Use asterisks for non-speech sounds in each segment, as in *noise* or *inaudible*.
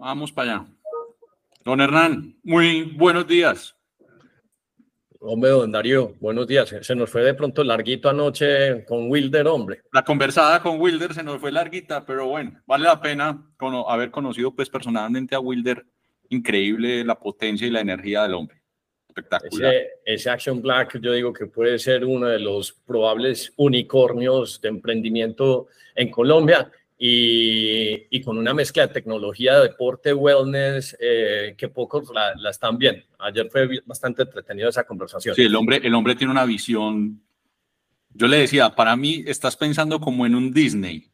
Vamos para allá. Don Hernán, muy buenos días. Hombre, don Darío, buenos días. Se nos fue de pronto larguito anoche con Wilder, hombre. La conversada con Wilder se nos fue larguita, pero bueno, vale la pena haber conocido pues personalmente a Wilder. Increíble la potencia y la energía del hombre. Espectacular. Ese, ese, Action Black, yo digo que puede ser uno de los probables unicornios de emprendimiento en Colombia y, con una mezcla de tecnología, deporte, wellness, eh, que pocos la, están viendo. Ayer fue bastante entretenido esa conversación. Sí, el hombre, el hombre tiene una visión. Yo le decía, para mí estás pensando como en un Disney.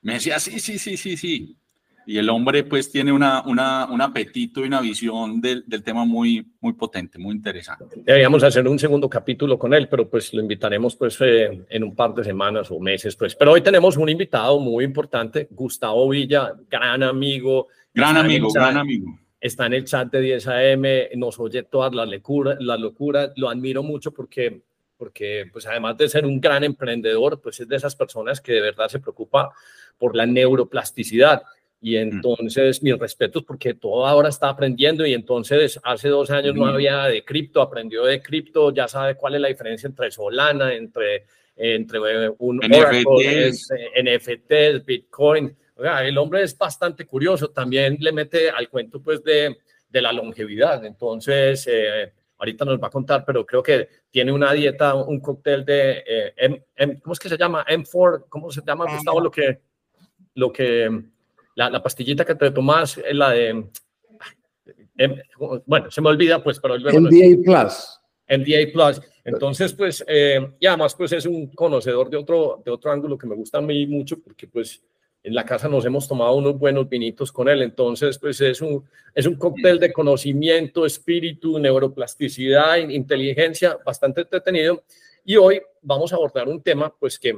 Me decía, sí, sí, sí, sí, sí y el hombre pues tiene una, una, un apetito y una visión del, del, tema muy, muy potente, muy interesante. Deberíamos hacer un segundo capítulo con él, pero pues lo invitaremos pues eh, en un par de semanas o meses pues. Pero hoy tenemos un invitado muy importante, Gustavo Villa, gran amigo. Gran amigo, gran amigo. Está en el chat de 10 AM, nos oye todas las locuras, la locura, lo admiro mucho porque porque pues además de ser un gran emprendedor, pues es de esas personas que de verdad se preocupa por la neuroplasticidad y mm. entonces, mis respetos porque todo ahora está aprendiendo y entonces hace dos años no había de cripto, aprendió de cripto, ya sabe cuál es la diferencia entre Solana, entre, entre eh, un NFTs. NFTs, eh, Bitcoin. O sea, el hombre es bastante curioso, también le mete al cuento pues de, de la longevidad. Entonces, eh, ahorita nos va a contar, pero creo que tiene una dieta, un cóctel de, ¿cómo es que se llama? M4, ¿cómo se llama, Gustavo? Lo que, lo que la, pastillita que te tomas es la de, em, bueno, se me olvida, pues, pero... MDA Plus. MDA Plus. Entonces, pues, eh, y además, pues, es un conocedor de otro, de otro ángulo que me gusta a mí mucho, porque, pues, en la casa nos hemos tomado unos buenos vinitos con él. Entonces, pues, es un, es un cóctel de conocimiento, espíritu, neuroplasticidad, inteligencia, bastante entretenido. Y hoy vamos a abordar un tema, pues, que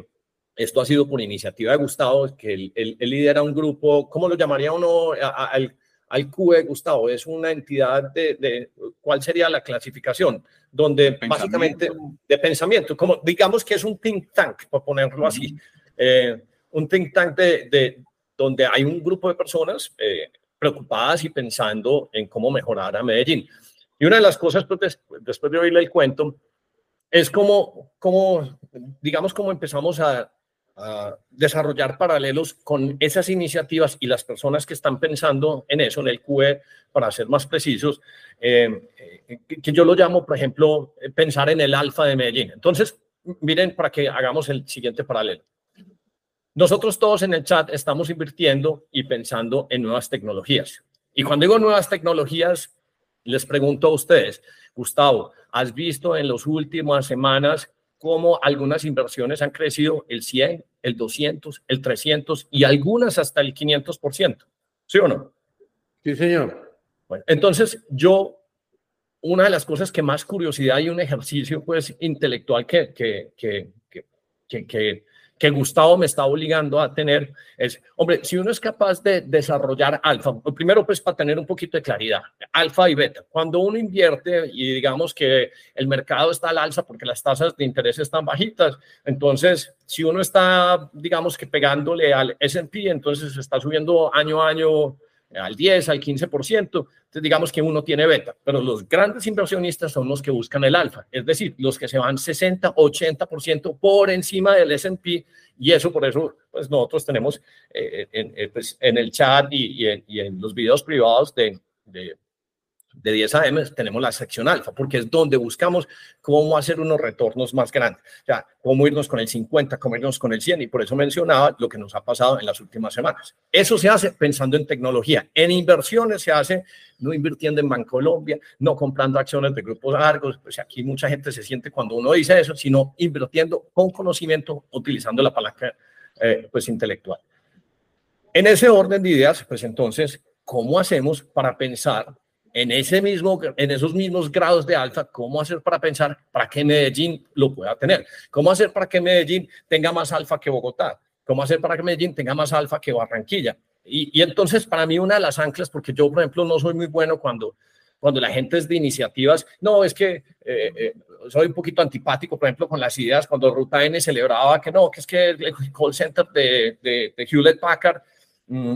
esto ha sido por iniciativa de Gustavo, que él, lidera un grupo, ¿cómo lo llamaría uno al, al QE, Gustavo? Es una entidad de, ¿cuál sería la clasificación? Donde básicamente de pensamiento, como digamos que es un think tank, por ponerlo así, eh, un think tank de, donde hay un grupo de personas eh, preocupadas y pensando en cómo mejorar a Medellín. Y una de las cosas, pues, después de oírle el cuento, es como, como digamos, cómo empezamos a, desarrollar paralelos con esas iniciativas y las personas que están pensando en eso, en el QE, para ser más precisos, eh, que yo lo llamo, por ejemplo, pensar en el alfa de Medellín. Entonces, miren para que hagamos el siguiente paralelo. Nosotros todos en el chat estamos invirtiendo y pensando en nuevas tecnologías. Y cuando digo nuevas tecnologías, les pregunto a ustedes, Gustavo, ¿has visto en las últimas semanas cómo algunas inversiones han crecido el 100, el 200, el 300 y algunas hasta el 500%. ¿Sí o no? Sí, señor. Bueno, entonces yo, una de las cosas que más curiosidad y un ejercicio pues intelectual que, que, que, que que Gustavo me está obligando a tener es, hombre, si uno es capaz de desarrollar alfa, primero pues para tener un poquito de claridad, alfa y beta, cuando uno invierte y digamos que el mercado está al alza porque las tasas de interés están bajitas, entonces si uno está digamos que pegándole al S&P, entonces está subiendo año a año al 10, al 15%, entonces digamos que uno tiene beta, pero los grandes inversionistas son los que buscan el alfa, es decir, los que se van 60, 80% por encima del S&P y eso por eso pues nosotros tenemos eh, en, eh, pues, en, el chat y, en, los videos privados de de 10 AM tenemos la sección alfa, porque es donde buscamos cómo hacer unos retornos más grandes. O sea, cómo irnos con el 50, cómo irnos con el 100, y por eso mencionaba lo que nos ha pasado en las últimas semanas. Eso se hace pensando en tecnología. En inversiones se hace no invirtiendo en Bancolombia, no comprando acciones de grupos largos, pues aquí mucha gente se siente cuando uno dice eso, sino invirtiendo con conocimiento, utilizando la palanca eh, pues intelectual. En ese orden de ideas, pues entonces, ¿cómo hacemos para pensar en, ese mismo, en esos mismos grados de alfa, ¿cómo hacer para pensar para que Medellín lo pueda tener? ¿Cómo hacer para que Medellín tenga más alfa que Bogotá? ¿Cómo hacer para que Medellín tenga más alfa que Barranquilla? Y, entonces, para mí, una de las anclas, porque yo, por ejemplo, no soy muy bueno cuando, cuando la gente es de iniciativas, no, es que eh, eh, soy un poquito antipático, por ejemplo, con las ideas, cuando Ruta N celebraba que no, que es que el call center de, de, de Hewlett Packard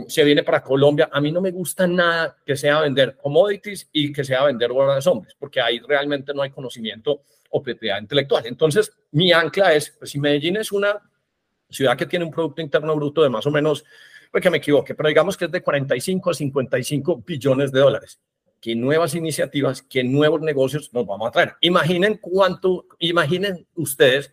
se viene para Colombia. A mí no me gusta nada que sea vender commodities y que sea vender guardas hombres, porque ahí realmente no hay conocimiento o propiedad intelectual. Entonces, mi ancla es, pues si Medellín es una ciudad que tiene un Producto Interno Bruto de más o menos, pues que me equivoque, pero digamos que es de 45 a 55 billones de dólares. ¿Qué nuevas iniciativas, qué nuevos negocios nos vamos a traer? Imaginen cuánto, imaginen ustedes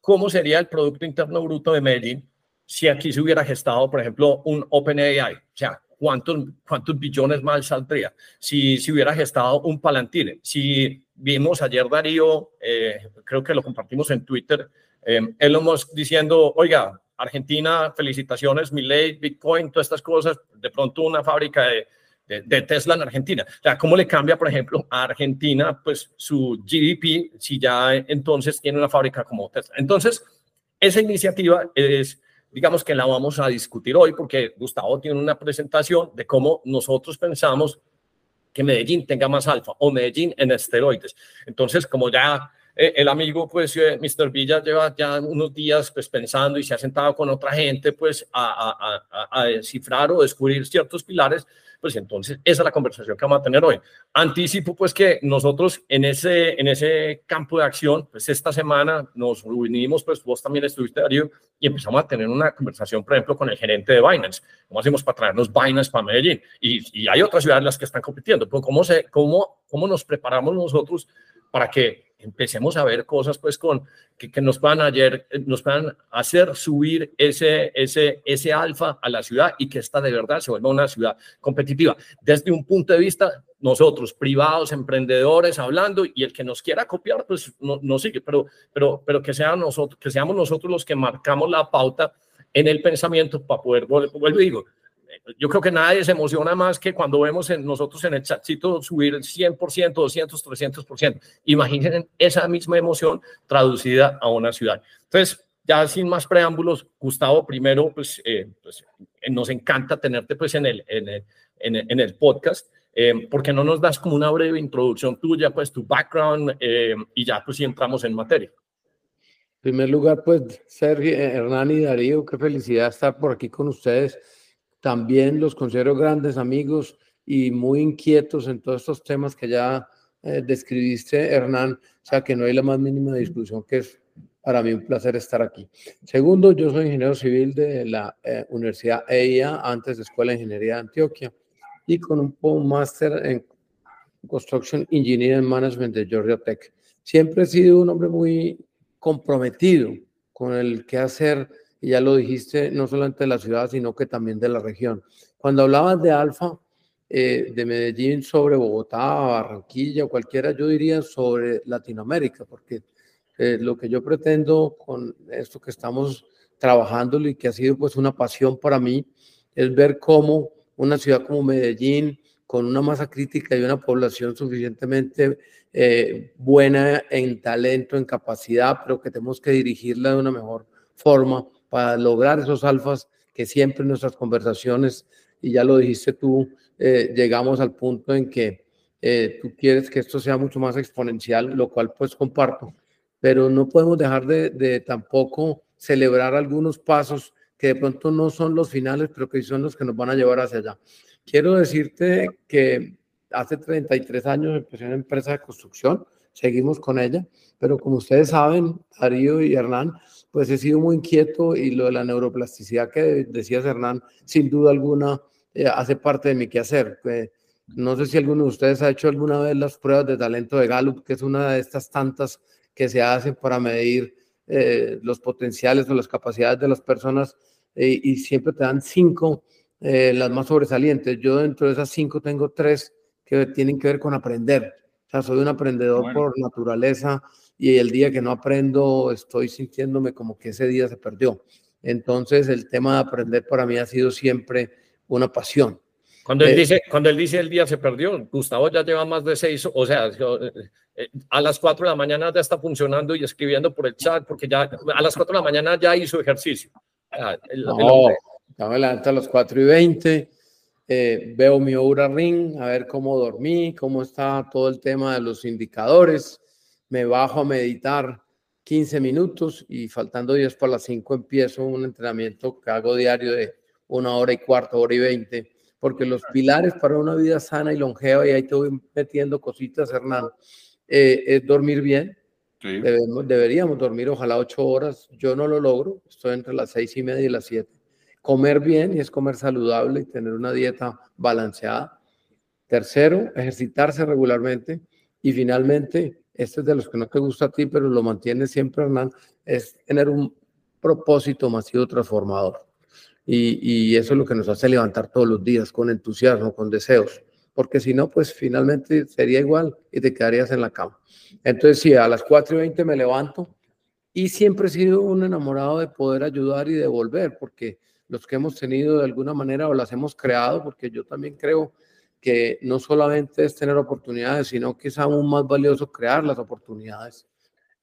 cómo sería el Producto Interno Bruto de Medellín si aquí se hubiera gestado, por ejemplo, un OpenAI. O sea, ¿cuántos, cuántos billones más saldría? Si, si hubiera gestado un Palantine. Si vimos ayer Darío, eh, creo que lo compartimos en Twitter, eh, Elon Musk diciendo, oiga, Argentina, felicitaciones, mi ley, Bitcoin, todas estas cosas, de pronto una fábrica de, de, Tesla en Argentina. O sea, ¿cómo le cambia, por ejemplo, a Argentina, pues su GDP si ya entonces tiene una fábrica como Tesla? Entonces, esa iniciativa es, digamos que la vamos a discutir hoy porque Gustavo tiene una presentación de cómo nosotros pensamos que Medellín tenga más alfa o Medellín en esteroides. Entonces, como ya eh, el amigo, pues, eh, Mr. Villa lleva ya unos días, pues, pensando y se ha sentado con otra gente, pues, a, a, a, descifrar o descubrir ciertos pilares, pues, entonces, esa es la conversación que vamos a tener hoy. Anticipo, pues, que nosotros en ese, en ese campo de acción, pues, esta semana nos unimos, pues, vos también estuviste, Darío, y empezamos a tener una conversación, por ejemplo, con el gerente de Binance. ¿Cómo hacemos para traernos Binance para Medellín? Y, y hay otras ciudades las que están compitiendo, pero ¿cómo, se, cómo, cómo nos preparamos nosotros para que empecemos a ver cosas pues con que, nos van ayer nos van a hacer subir ese ese ese alfa a la ciudad y que esta de verdad se vuelva una ciudad competitiva. Desde un punto de vista nosotros privados emprendedores hablando y el que nos quiera copiar pues no, no sigue pero pero pero que sea nosotros que seamos nosotros los que marcamos la pauta en el pensamiento para poder vuelvo y digo yo creo que nadie se emociona más que cuando vemos en nosotros en el chatcito subir el 100%, 200, 300%. Imaginen esa misma emoción traducida a una ciudad. Entonces, ya sin más preámbulos, Gustavo, primero, pues, eh, pues eh, nos encanta tenerte pues en el, en el, en el, podcast. Eh, porque no nos das como una breve introducción tuya, pues tu background y ya pues si entramos en materia. En primer lugar, pues Sergio, Hernán y Darío, qué felicidad estar por aquí con ustedes también los considero grandes amigos y muy inquietos en todos estos temas que ya eh, describiste, Hernán, o sea que no hay la más mínima discusión, que es para mí un placer estar aquí. Segundo, yo soy ingeniero civil de la eh, Universidad EIA, antes de Escuela de Ingeniería de Antioquia, y con un máster en Construction Engineering Management de Georgia Tech. Siempre he sido un hombre muy comprometido con el quehacer y ya lo dijiste, no solamente de la ciudad, sino que también de la región. Cuando hablabas de Alfa, eh, de Medellín sobre Bogotá, Barranquilla o cualquiera, yo diría sobre Latinoamérica, porque eh, lo que yo pretendo con esto que estamos trabajando y que ha sido pues una pasión para mí, es ver cómo una ciudad como Medellín, con una masa crítica y una población suficientemente eh, buena en talento, en capacidad, pero que tenemos que dirigirla de una mejor forma, para lograr esos alfas que siempre en nuestras conversaciones, y ya lo dijiste tú, eh, llegamos al punto en que eh, tú quieres que esto sea mucho más exponencial, lo cual pues comparto, pero no podemos dejar de, de tampoco celebrar algunos pasos que de pronto no son los finales, pero que son los que nos van a llevar hacia allá. Quiero decirte que hace 33 años empecé una empresa de construcción, seguimos con ella, pero como ustedes saben, Darío y Hernán, pues he sido muy inquieto y lo de la neuroplasticidad que decías, Hernán, sin duda alguna eh, hace parte de mi quehacer. Eh, no sé si alguno de ustedes ha hecho alguna vez las pruebas de talento de Gallup, que es una de estas tantas que se hacen para medir eh, los potenciales o las capacidades de las personas y siempre te dan cinco, las más sobresalientes. Yo dentro de esas cinco tengo tres que tienen que ver con aprender. O sea, soy un aprendedor por naturaleza y el día que no aprendo estoy sintiéndome como que ese día se perdió. Entonces el tema de aprender para mí ha sido siempre una pasión. Cuando él, eh, dice, cuando él dice el día se perdió, Gustavo ya lleva más de seis, o sea, eh, eh, a las cuatro de la mañana ya está funcionando y escribiendo por el chat, porque ya a las cuatro de la mañana ya hizo ejercicio. no, ya me levanto a las cuatro y veinte, veo mi Oura Ring, a ver cómo dormí, cómo está todo el tema de los indicadores, me bajo a meditar 15 minutos y faltando 10 para las 5 empiezo un entrenamiento que hago diario de una hora y cuarto, hora y veinte, porque los pilares para una vida sana y longeva, y ahí te voy metiendo cositas, Hernán, eh, es dormir bien. deberíamos dormir ojalá ocho horas. Yo no lo logro, estoy entre las seis y media y las siete. Comer bien y es comer saludable y tener una dieta balanceada. Tercero, ejercitarse regularmente. Y finalmente, este es de los que no te gusta a ti, pero lo mantiene siempre, Hernán, es tener un propósito masivo transformador. Y, eso es lo que nos hace levantar todos los días con entusiasmo, con deseos, porque si no, pues finalmente sería igual y te quedarías en la cama. Entonces, sí, a las 4 y 20 me levanto y siempre he sido un enamorado de poder ayudar y devolver, porque los que hemos tenido de alguna manera o las hemos creado, porque yo también creo que no solamente es tener oportunidades, sino que es aún más valioso crear las oportunidades.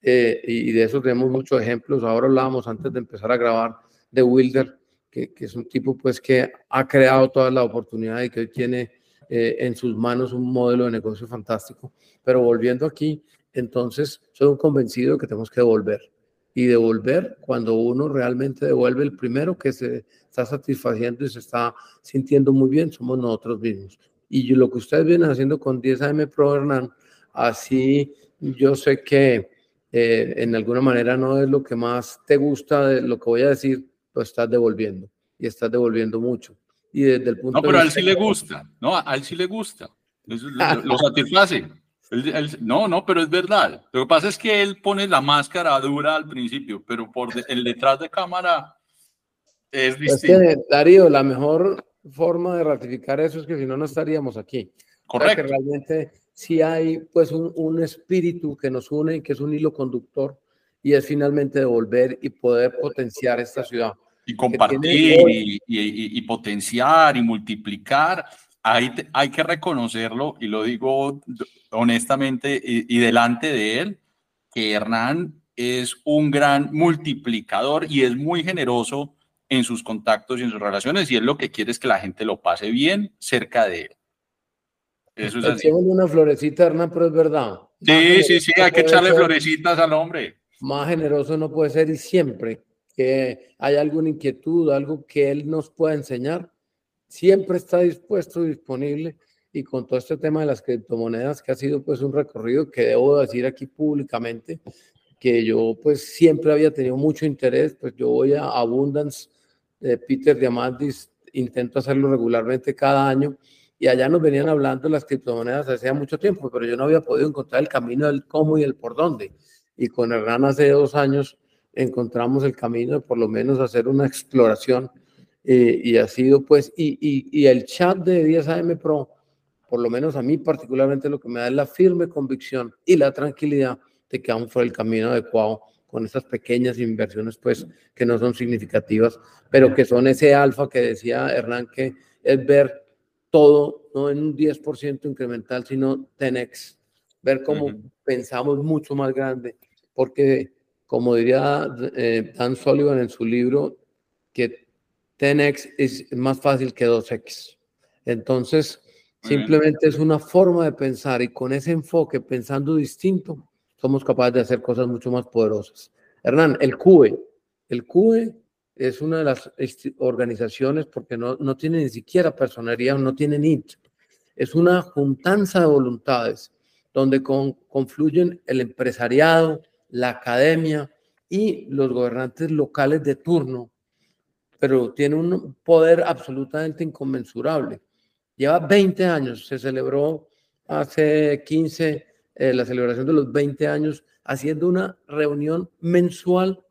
Eh, y de eso tenemos muchos ejemplos. Ahora hablábamos antes de empezar a grabar de Wilder, que, que es un tipo pues que ha creado todas las oportunidades y que hoy tiene eh, en sus manos un modelo de negocio fantástico. Pero volviendo aquí, entonces soy un convencido que tenemos que devolver. Y devolver cuando uno realmente devuelve el primero que se está satisfaciendo y se está sintiendo muy bien, somos nosotros mismos. Y lo que ustedes vienen haciendo con 10 AM Pro Hernán, así yo sé que eh, en alguna manera no es lo que más te gusta de lo que voy a decir, lo estás devolviendo y estás devolviendo mucho. Y desde el punto no, pero a él sí le gusta, no, a él sí le gusta, *laughs* lo, satisface. no, no, pero es verdad. Lo que pasa es que él pone la máscara dura al principio, pero por el detrás de cámara es distinto. Es que, Darío, la mejor forma de ratificar eso es que si no, no estaríamos aquí. Correcto. que realmente sí hay pues un, un, espíritu que nos une y que es un hilo conductor y es finalmente devolver y poder potenciar esta ciudad. Y compartir y, y, y, potenciar y multiplicar. Hay, hay que reconocerlo y lo digo honestamente y, y delante de él, que Hernán es un gran multiplicador y es muy generoso en sus contactos y en sus relaciones y él lo que quiere es que la gente lo pase bien cerca de él. Eso es así. una florecita, Hernán, pero es verdad. Sí, sí, sí, hay que echarle florecitas al hombre. Más generoso no puede ser y siempre que hay alguna inquietud, algo que él nos pueda enseñar, siempre está dispuesto disponible. Y con todo este tema de las criptomonedas, que ha sido pues un recorrido que debo decir aquí públicamente, que yo pues siempre había tenido mucho interés, pues yo voy a Abundance de Peter Diamandis, intento hacerlo regularmente cada año y allá nos venían hablando las criptomonedas hace mucho tiempo, pero yo no había podido encontrar el camino del cómo y el por dónde. Y con Hernán hace dos años encontramos el camino de por lo menos hacer una exploración eh, y ha sido pues, y, y, el chat de 10 AM Pro, por lo menos a mí particularmente lo que me da es la firme convicción y la tranquilidad de que aún fue el camino adecuado con estas pequeñas inversiones pues que no son significativas, pero que son ese alfa que decía Hernán que es ver todo, no en un 10% incremental, sino 10x, ver cómo pensamos mucho más grande, porque como diría eh, Dan Sullivan en su libro, que 10x es más fácil que 2x. Entonces, simplemente es una forma de pensar y con ese enfoque, pensando distinto, somos capaces de hacer cosas mucho más poderosas. Hernán, el CUE, el CUE es una de las organizaciones porque no, no tiene ni siquiera personería, no tiene NIT. Es una juntanza de voluntades donde confluyen el empresariado, la academia y los gobernantes locales de turno, pero tiene un poder absolutamente inconmensurable. Lleva 20 años, se celebró hace 15 eh, la celebración de los 20 años, haciendo una reunión mensual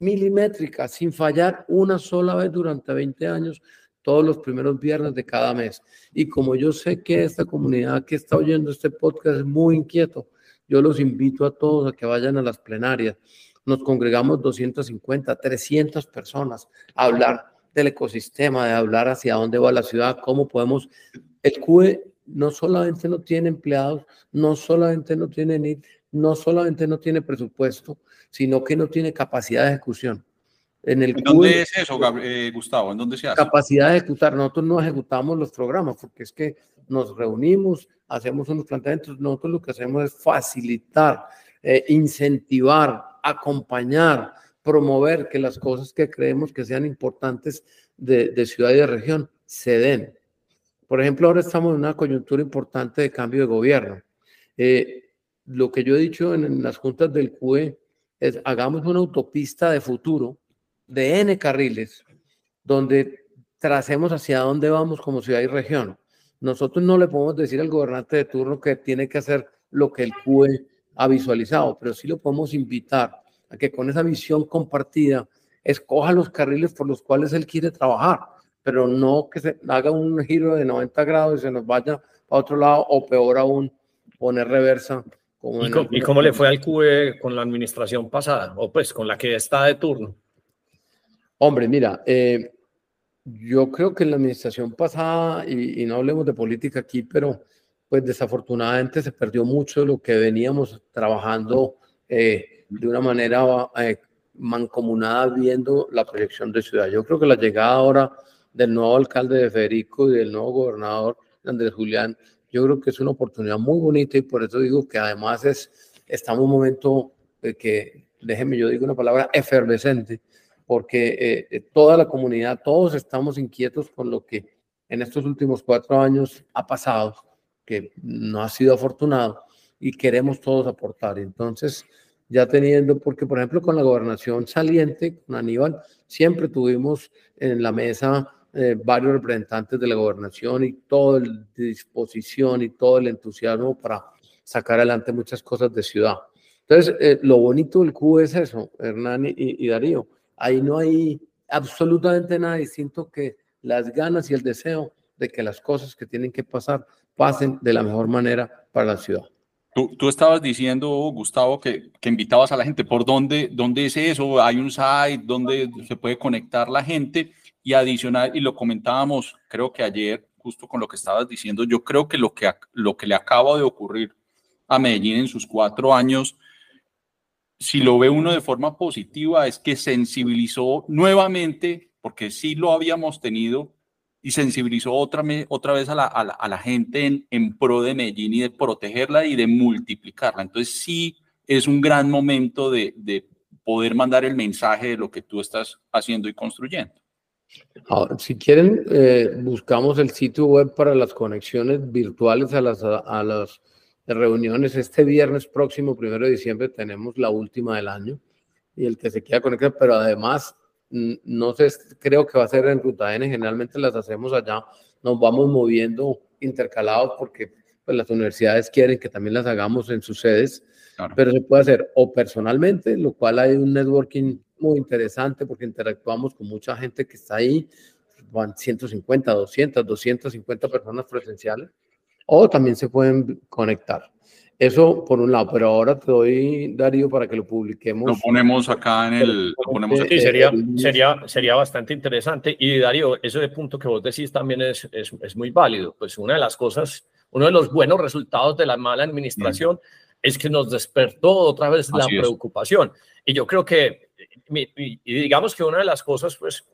milimétrica, sin fallar una sola vez durante 20 años, todos los primeros viernes de cada mes. Y como yo sé que esta comunidad que está oyendo este podcast es muy inquieto, yo los invito a todos a que vayan a las plenarias. Nos congregamos 250, 300 personas a hablar del ecosistema, de hablar hacia dónde va la ciudad, cómo podemos. El CUE no solamente no tiene empleados, no solamente no tiene ni, no solamente no tiene presupuesto, sino que no tiene capacidad de ejecución. En el ¿Dónde es eso, eh, Gustavo? ¿En dónde se hace? Capacidad de ejecutar. Nosotros no ejecutamos los programas porque es que nos reunimos, hacemos unos planteamientos. Nosotros lo que hacemos es facilitar, eh, incentivar, acompañar, promover que las cosas que creemos que sean importantes de, ciudad y de región se den. Por ejemplo, ahora estamos en una coyuntura importante de cambio de gobierno. Eh, lo que yo he dicho en, las juntas del CUE es hagamos una autopista de futuro de N carriles, donde tracemos hacia dónde vamos como ciudad y región. Nosotros no le podemos decir al gobernante de turno que tiene que hacer lo que el CUE ha visualizado, pero sí lo podemos invitar a que con esa visión compartida escoja los carriles por los cuales él quiere trabajar, pero no que se haga un giro de 90 grados y se nos vaya para otro lado o peor aún poner reversa. ¿Y, cómo, le fue al QE con la administración pasada o pues con la que está de turno? Hombre, mira, eh, yo creo que en la administración pasada, y, no hablemos de política aquí, pero pues desafortunadamente se perdió mucho de lo que veníamos trabajando eh, de una manera eh, mancomunada viendo la proyección de ciudad. Yo creo que la llegada ahora del nuevo alcalde de Federico y del nuevo gobernador Andrés Julián, yo creo que es una oportunidad muy bonita y por eso digo que además es, estamos en un momento que, déjenme yo digo una palabra, efervescente, porque eh, eh, toda la comunidad, todos estamos inquietos con lo que en estos últimos cuatro años ha pasado, que no ha sido afortunado y queremos todos aportar. Entonces, ya teniendo, porque por ejemplo con la gobernación saliente, con Aníbal, siempre tuvimos en la mesa eh, varios representantes de la gobernación y toda la disposición y todo el entusiasmo para sacar adelante muchas cosas de ciudad. Entonces, eh, lo bonito del Q es eso, Hernán y, Darío. Ahí no hay absolutamente nada distinto que las ganas y el deseo de que las cosas que tienen que pasar pasen de la mejor manera para la ciudad. Tú, estabas diciendo, Gustavo, que, que, invitabas a la gente. ¿Por dónde, dónde es eso? ¿Hay un site donde se puede conectar la gente? Y adicional, y lo comentábamos, creo que ayer, justo con lo que estabas diciendo, yo creo que lo que, lo que le acaba de ocurrir a Medellín en sus cuatro años, si lo ve uno de forma positiva, es que sensibilizó nuevamente, porque sí lo habíamos tenido, y sensibilizó otra, otra vez a la, gente en, pro de Medellín y de protegerla y de multiplicarla. Entonces sí es un gran momento de poder mandar el mensaje de lo que tú estás haciendo y construyendo. Ahora, si quieren, eh, buscamos el sitio web para las conexiones virtuales a las, a las reuniones. Este viernes próximo, primero de diciembre, tenemos la última del año y el que se quiera conectar, pero además no sé, creo que va a ser en Ruta N, generalmente las hacemos allá, nos vamos moviendo intercalados porque pues, las universidades quieren que también las hagamos en sus sedes, pero se puede hacer o personalmente, lo cual hay un networking muy interesante porque interactuamos con mucha gente que está ahí, van 150, 200, 250 personas presenciales, o también se pueden conectar. Eso por un lado, pero ahora te doy, Darío, para que lo publiquemos. Lo ponemos acá en el... ponemos Sí, sería, sería, sería bastante interesante. Y Darío, ese punto que vos decís también es, es, es, muy válido. Pues una de las cosas, uno de los buenos resultados de la mala administración mm. es que nos despertó otra vez la preocupación. Y yo creo que, y digamos que una de las cosas, pues,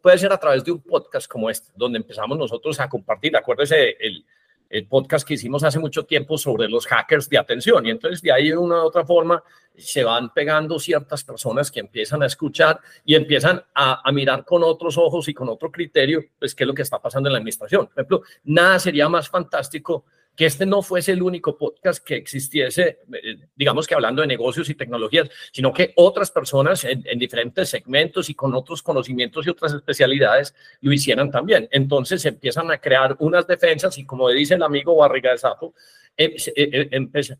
puede ser a través de un podcast como este, donde empezamos nosotros a compartir. Acuérdese, el el podcast que hicimos hace mucho tiempo sobre los hackers de atención. Y entonces de ahí de una u otra forma se van pegando ciertas personas que empiezan a escuchar y empiezan a, a, mirar con otros ojos y con otro criterio, pues qué es lo que está pasando en la administración. Por ejemplo, nada sería más fantástico que este no fuese el único podcast que existiese, eh, digamos que hablando de negocios y tecnologías, sino que otras personas en, diferentes segmentos y con otros conocimientos y otras especialidades lo hicieran también. Entonces empiezan a crear unas defensas y como dice el amigo Barriga de Sapo, em, eh, eh,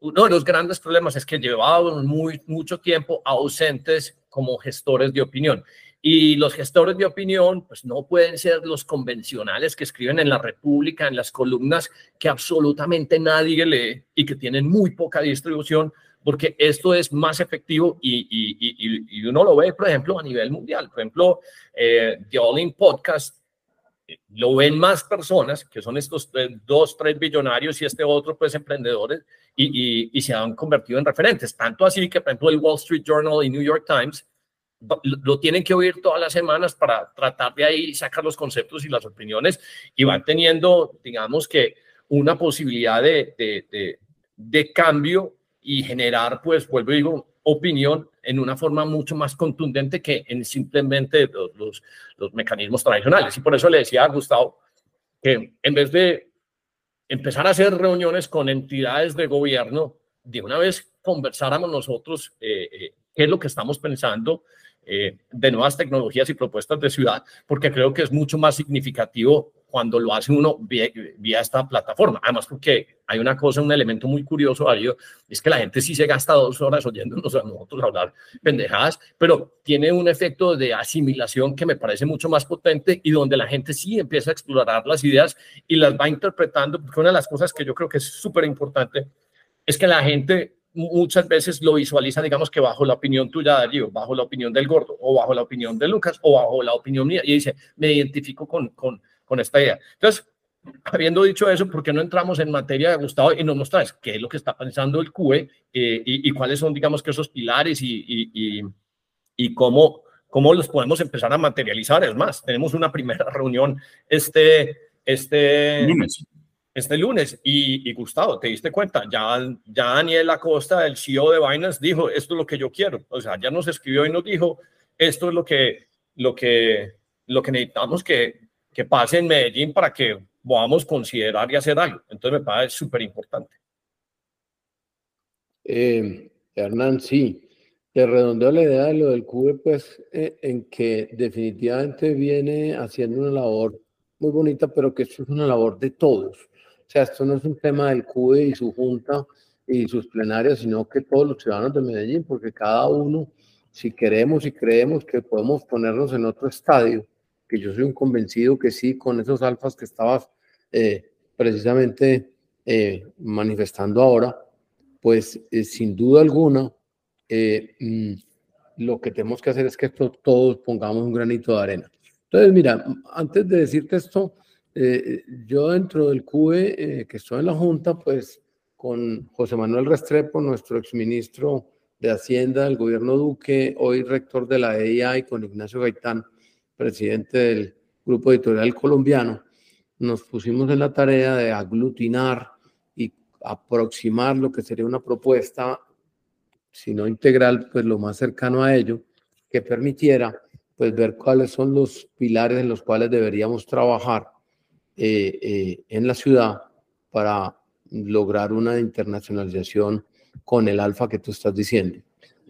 uno de los grandes problemas es que llevaban muy, mucho tiempo ausentes como gestores de opinión. Y los gestores de opinión, pues no pueden ser los convencionales que escriben en la República, en las columnas que absolutamente nadie lee y que tienen muy poca distribución, porque esto es más efectivo y, y, y, uno lo ve, por ejemplo, a nivel mundial. Por ejemplo, eh, The All In Podcast eh, lo ven más personas, que son estos dos, tres billonarios y este otro, pues emprendedores, y, y, se han convertido en referentes. Tanto así que, por ejemplo, el Wall Street Journal y New York Times lo tienen que oír todas las semanas para tratar de ahí sacar los conceptos y las opiniones y van teniendo, digamos que, una posibilidad de, de, de, cambio y generar, pues, vuelvo y digo, opinión en una forma mucho más contundente que en simplemente los, los, los mecanismos tradicionales. Y por eso le decía a Gustavo que en vez de empezar a hacer reuniones con entidades de gobierno, de una vez conversáramos nosotros eh, eh, qué es lo que estamos pensando eh, de nuevas tecnologías y propuestas de ciudad, porque creo que es mucho más significativo cuando lo hace uno vía, esta plataforma. Además, porque hay una cosa, un elemento muy curioso, Darío, es que la gente sí se gasta dos horas oyéndonos a nosotros hablar pendejadas, pero tiene un efecto de asimilación que me parece mucho más potente y donde la gente sí empieza a explorar las ideas y las va interpretando, porque una de las cosas que yo creo que es súper importante es que la gente muchas veces lo visualiza, digamos que bajo la opinión tuya, Darío, bajo la opinión del gordo, o bajo la opinión de Lucas, o bajo la opinión mía, y dice, me identifico con, con, con esta idea. Entonces, habiendo dicho eso, ¿por qué no entramos en materia, de Gustavo, y nos muestras qué es lo que está pensando el CUE eh, y, y, cuáles son, digamos, que esos pilares y, y, y, cómo, cómo los podemos empezar a materializar? Es más, tenemos una primera reunión este, este, este lunes. Y, Gustavo, ¿te diste cuenta? Ya, ya Daniel Acosta, el CEO de Binance, dijo, esto es lo que yo quiero. O sea, ya nos escribió y nos dijo, esto es lo que, lo que, lo que necesitamos que, que pase en Medellín para que podamos considerar y hacer algo. Entonces me parece súper importante. Eh, Hernán, sí, te redondeo la idea de lo del CUBE, pues eh, en que definitivamente viene haciendo una labor muy bonita, pero que esto es una labor de todos. O sea, esto no es un tema del CUDE y su junta y sus plenarias, sino que todos los ciudadanos de Medellín, porque cada uno, si queremos y creemos que podemos ponernos en otro estadio, que yo soy un convencido que sí, con esos alfas que estabas eh, precisamente eh, manifestando ahora, pues eh, sin duda alguna, mm, lo que tenemos que hacer es que todos pongamos un granito de arena. Entonces, mira, antes de decirte esto, eh, yo dentro del CUE, eh, que estoy en la Junta, pues con José Manuel Restrepo, nuestro exministro de Hacienda del gobierno Duque, hoy rector de la EIA, y con Ignacio Gaitán, presidente del Grupo Editorial Colombiano, nos pusimos en la tarea de aglutinar y aproximar lo que sería una propuesta, si no integral, pues lo más cercano a ello, que permitiera pues ver cuáles son los pilares en los cuales deberíamos trabajar eh, eh, en la ciudad para lograr una internacionalización con el alfa que tú estás diciendo.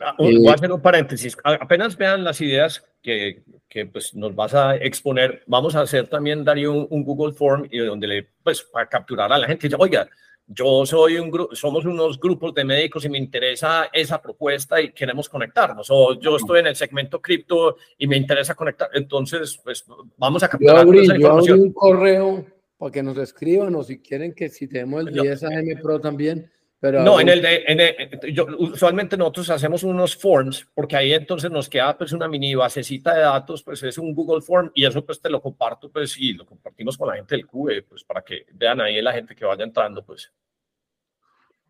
Ah, voy a hacer un paréntesis. Apenas vean las ideas que, que pues, nos vas a exponer, vamos a hacer también, Darío, un, un Google Form y donde le, pues, para capturar a la gente, oiga, yo soy un grupo, somos unos grupos de médicos y me interesa esa propuesta y queremos conectarnos. O yo estoy en el segmento cripto y me interesa conectar. Entonces, pues vamos a capturar yo abrí, esa información. Yo abrí un correo para que nos escriban o si quieren que si tenemos el 10 AM Pro también. Pero no, en el de, en el, yo, usualmente nosotros hacemos unos forms porque ahí entonces nos queda pues una mini basecita de datos, pues es un Google Form y eso pues te lo comparto pues y lo compartimos con la gente del CUBE pues para que vean ahí la gente que vaya entrando pues.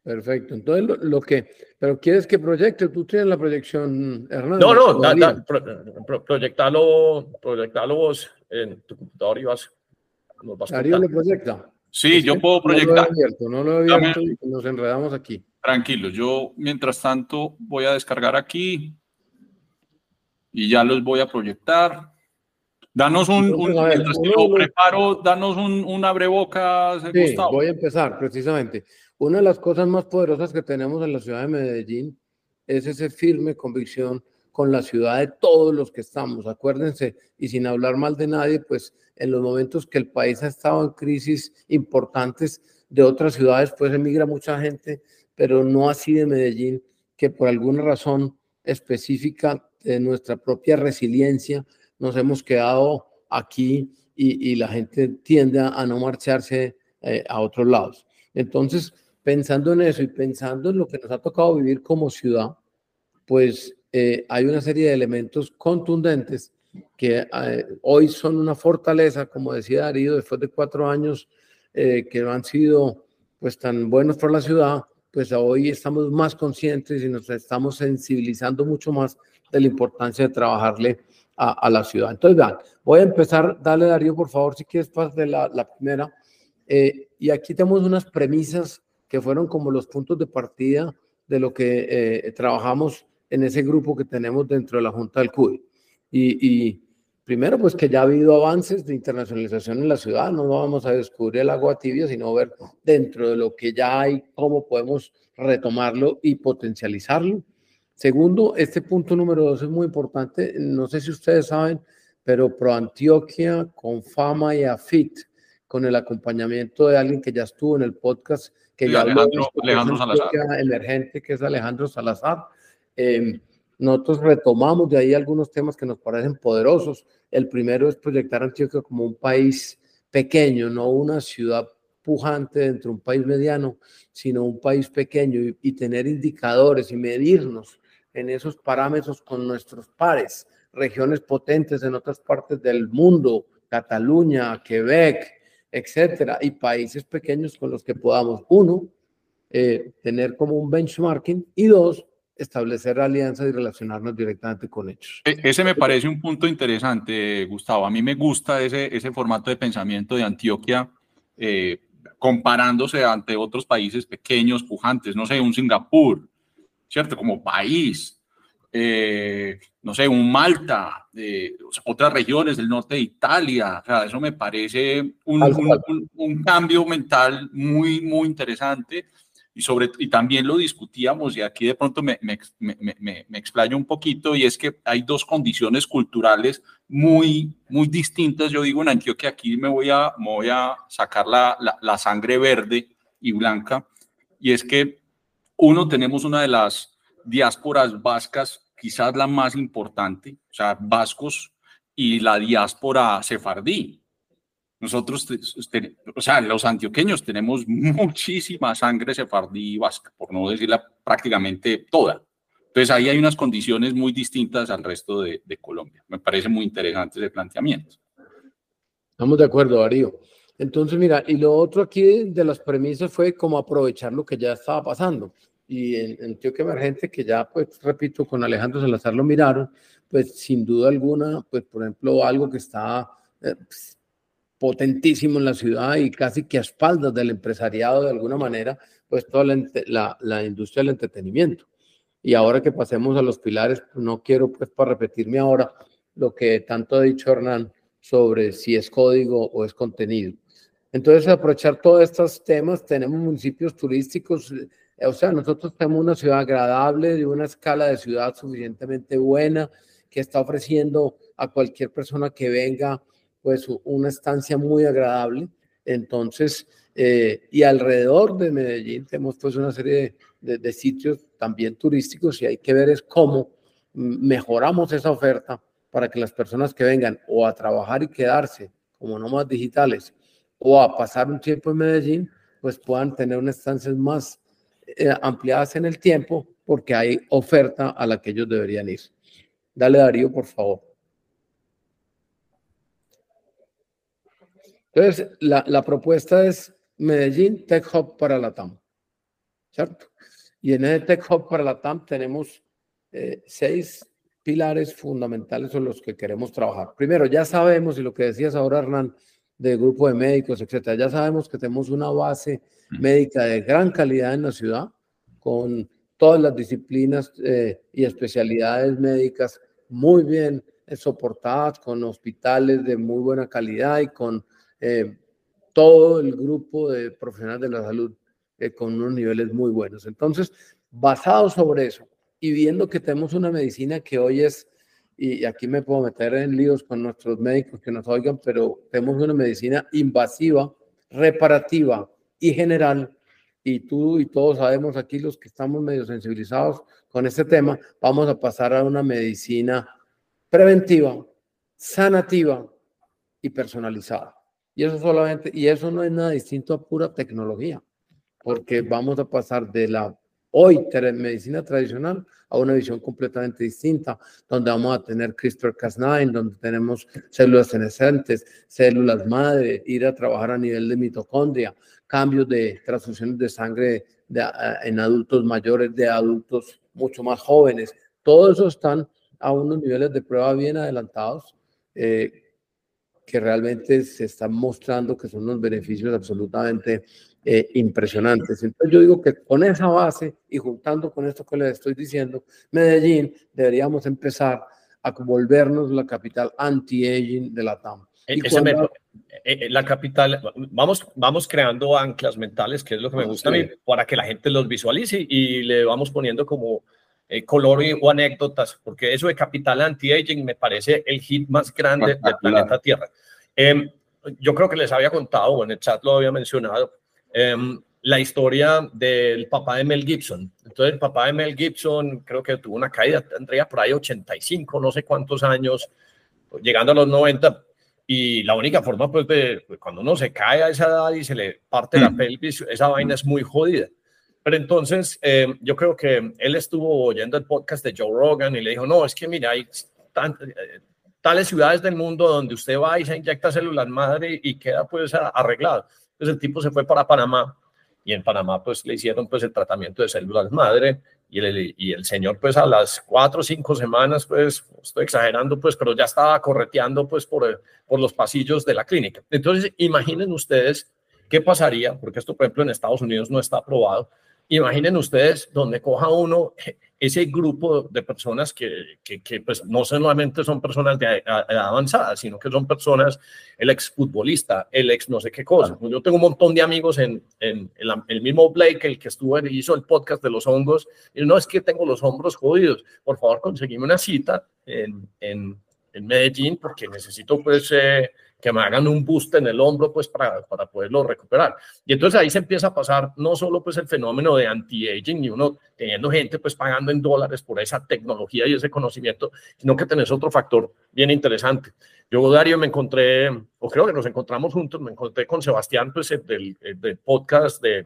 Perfecto, entonces lo, que, pero quieres que proyecte, tú tienes la proyección, Hernán. No, no, da, da, pro, proyectalo, proyectalo vos en tu computador y vas, nos vas Darío lo proyecta. Sí, yo puedo proyectar. No lo he abierto, y nos enredamos aquí. Tranquilo, yo mientras tanto voy a descargar aquí y ya los voy a proyectar. Danos un, un mientras que lo preparo, danos un, un abrebocas, sí, Gustavo. Voy a empezar precisamente. Una de las cosas más poderosas que tenemos en la ciudad de Medellín es esa firme convicción con la ciudad de todos los que estamos. Acuérdense, y sin hablar mal de nadie, pues en los momentos que el país ha estado en crisis importantes de otras ciudades, pues emigra mucha gente, pero no así de Medellín, que por alguna razón específica de nuestra propia resiliencia nos hemos quedado aquí y, la gente tiende a, no marcharse eh, a otros lados. Entonces, pensando en eso y pensando en lo que nos ha tocado vivir como ciudad, pues eh, hay una serie de elementos contundentes que eh, hoy son una fortaleza, como decía Darío, después de cuatro años eh, que no han sido pues tan buenos por la ciudad, pues hoy estamos más conscientes y nos estamos sensibilizando mucho más de la importancia de trabajarle a, la ciudad. Entonces, vean, voy a empezar, dale Darío, por favor, si quieres, de la, la primera. Eh, y aquí tenemos unas premisas que fueron como los puntos de partida de lo que trabajamos en ese grupo que tenemos dentro de la Junta del CUI. Y, primero, pues que ya ha habido avances de internacionalización en la ciudad, no vamos a descubrir el agua tibia, sino ver dentro de lo que ya hay, cómo podemos retomarlo y potencializarlo. Segundo, este punto número dos es muy importante, no sé si ustedes saben, pero Pro Antioquia con Fama y AFIT, con el acompañamiento de alguien que ya estuvo en el podcast, que ya Alejandro, Alejandro Salazar. emergente, que es Alejandro Salazar. Eh, nosotros retomamos de ahí algunos temas que nos parecen poderosos. El primero es proyectar Antioquia como un país pequeño, no una ciudad pujante dentro de un país mediano, sino un país pequeño y, y tener indicadores y medirnos en esos parámetros con nuestros pares regiones potentes en otras partes del mundo, Cataluña, Quebec, etcétera, y países pequeños con los que podamos, uno, eh, tener como un benchmarking y dos, establecer alianzas y relacionarnos directamente con ellos. E, ese me parece un punto interesante, Gustavo. A mí me gusta ese, ese formato de pensamiento de Antioquia, eh, comparándose ante otros países pequeños, pujantes, no sé, un Singapur, ¿cierto? Como país, eh, no sé, un Malta, eh, otras regiones del norte de Italia. O sea, eso me parece un, un, cambio mental muy, muy interesante. Y, sobre, y también lo discutíamos, y aquí de pronto me, me, me, me, explayo un poquito, y es que hay dos condiciones culturales muy, muy distintas. Yo digo en Antioquia, aquí me voy a, voy a sacar la, la, la sangre verde y blanca, y es que uno, tenemos una de las diásporas vascas quizás la más importante, o sea, vascos y la diáspora sefardí. Nosotros, o sea, los antioqueños tenemos muchísima sangre sefardí vasca, por no decirla prácticamente toda. Entonces ahí hay unas condiciones muy distintas al resto de, Colombia. Me parece muy interesante ese planteamiento. Estamos de acuerdo, Darío. Entonces, mira, y lo otro aquí de las premisas fue cómo aprovechar lo que ya estaba pasando y en, Antioquia Emergente, que ya, pues, repito, con Alejandro Salazar lo miraron, pues, sin duda alguna, pues, por ejemplo, algo que está eh, pues, potentísimo en la ciudad y casi que a espaldas del empresariado de alguna manera, pues, toda la, la, industria del entretenimiento. Y ahora que pasemos a los pilares, no quiero, pues, para repetirme ahora lo que tanto ha dicho Hernán sobre si es código o es contenido. Entonces, aprovechar todos estos temas, tenemos municipios turísticos o sea, nosotros tenemos una ciudad agradable, de una escala de ciudad suficientemente buena, que está ofreciendo a cualquier persona que venga, pues una estancia muy agradable. Entonces, eh, y alrededor de Medellín tenemos pues una serie de, de, sitios también turísticos y hay que ver es cómo mejoramos esa oferta para que las personas que vengan o a trabajar y quedarse como nómadas digitales o a pasar un tiempo en Medellín, pues puedan tener una estancia más eh, ampliadas en el tiempo porque hay oferta a la que ellos deberían ir. Dale, Darío, por favor. Entonces, la, la propuesta es Medellín Tech Hub para la TAM, ¿cierto? Y en ese Tech Hub para la TAM tenemos eh, seis pilares fundamentales son los que queremos trabajar. Primero, ya sabemos, y lo que decías ahora, Hernán, del grupo de médicos, etcétera, ya sabemos que tenemos una base médica de gran calidad en la ciudad, con todas las disciplinas eh, y especialidades médicas muy bien soportadas, con hospitales de muy buena calidad y con eh, todo el grupo de profesionales de la salud eh, con unos niveles muy buenos. Entonces, basado sobre eso y viendo que tenemos una medicina que hoy es, y aquí me puedo meter en líos con nuestros médicos que nos oigan, pero tenemos una medicina invasiva, reparativa, y general, y tú y todos sabemos aquí los que estamos medio sensibilizados con este tema, vamos a pasar a una medicina preventiva, sanativa y personalizada. Y eso solamente, y eso no es nada distinto a pura tecnología, porque vamos a pasar de la hoy medicina tradicional a una visión completamente distinta, donde vamos a tener CRISPR-Cas9, donde tenemos células senescentes, células madre, ir a trabajar a nivel de mitocondria, cambios de transfusiones de sangre en adultos mayores, de adultos mucho más jóvenes. Todo eso están a unos niveles de prueba bien adelantados. Eh, que realmente se están mostrando que son unos beneficios absolutamente eh, impresionantes. Entonces yo digo que con esa base y juntando con esto que les estoy diciendo, Medellín deberíamos empezar a volvernos la capital anti-aging de la TAM. Eh, eh, la capital, vamos, vamos creando anclas mentales, que es lo que me gusta a mí, para que la gente los visualice y le vamos poniendo como color o anécdotas, porque eso de capital anti-aging me parece el hit más grande del planeta Tierra. Em, yo creo que les había contado, o en el chat lo había mencionado, Em, la historia del papá de Mel Gibson. Entonces, el papá de Mel Gibson creo que tuvo una caída, tendría por ahí 85, no sé cuántos años, llegando a los 90. Y la única forma, pues, de cuando uno se cae a esa edad y se le parte la mm. pelvis, esa vaina es muy jodida. Pero entonces, em, yo creo que él estuvo oyendo el podcast de Joe Rogan y le dijo, no, es que mira, hay eh, tales ciudades del mundo donde usted va y se inyecta células madre y queda pues arreglado. Entonces el tipo se fue para Panamá y en Panamá pues le hicieron pues el tratamiento de células madre y el, y el señor pues a las cuatro o cinco semanas pues estoy exagerando pues pero ya estaba correteando pues por, por los pasillos de la clínica. Entonces imaginen ustedes qué pasaría, porque esto por ejemplo en Estados Unidos no está aprobado, imaginen ustedes donde coja uno ese grupo de personas que, que, pues no solamente son personas de edad avanzada, sino que son personas, el ex futbolista, el ex no sé qué cosa. Yo tengo un montón de amigos en, en, el, mismo Blake, el que estuvo y hizo el podcast de los hongos, y no es que tengo los hombros jodidos, por favor conseguime una cita en, en, en Medellín porque necesito pues... Eh, que me hagan un boost en el hombro pues para, para poderlo recuperar. Y entonces ahí se empieza a pasar no solo pues el fenómeno de anti-aging y uno teniendo gente pues pagando en dólares por esa tecnología y ese conocimiento, sino que tenés otro factor bien interesante. Yo, Dario, me encontré, o creo que nos encontramos juntos, me encontré con Sebastián pues del, del podcast de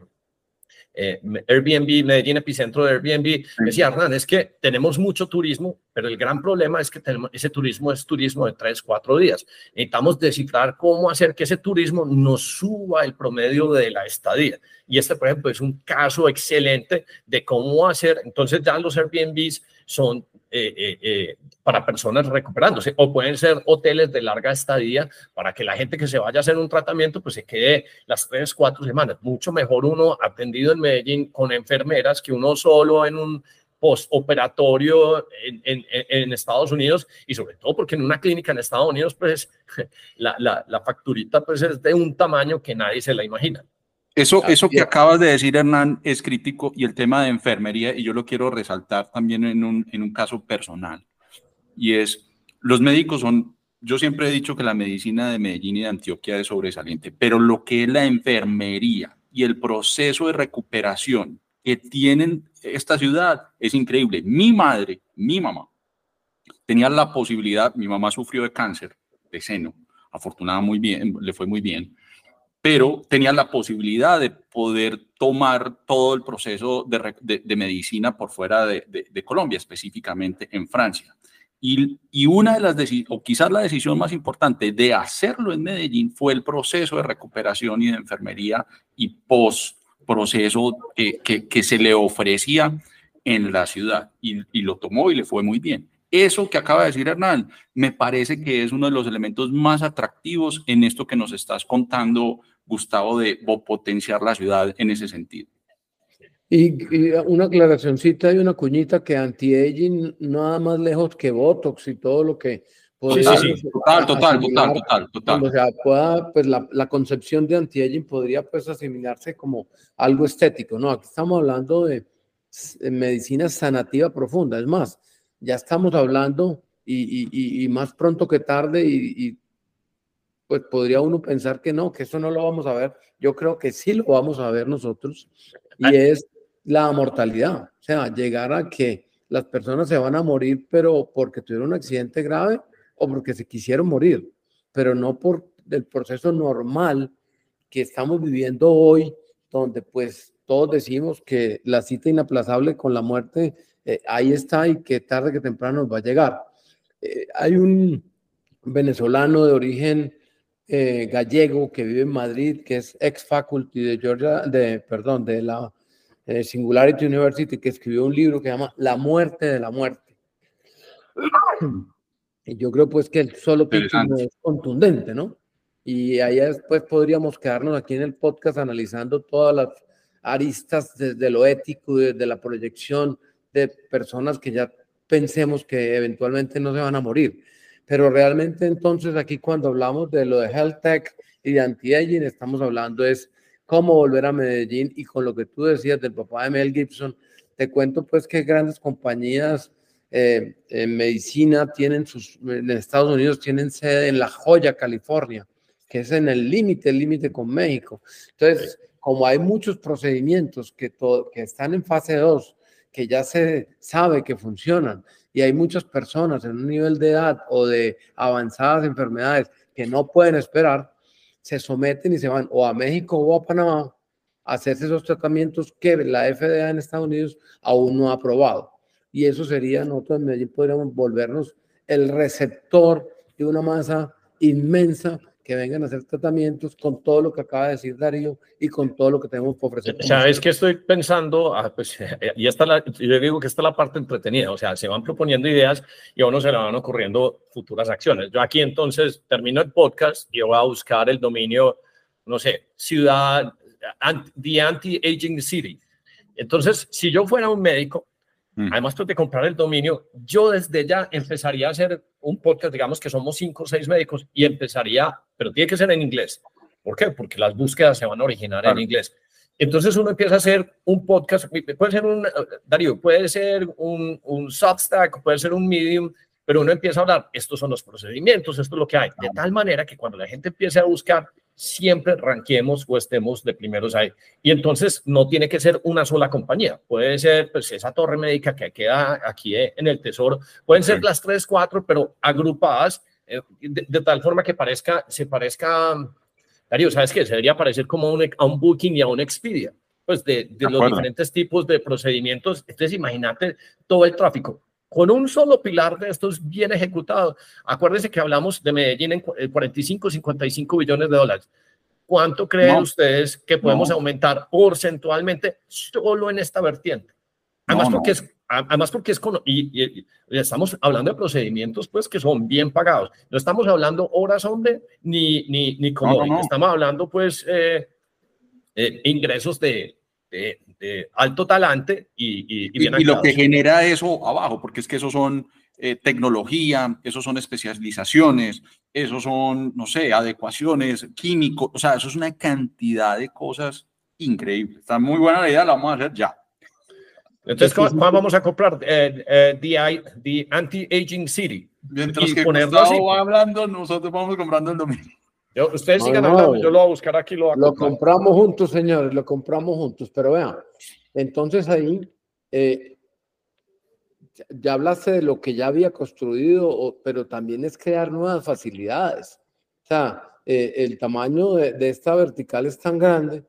eh, Airbnb, Medellín, epicentro de Airbnb, decía Hernán, es que tenemos mucho turismo, pero el gran problema es que tenemos, ese turismo es turismo de tres, cuatro días. Necesitamos descifrar cómo hacer que ese turismo nos suba el promedio de la estadía. Y este, por ejemplo, es un caso excelente de cómo hacer. Entonces ya los Airbnbs son eh, eh, eh, para personas recuperándose o pueden ser hoteles de larga estadía para que la gente que se vaya a hacer un tratamiento pues se quede las tres, cuatro semanas. Mucho mejor uno atendido en Medellín con enfermeras que uno solo en un postoperatorio en, en, en, Estados Unidos y sobre todo porque en una clínica en Estados Unidos pues *laughs* la, la, la facturita pues es de un tamaño que nadie se la imagina. Eso, eso que acabas de decir, Hernán, es crítico y el tema de enfermería, y yo lo quiero resaltar también en un, en un caso personal, y es, los médicos son, yo siempre he dicho que la medicina de Medellín y de Antioquia es sobresaliente, pero lo que es la enfermería y el proceso de recuperación que tienen esta ciudad es increíble. Mi madre, mi mamá, tenía la posibilidad, mi mamá sufrió de cáncer de seno, afortunadamente muy bien, le fue muy bien, pero tenía la posibilidad de poder tomar todo el proceso de, medicina por fuera de, Colombia, específicamente en Francia. Y, y una de las o quizás la decisión más importante de hacerlo en Medellín fue el proceso de recuperación y de enfermería y post proceso que, que, se le ofrecía en la ciudad y, y lo tomó y le fue muy bien. Eso que acaba de decir Hernán, me parece que es uno de los elementos más atractivos en esto que nos estás contando Gustavo, de potenciar la ciudad en ese sentido. Y, una aclaracióncita y una cuñita que anti-aging nada más lejos que Botox y todo lo que podría sí, sí, total, total, total, total, total. O sea, pueda, pues la, la concepción de anti-aging podría pues asimilarse como algo estético, ¿no? Aquí estamos hablando de, medicina sanativa profunda, es más, ya estamos hablando y, y, y más pronto que tarde y, pues podría uno pensar que no, que eso no lo vamos a ver. Yo creo que sí lo vamos a ver nosotros y es la mortalidad. O sea, llegar a que las personas se van a morir, pero porque tuvieron un accidente grave o porque se quisieron morir, pero no por el proceso normal que estamos viviendo hoy, donde pues todos decimos que la cita inaplazable con la muerte eh, ahí está y que tarde que temprano va a llegar. Eh, hay un venezolano de origen eh, gallego que vive en Madrid, que es ex faculty de Georgia, de, perdón, de la eh, Singularity University, que escribió un libro que se llama La muerte de la muerte. *clears throat* yo creo pues que el solo título es contundente, ¿no? Y ahí después podríamos quedarnos aquí en el podcast analizando todas las aristas desde lo ético, desde la proyección de personas que ya pensemos que eventualmente no se van a morir. Pero realmente entonces aquí cuando hablamos de lo de health tech y de anti-aging, estamos hablando es cómo volver a Medellín y con lo que tú decías del papá de Mel Gibson, te cuento pues que grandes compañías eh, en medicina tienen sus, en Estados Unidos tienen sede en La Joya, California, que es en el límite, el límite con México. Entonces, como hay muchos procedimientos que, que están en fase 2, que ya se sabe que funcionan y hay muchas personas en un nivel de edad o de avanzadas enfermedades que no pueden esperar, se someten y se van o a México o a Panamá a hacerse esos tratamientos que la FDA en Estados Unidos aún no ha aprobado. Y eso sería, nosotros en Medellín podríamos volvernos el receptor de una masa inmensa que vengan a hacer tratamientos con todo lo que acaba de decir Darío y con todo lo que tenemos por ofrecer. Sabes que estoy pensando, ah, pues, *laughs* y está la, yo digo que esta es la parte entretenida, o sea, se van proponiendo ideas y a uno se le van ocurriendo futuras acciones. Yo aquí entonces termino el podcast y voy a buscar el dominio, no sé, ciudad, the anti-aging city. Entonces, si yo fuera un médico, Mm. Además, pues, de comprar el dominio, yo desde ya empezaría a hacer un podcast, digamos que somos cinco o seis médicos, y empezaría, pero tiene que ser en inglés. ¿Por qué? Porque las búsquedas se van a originar en inglés. Entonces uno empieza a hacer un podcast, puede ser un, Darío, puede ser un, un Substack, puede ser un Medium, pero uno empieza a hablar, estos son los procedimientos, esto es lo que hay, de tal manera que cuando la gente empiece a buscar, siempre ranquemos o estemos de primeros ahí. Y entonces no tiene que ser una sola compañía, puede ser pues esa torre médica que queda aquí en el tesoro, pueden ser las tres, cuatro, pero agrupadas eh, de, tal forma que parezca, se parezca, Darío, ¿sabes qué? Se debería parecer como a un, a un Booking y a un Expedia, pues de, de los diferentes tipos de procedimientos. Entonces imagínate todo el tráfico con un solo pilar de estos bien ejecutado. Acuérdense que hablamos de Medellín en 45, 55 billones de dólares. ¿Cuánto creen ustedes que podemos aumentar porcentualmente solo en esta vertiente? Además, porque es, además porque es con, y, estamos hablando de procedimientos pues que son bien pagados. No estamos hablando horas hombre ni, ni, ni como estamos hablando pues eh, eh, ingresos de, alto talante y, y, y, lo que genera eso abajo, porque es que eso son eh, tecnología, eso son especializaciones, eso son, no sé, adecuaciones, químicos, o sea, eso es una cantidad de cosas increíbles. Está muy buena la idea, la vamos a hacer ya. Entonces, ¿cuál, vamos a comprar? Eh, eh, the, Anti-Aging City. Mientras que Gustavo va hablando, nosotros vamos comprando el dominio ustedes sigan hablando, yo lo voy a buscar aquí. Lo, lo compramos juntos, señores, lo compramos juntos. Pero vean, entonces ahí eh, ya hablaste de lo que ya había construido, pero también es crear nuevas facilidades. O sea, eh, el tamaño de, esta vertical es tan grande,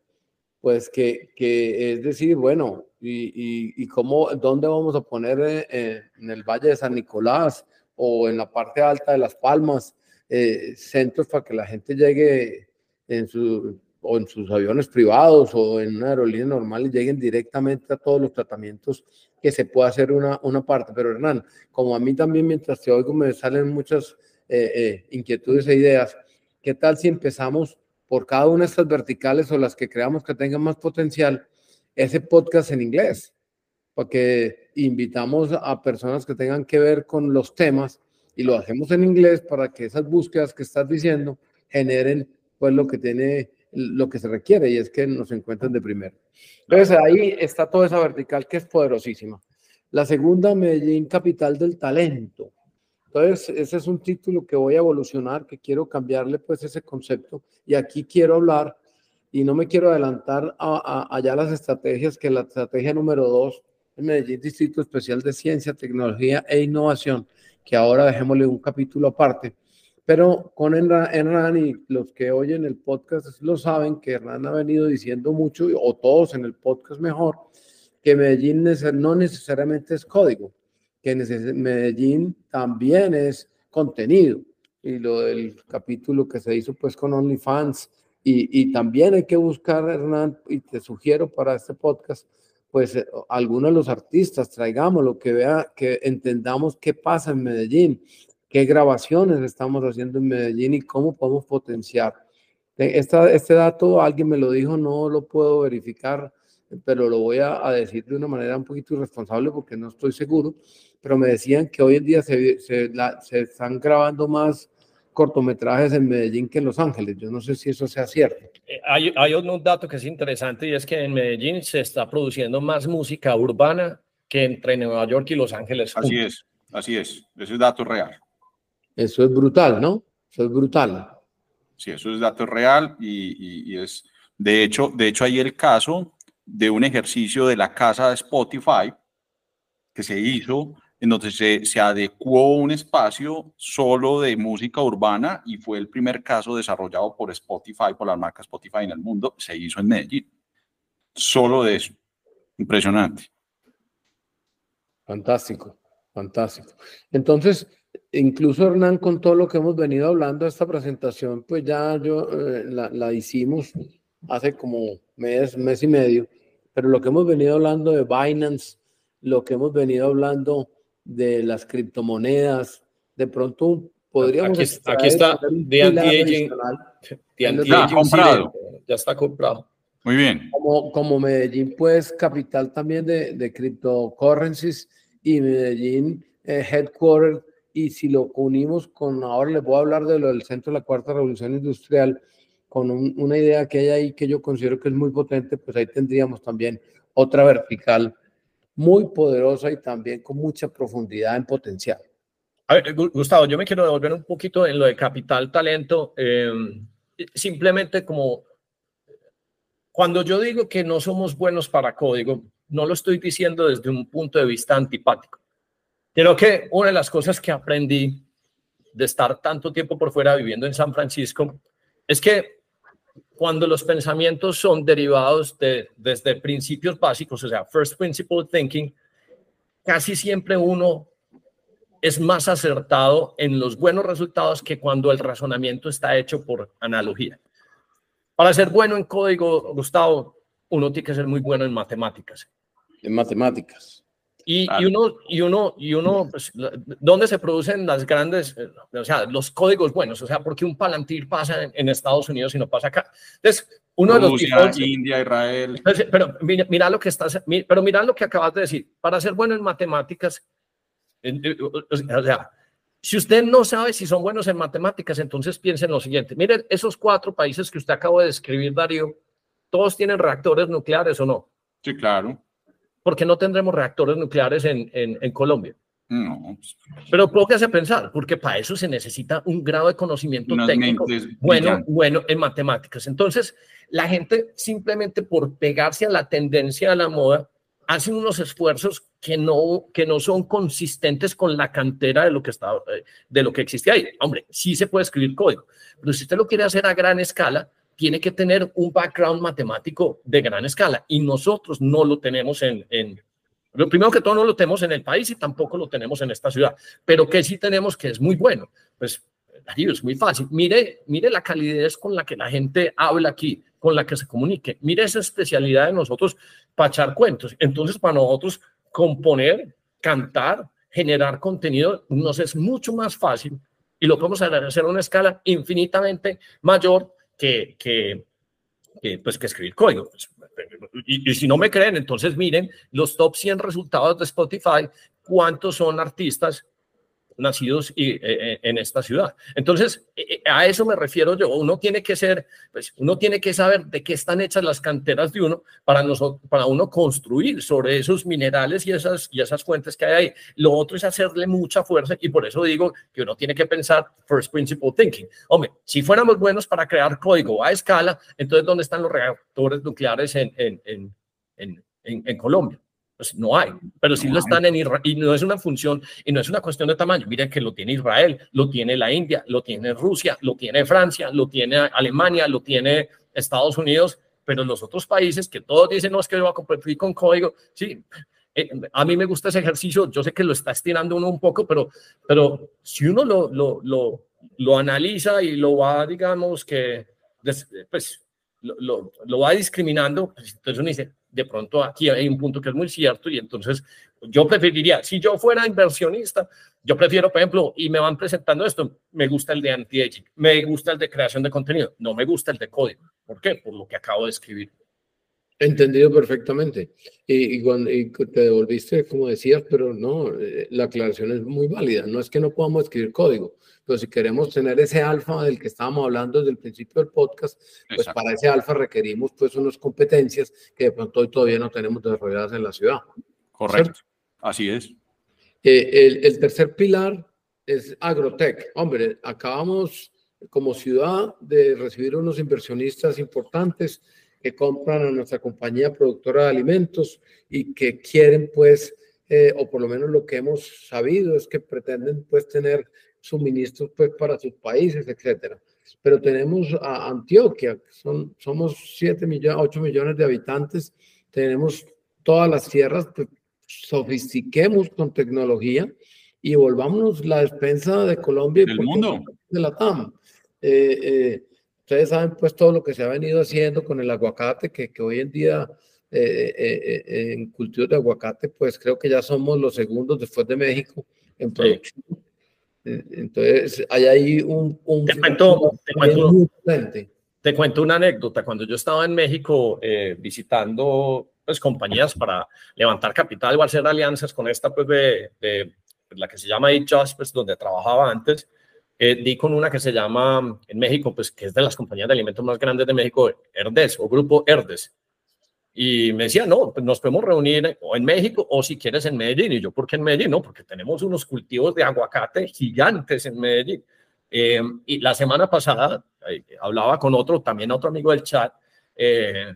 pues que, que es decir, bueno, y, y, cómo, dónde vamos a poner eh, en el Valle de San Nicolás o en la parte alta de Las Palmas eh, centros para que la gente llegue en, su, o en sus aviones privados o en una aerolínea normal y lleguen directamente a todos los tratamientos que se pueda hacer una, una parte. Pero Hernán, como a mí también mientras te oigo me salen muchas eh, eh, inquietudes e ideas, ¿qué tal si empezamos por cada una de estas verticales o las que creamos que tengan más potencial, ese podcast en inglés? Porque invitamos a personas que tengan que ver con los temas y lo hacemos en inglés para que esas búsquedas que estás diciendo generen pues lo que tiene lo que se requiere y es que nos encuentren de primero. Entonces ahí está toda esa vertical que es poderosísima. La segunda, Medellín, capital del talento. Entonces, ese es un título que voy a evolucionar, que quiero cambiarle pues ese concepto y aquí quiero hablar y no me quiero adelantar a, allá las estrategias, que la estrategia número dos, en Medellín Distrito Especial de Ciencia, Tecnología e Innovación, que ahora dejémosle un capítulo aparte. Pero con Hernán y los que oyen el podcast lo saben que Hernán ha venido diciendo mucho, o todos en el podcast mejor, que Medellín no necesariamente es código, que Medellín también es contenido. Y lo del capítulo que se hizo pues con OnlyFans. Y, y también hay que buscar, Hernán, y te sugiero para este podcast, pues eh, algunos de los artistas, traigamos lo que vea, que entendamos qué pasa en Medellín, qué grabaciones estamos haciendo en Medellín y cómo podemos potenciar. Esta, este dato alguien me lo dijo, no lo puedo verificar, pero lo voy a, decir de una manera un poquito irresponsable porque no estoy seguro, pero me decían que hoy en día se, se, se están grabando más cortometrajes en Medellín que en Los Ángeles. Yo no sé si eso sea cierto. Eh, hay, hay un dato que es interesante y es que en Medellín se está produciendo más música urbana que entre Nueva York y Los Ángeles. Así es, así es. Ese es dato real. Eso es brutal, ¿no? Eso es brutal. Sí, eso es dato real y, y, es, de hecho, de hecho hay el caso de un ejercicio de la casa de Spotify que se hizo en donde se, se, adecuó un espacio solo de música urbana y fue el primer caso desarrollado por Spotify, por la marca Spotify en el mundo, se hizo en Medellín. Solo de eso. Impresionante. Fantástico, fantástico. Entonces, incluso Hernán, con todo lo que hemos venido hablando, esta presentación, pues ya yo eh, la, la, hicimos hace como mes, mes y medio, pero lo que hemos venido hablando de Binance, lo que hemos venido hablando de las criptomonedas. De pronto podríamos... Aquí, aquí está de anti-aging. Ya, comprado. ya está comprado. Muy bien. Como, como Medellín, pues, capital también de, de cryptocurrencies y Medellín, eh, headquarter. Y si lo unimos con, ahora les voy a hablar de lo del centro de la cuarta revolución industrial, con una idea que hay ahí que yo considero que es muy potente, pues ahí tendríamos también otra vertical muy poderosa y también con mucha profundidad en potencial. A ver, Gustavo, yo me quiero devolver un poquito en lo de capital talento, em, simplemente como cuando yo digo que no somos buenos para código, no lo estoy diciendo desde un punto de vista antipático. Creo que una de las cosas que aprendí de estar tanto tiempo por fuera viviendo en San Francisco es que cuando los pensamientos son derivados de, desde principios básicos, o sea, first principle thinking, casi siempre uno es más acertado en los buenos resultados que cuando el razonamiento está hecho por analogía. Para ser bueno en código, Gustavo, uno tiene que ser muy bueno en matemáticas. En matemáticas. Y, y, uno, y uno, y uno pues, ¿dónde se producen las grandes, eh, o sea, los códigos buenos? O sea, porque un Palantir pasa en, Estados Unidos y no pasa acá? Entonces, uno Rusia, de los India, Israel. Pero mira, mira, lo que estás, pero mira lo que acabas de decir. Para ser bueno en matemáticas, o sea, si usted no sabe si son buenos en matemáticas, entonces piensen lo siguiente. Miren, esos cuatro países que usted acaba de describir, Darío, ¿todos tienen reactores nucleares o no? Sí, claro. ¿Por qué no tendremos reactores nucleares en, en, Colombia? No. Pero póngase a pensar, porque para eso se necesita un grado de conocimiento técnico bueno, bueno en matemáticas. Entonces, la gente simplemente por pegarse a la tendencia de la moda, hacen unos esfuerzos que no, que no son consistentes con la cantera de lo que está, de lo que existe ahí. Hombre, sí se puede escribir código, pero si usted lo quiere hacer a gran escala, tiene que tener un background matemático de gran escala y nosotros no lo tenemos en, en lo primero que todo no lo tenemos en el país y tampoco lo tenemos en esta ciudad, pero que sí tenemos que es muy bueno. Pues Darío, es muy fácil. Mire, mire la calidez con la que la gente habla aquí, con la que se comunique. Mire esa especialidad de nosotros para echar cuentos. Entonces, para nosotros componer, cantar, generar contenido nos es mucho más fácil y lo podemos hacer a una escala infinitamente mayor que, pues, que escribir código. Y, y, si no me creen, entonces miren los top 100 resultados de Spotify, cuántos son artistas nacidos y, eh, eh, en esta ciudad. Entonces, eh, a eso me refiero yo. Uno tiene que ser, pues, uno tiene que saber de qué están hechas las canteras de uno para, para uno construir sobre esos minerales y esas, y esas fuentes que hay ahí. Lo otro es hacerle mucha fuerza y por eso digo que uno tiene que pensar first principle thinking. Hombre, si fuéramos buenos para crear código a escala, entonces, ¿dónde están los reactores nucleares en, en, en, en Colombia? Pues no hay, pero sí lo están en Israel y no es una función y no es una cuestión de tamaño. Miren que lo tiene Israel, lo tiene la India, lo tiene Rusia, lo tiene Francia, lo tiene Alemania, lo tiene Estados Unidos, pero los otros países que todos dicen, no, es que yo voy a competir con código, sí, eh, a mí me gusta ese ejercicio, yo sé que lo está estirando uno un poco, pero, pero si uno lo, lo, lo, lo analiza y lo va, digamos que, pues, lo, lo, va discriminando, pues, entonces uno dice, de pronto aquí hay un punto que es muy cierto y entonces yo preferiría, si yo fuera inversionista, yo prefiero, por ejemplo, y me van presentando esto, me gusta el de anti-aging, me gusta el de creación de contenido, no me gusta el de código. ¿Por qué? Por lo que acabo de escribir. Entendido perfectamente. Y, y, cuando, y te devolviste, como decías, pero no, eh, la aclaración es muy válida. No es que no podamos escribir código, pero si queremos tener ese alfa del que estábamos hablando desde el principio del podcast, pues Exacto. para ese alfa requerimos pues unas competencias que de pronto hoy todavía no tenemos desarrolladas en la ciudad. Correcto. ¿cierto? Así es. Eh, el, el tercer pilar es agrotech. Hombre, acabamos como ciudad de recibir unos inversionistas importantes que compran a nuestra compañía productora de alimentos y que quieren pues, eh, o por lo menos lo que hemos sabido es que pretenden pues tener suministros pues para sus países, etcétera. Pero tenemos a Antioquia, son, somos 7 millones, 8 millones de habitantes, tenemos todas las tierras, pues, sofistiquemos con tecnología y volvámonos la despensa de Colombia y del mundo. de la TAM. Eh, eh, Ustedes saben pues todo lo que se ha venido haciendo con el aguacate, que, que hoy en día eh, eh, eh, en cultivos de aguacate, pues creo que ya somos los segundos después de México en producción. Sí. Entonces, hay ahí un... un te, cuento, te, cuento, te, cuento, una anécdota. Cuando yo estaba en México eh, visitando pues, compañías para levantar capital o hacer alianzas con esta, pues, de, de la que se llama eJust, pues, donde trabajaba antes, eh, di con una que se llama en México, pues que es de las compañías de alimentos más grandes de México, Herdes o Grupo Herdes. Y me decía, no, pues nos podemos reunir o en México o si quieres en Medellín. Y yo, ¿por qué en Medellín? No, porque tenemos unos cultivos de aguacate gigantes en Medellín. Eh, y la semana pasada eh, hablaba con otro, también otro amigo del chat, eh,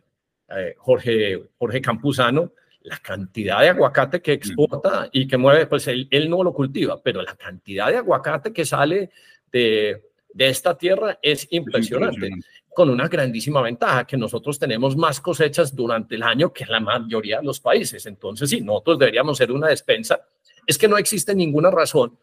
eh, Jorge, Jorge Campuzano, la cantidad de aguacate que exporta y que mueve, pues él, él, no lo cultiva, pero la cantidad de aguacate que sale de, de esta tierra es impresionante, es impresionante, con una grandísima ventaja, que nosotros tenemos más cosechas durante el año que la mayoría de los países. Entonces, sí, nosotros deberíamos ser una despensa. Es que no existe ninguna razón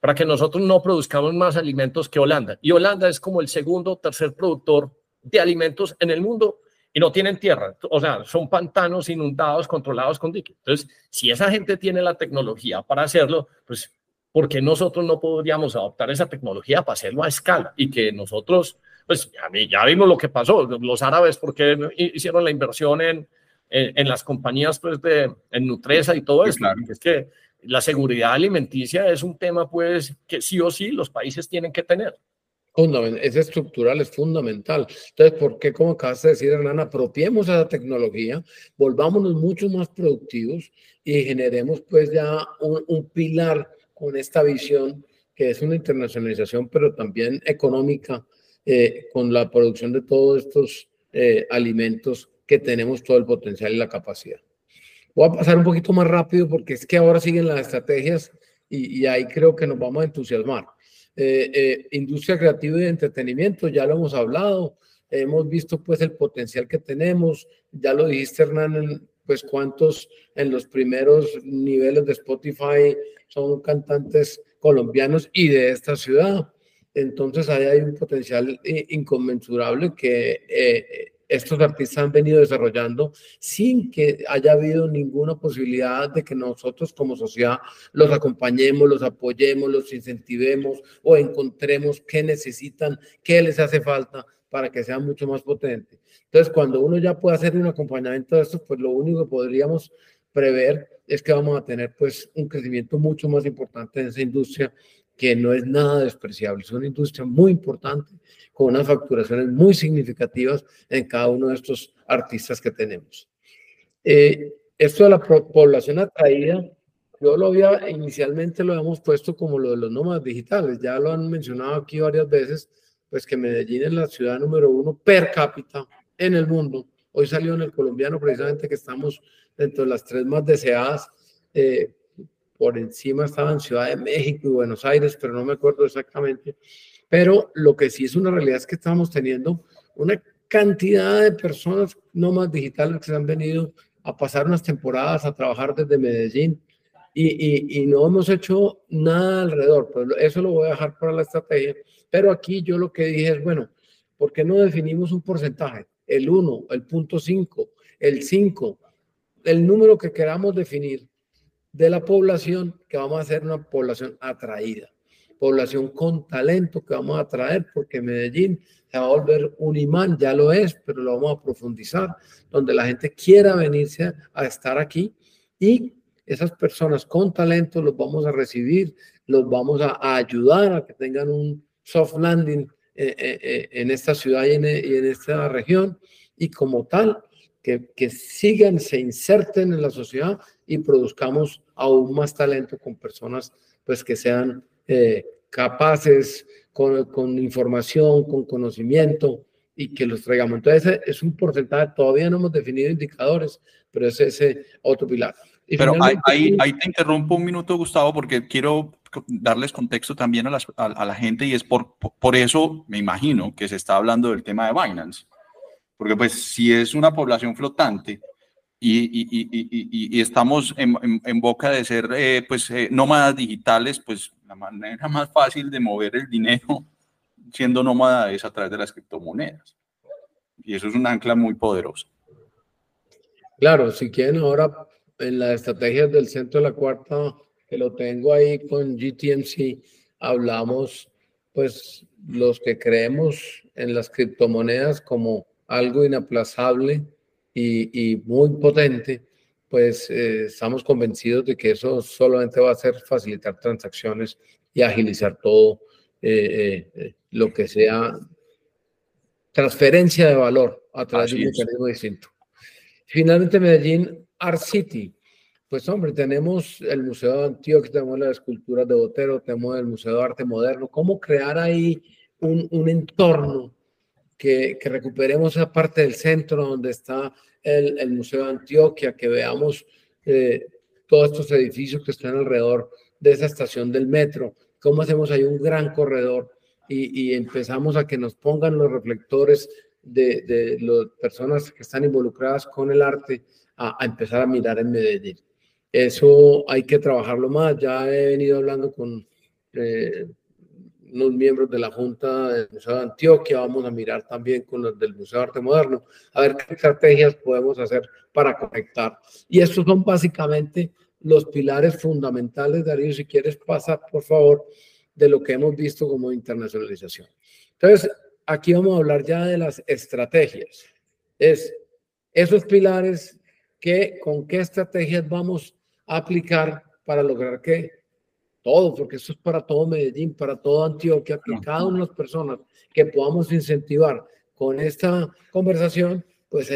para que nosotros no produzcamos más alimentos que Holanda. Y Holanda es como el segundo o tercer productor de alimentos en el mundo y no tienen tierra, o sea, son pantanos inundados, controlados con diques. Entonces, si esa gente tiene la tecnología para hacerlo, pues, ¿por qué nosotros no podríamos adoptar esa tecnología para hacerlo a escala? Y que nosotros, pues, ya, ya vimos lo que pasó, los árabes, porque hicieron la inversión en, en, en, las compañías, pues, de, en Nutresa y todo eso. Claro. Es que la seguridad alimenticia es un tema, pues, que sí o sí los países tienen que tener. Es estructural, es fundamental. Entonces, ¿por qué, como acabas de decir, Hernán, apropiemos esa tecnología, volvámonos mucho más productivos y generemos pues ya un, un pilar con esta visión que es una internacionalización, pero también económica, eh, con la producción de todos estos eh, alimentos que tenemos todo el potencial y la capacidad. Voy a pasar un poquito más rápido porque es que ahora siguen las estrategias y, y ahí creo que nos vamos a entusiasmar. Eh, eh, industria creativa y entretenimiento, ya lo hemos hablado, hemos visto pues el potencial que tenemos, ya lo dijiste Hernán, pues cuántos en los primeros niveles de Spotify son cantantes colombianos y de esta ciudad. Entonces ahí hay un potencial inconmensurable que eh, estos artistas han venido desarrollando sin que haya habido ninguna posibilidad de que nosotros como sociedad los acompañemos, los apoyemos, los incentivemos o encontremos qué necesitan, qué les hace falta para que sean mucho más potentes. Entonces, cuando uno ya puede hacer un acompañamiento de esto, pues lo único que podríamos prever es que vamos a tener pues un crecimiento mucho más importante en esa industria que no es nada despreciable, es una industria muy importante con unas facturaciones muy significativas en cada uno de estos artistas que tenemos. Eh, esto de la población atraída, yo lo había, inicialmente lo habíamos puesto como lo de los nómadas digitales, ya lo han mencionado aquí varias veces, pues que Medellín es la ciudad número uno per cápita en el mundo. Hoy salió en el colombiano precisamente que estamos dentro de las tres más deseadas eh, por encima estaban Ciudad de México y Buenos Aires, pero no me acuerdo exactamente. Pero lo que sí es una realidad es que estamos teniendo una cantidad de personas no más digitales que se han venido a pasar unas temporadas a trabajar desde Medellín y, y, y no hemos hecho nada alrededor. Pues eso lo voy a dejar para la estrategia. Pero aquí yo lo que dije es, bueno, ¿por qué no definimos un porcentaje? El 1, el punto 5, El 5, el número que queramos definir de la población, que vamos a ser una población atraída, población con talento que vamos a atraer, porque Medellín se va a volver un imán, ya lo es, pero lo vamos a profundizar, donde la gente quiera venirse a estar aquí. Y esas personas con talento los vamos a recibir, los vamos a, ayudar a que tengan un soft landing eh, eh, eh, en esta ciudad y en, esta región y como tal, que, que, sigan, se inserten en la sociedad y produzcamos aún más talento con personas pues que sean capaces, con, con, información, con conocimiento y que los traigamos. Entonces es un porcentaje, todavía no hemos definido indicadores, pero es ese otro pilar. Pero ahí, ahí, te interrumpo un minuto, Gustavo, porque quiero darles contexto también a, a, la gente y es por, por eso, me imagino, que se está hablando del tema de Binance. Porque pues si es una población flotante y, y, y, y estamos en, en, boca de ser eh, pues eh, nómadas digitales, pues la manera más fácil de mover el dinero *laughs* siendo nómada es a través de las criptomonedas. Y eso es un ancla muy poderoso. Claro, si quieren ahora en las estrategias del centro de la cuarta, que lo tengo ahí con GTMC, hablamos, pues, los que creemos en las criptomonedas como algo inaplazable y, y muy potente, pues eh, estamos convencidos de que eso solamente va a hacer facilitar transacciones y agilizar todo eh, eh, lo que sea transferencia de valor a través de un mecanismo distinto. Finalmente, Medellín Art City. Pues hombre, tenemos el Museo de Antioquia, tenemos las esculturas de Botero, tenemos el Museo de Arte Moderno. ¿Cómo crear ahí un, un entorno que, que, recuperemos esa parte del centro donde está el, el Museo de Antioquia, que veamos eh, todos estos edificios que están alrededor de esa estación del metro? ¿Cómo hacemos ahí un gran corredor y, y empezamos a que nos pongan los reflectores de, de las personas que están involucradas con el arte a, empezar a mirar en Medellín. Eso hay que trabajarlo más. Ya he venido hablando con eh, unos miembros de la Junta del Museo de Antioquia, vamos a mirar también con los del Museo de Arte Moderno, a ver qué estrategias podemos hacer para conectar. Y estos son básicamente los pilares fundamentales, Darío, si quieres pasa, por favor, de lo que hemos visto como internacionalización. Entonces, aquí vamos a hablar ya de las estrategias. Es esos pilares que con qué estrategias vamos a aplicar para lograr que todo, porque esto es para todo Medellín, para todo Antioquia, que cada una de las personas que podamos incentivar con esta conversación, pues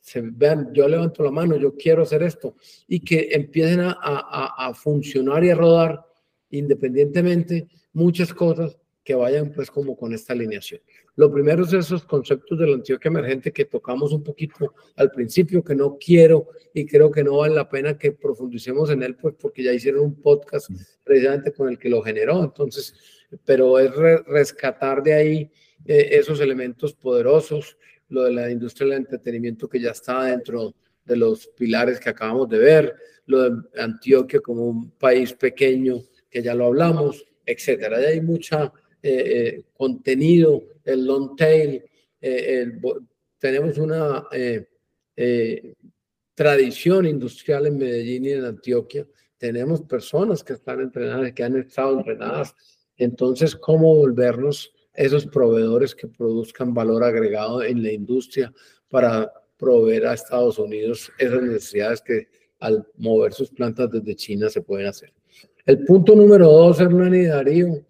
se vean, yo levanto la mano, yo quiero hacer esto, y que empiecen a, a, a funcionar y a rodar independientemente muchas cosas que vayan pues como con esta alineación. Lo primero es esos conceptos de la Antioquia emergente que tocamos un poquito al principio, que no quiero y creo que no vale la pena que profundicemos en él, pues porque ya hicieron un podcast precisamente con el que lo generó. Entonces, pero es rescatar de ahí eh, esos elementos poderosos, lo de la industria del entretenimiento que ya está dentro de los pilares que acabamos de ver, lo de Antioquia como un país pequeño, que ya lo hablamos, etcétera. hay mucha eh, eh, contenido, el long tail, eh, tenemos una tradición industrial en Medellín y en Antioquia, tenemos personas que están entrenadas, que han estado entrenadas, entonces, ¿cómo volvernos esos proveedores que produzcan valor agregado en la industria para proveer a Estados Unidos esas necesidades que al mover sus plantas desde China se pueden hacer? El punto número dos, Hernán y Darío,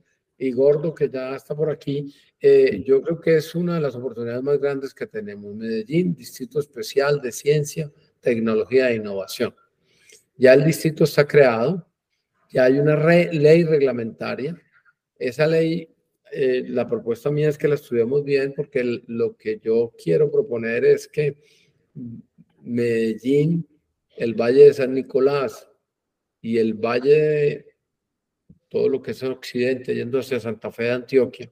y Gordo, que ya está por aquí, eh, yo creo que es una de las oportunidades más grandes que tenemos. Medellín, Distrito Especial de Ciencia, Tecnología e Innovación. Ya el distrito está creado, ya hay una ley reglamentaria. Esa ley, eh, la propuesta mía es que la estudiemos bien porque lo que yo quiero proponer es que Medellín, el Valle de San Nicolás y el Valle todo lo que es el occidente, yendo hacia Santa Fe de Antioquia,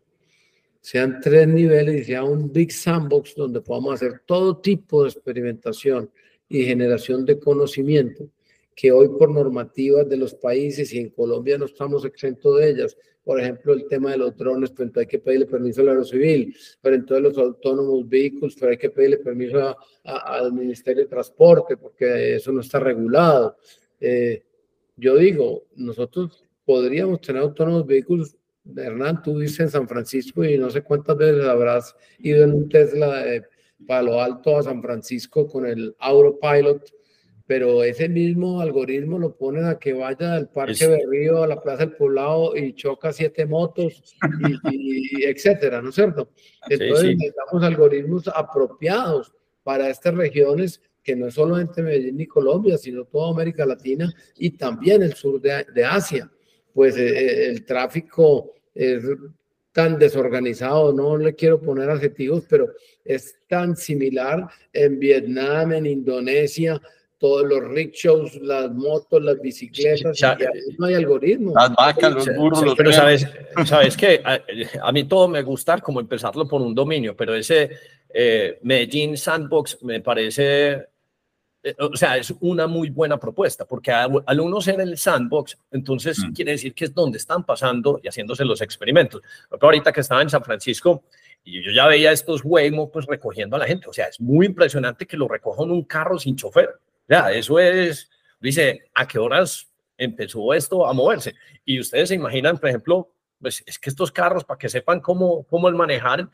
sean tres niveles y sea un big sandbox donde podamos hacer todo tipo de experimentación y generación de conocimiento que hoy por normativas de los países y en Colombia no estamos exentos de ellas, por ejemplo, el tema de los drones, pues entonces hay que pedirle permiso al aerocivil, pero entonces los autónomos vehículos, pero hay que pedirle permiso al Ministerio de Transporte, porque eso no está regulado. Eh, yo digo, nosotros podríamos tener autónomos vehículos. Hernán, tú dices en San Francisco y no sé cuántas veces habrás ido en un Tesla de Palo Alto a San Francisco con el Autopilot pero ese mismo algoritmo lo ponen a que vaya del Parque de Río a la Plaza del Poblado y choca siete motos, y, *laughs* etcétera, ¿no es cierto? Entonces necesitamos algoritmos apropiados para estas regiones que no es solamente Medellín ni Colombia, sino toda América Latina y también el sur de, de Asia. Pues eh, eh, el tráfico es tan desorganizado, no le quiero poner adjetivos, pero es tan similar en Vietnam, en Indonesia, todos los rickshaws, las motos, las bicicletas, no hay algoritmo. Las vacas, los burros, los Pero sabes, sabes que a, mí todo me gusta como empezarlo por un dominio, pero ese eh, Medellín Sandbox me parece, eh, o sea, es una muy buena propuesta, porque al, uno ser el sandbox, entonces mm. quiere decir que es donde están pasando y haciéndose los experimentos. ahorita que estaba en San Francisco, y yo ya veía estos Waymo pues recogiendo a la gente. O sea, es muy impresionante que lo recojan un carro sin chofer. Ya, eso es, dice, ¿a qué horas empezó esto a moverse? Y ustedes se imaginan, por ejemplo, pues es que estos carros, para que sepan cómo, cómo el manejar,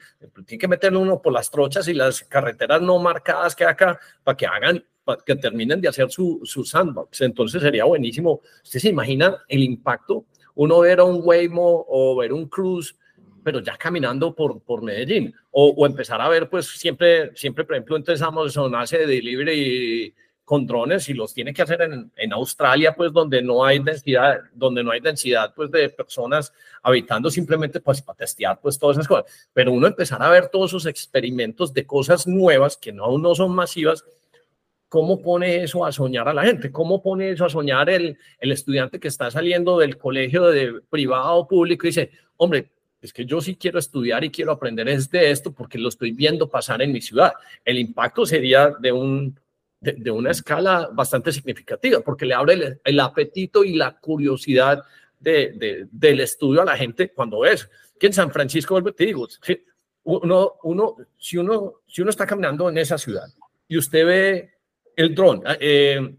tiene que meterlo uno por las trochas y las carreteras no marcadas que acá, para que hagan, para que terminen de hacer su, su sandbox. Entonces sería buenísimo. ¿Ustedes se imaginan el impacto? Uno ver a un Waymo o ver un Cruise pero ya caminando por, por Medellín, o, o, empezar a ver, pues siempre, siempre, por ejemplo, entonces Amazon hace delivery y, con drones y los tiene que hacer en, en, Australia, pues donde no hay densidad, donde no hay densidad pues de personas habitando simplemente pues para testear pues todas esas cosas. Pero uno empezar a ver todos esos experimentos de cosas nuevas que no, aún no son masivas, ¿cómo pone eso a soñar a la gente? ¿Cómo pone eso a soñar el, el estudiante que está saliendo del colegio de privado o público y dice, hombre, es que yo sí quiero estudiar y quiero aprender de esto porque lo estoy viendo pasar en mi ciudad. El impacto sería de un de, una escala bastante significativa, porque le abre el, apetito y la curiosidad de, del estudio a la gente cuando ves que en San Francisco, te digo, uno, uno, si, uno, si uno está caminando en esa ciudad y usted ve el dron, ah, eh,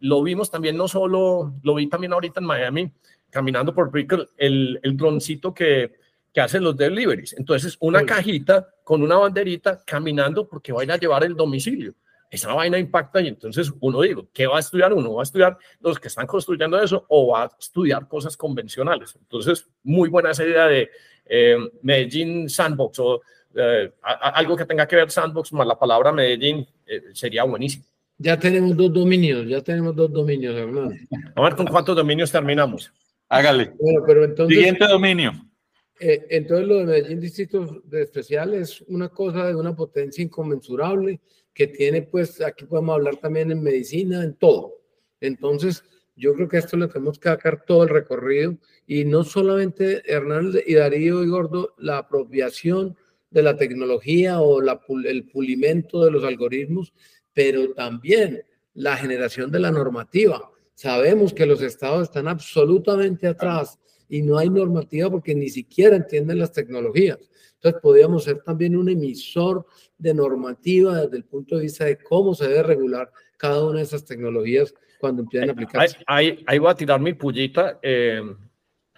lo vimos también, no solo, lo vi también ahorita en Miami, caminando por Brickell, el, el droncito que, que hacen los deliveries. Entonces, una cajita con una banderita caminando porque va a ir a llevar el domicilio esa vaina impacta y entonces uno digo, ¿qué va a estudiar uno? ¿Va a estudiar los que están construyendo eso o va a estudiar cosas convencionales? Entonces, muy buena esa idea de eh, Medellín Sandbox o eh, algo que tenga que ver Sandbox más la palabra Medellín eh, sería buenísimo. Ya tenemos dos dominios, ya tenemos dos dominios, hermano. A ver con cuántos dominios terminamos. Hágale. Bueno, pero entonces, Siguiente dominio. entonces lo de Medellín Distrito Especial es una cosa de una potencia inconmensurable que tiene, pues aquí podemos hablar también en medicina, en todo. Entonces, yo creo que esto le tenemos que sacar todo el recorrido y no solamente Hernán y Darío y Gordo, la apropiación de la tecnología o la, el pulimento de los algoritmos, pero también la generación de la normativa. Sabemos que los estados están absolutamente atrás y no hay normativa porque ni siquiera entienden las tecnologías. Entonces, podríamos ser también un emisor de normativa desde el punto de vista de cómo se debe regular cada una de esas tecnologías cuando empiezan a eh, aplicarse. Ahí, ahí voy a tirar mi pullita. Eh,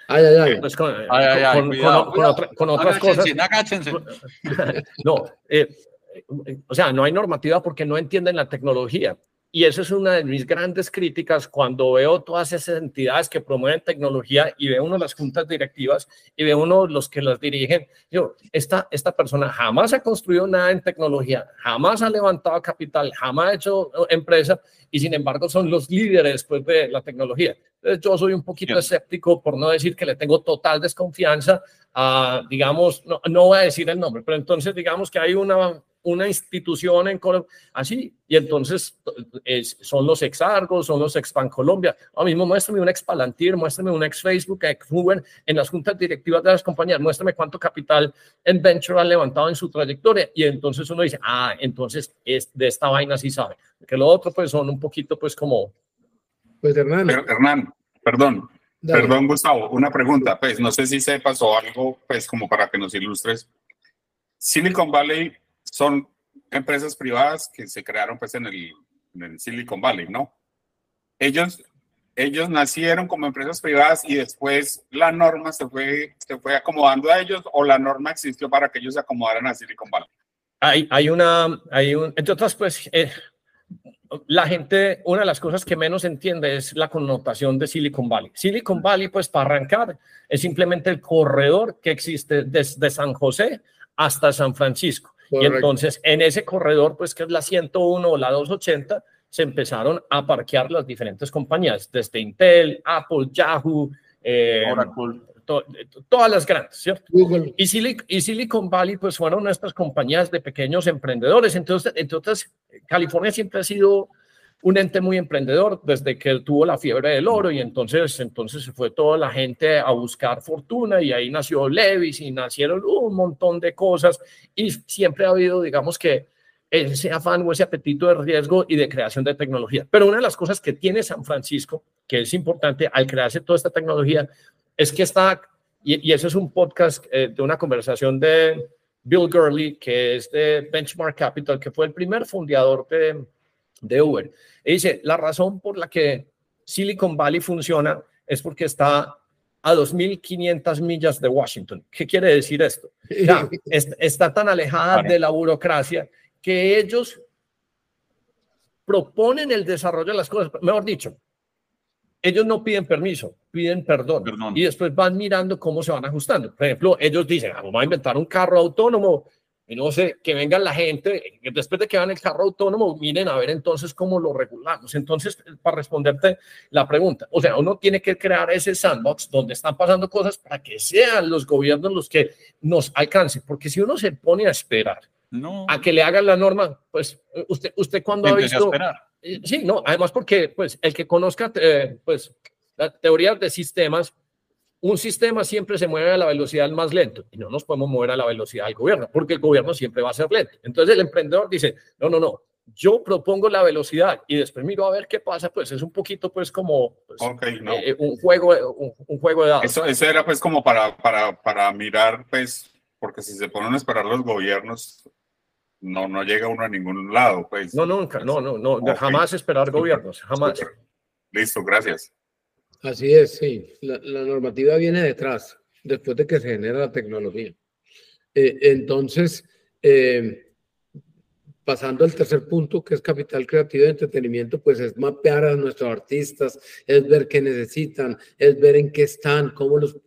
ay, ay, ay. Pues con, ay, ay, ay con, con, con, otra, con otras cosas. *laughs* no, eh, o sea, no hay normativa porque no entienden la tecnología. Y eso es una de mis grandes críticas cuando veo todas esas entidades que promueven tecnología y veo uno las juntas directivas y veo uno los que las dirigen. Yo, esta, esta persona jamás ha construido nada en tecnología, jamás ha levantado capital, jamás ha hecho empresa y sin embargo son los líderes pues, de la tecnología. Entonces yo soy un poquito escéptico, por no decir que le tengo total desconfianza a, digamos, no, no voy a decir el nombre, pero entonces digamos que hay una una institución en Colombia, así, y entonces es, son los ex Argos, son los ex Colombia. Ahora mismo muéstrame un ex Palantir, muéstrame un ex Facebook, ex Uber, en las juntas directivas de las compañías, muéstrame cuánto capital en venture ha levantado en su trayectoria, y entonces uno dice, ah, entonces es, de esta vaina sí sabe. Que lo otro pues son un poquito pues como Pues Hernán. Hernán, perdón, perdón Gustavo, una pregunta, pues no sé si sepas o algo, pues como para que nos ilustres. Silicon Valley son empresas privadas que se crearon pues en el, en el Silicon Valley, ¿no? Ellos ellos nacieron como empresas privadas y después la norma se fue, se fue acomodando a ellos o la norma existió para que ellos se acomodaran a Silicon Valley? Hay, hay una, hay un, entre otras, pues, eh, la gente, una de las cosas que menos entiende es la connotación de Silicon Valley. Silicon Valley, pues, para arrancar, es simplemente el corredor que existe desde San José hasta San Francisco. Y entonces, en ese corredor, pues, que es la 101 o la 280, se empezaron a parquear las diferentes compañías, desde Intel, Apple, Yahoo, eh, todas las grandes, ¿cierto? Y, Silicon Valley, pues fueron estas compañías de pequeños emprendedores. Entonces, entonces, California siempre ha sido un ente muy emprendedor desde que tuvo la fiebre del oro y entonces, entonces se fue toda la gente a buscar fortuna y ahí nació Levis y nacieron un montón de cosas y siempre ha habido, digamos que, ese afán o ese apetito de riesgo y de creación de tecnología. Pero una de las cosas que tiene San Francisco, que es importante al crearse toda esta tecnología, es que está, y, ese es un podcast eh, de una conversación de Bill Gurley, que es de Benchmark Capital, que fue el primer fundador de, de Uber. Y dice, la razón por la que Silicon Valley funciona es porque está a 2.500 millas de Washington. ¿Qué quiere decir esto? está tan alejada de la burocracia que ellos proponen el desarrollo de las cosas, mejor dicho, ellos no piden permiso, piden perdón, y después van mirando cómo se van ajustando. Por ejemplo, ellos dicen, ah, vamos a inventar un carro autónomo, y no sé, que venga la gente, después de que van el carro autónomo, miren a ver entonces cómo lo regulamos. Entonces, para responderte la pregunta, o sea, uno tiene que crear ese sandbox donde están pasando cosas para que sean los gobiernos los que nos alcancen, porque si uno se pone a esperar no. a que le hagan la norma, pues usted, usted cuando ha visto... Eh, sí, no, además porque pues el que conozca eh, pues la teoría de sistemas, un sistema siempre se mueve a la velocidad más lento y no nos podemos mover a la velocidad del gobierno porque el gobierno siempre va a ser lento. Entonces el emprendedor dice, no, no, no, yo propongo la velocidad y después miro a ver qué pasa, pues es un poquito pues como pues, eh, un, juego, un, juego de datos. Eso, eso, era pues como para, para, para mirar pues, porque si se ponen a esperar los gobiernos, no, no llega uno a ningún lado, pues. No, nunca, no, no, no, jamás esperar gobiernos, jamás. Listo, gracias. Así es, sí. La, normativa viene detrás, después de que se genera la tecnología. Eh, entonces, eh, pasando al tercer punto, que es capital creativo de entretenimiento, pues es mapear a nuestros artistas, es ver qué necesitan, es ver en qué están, cómo, los,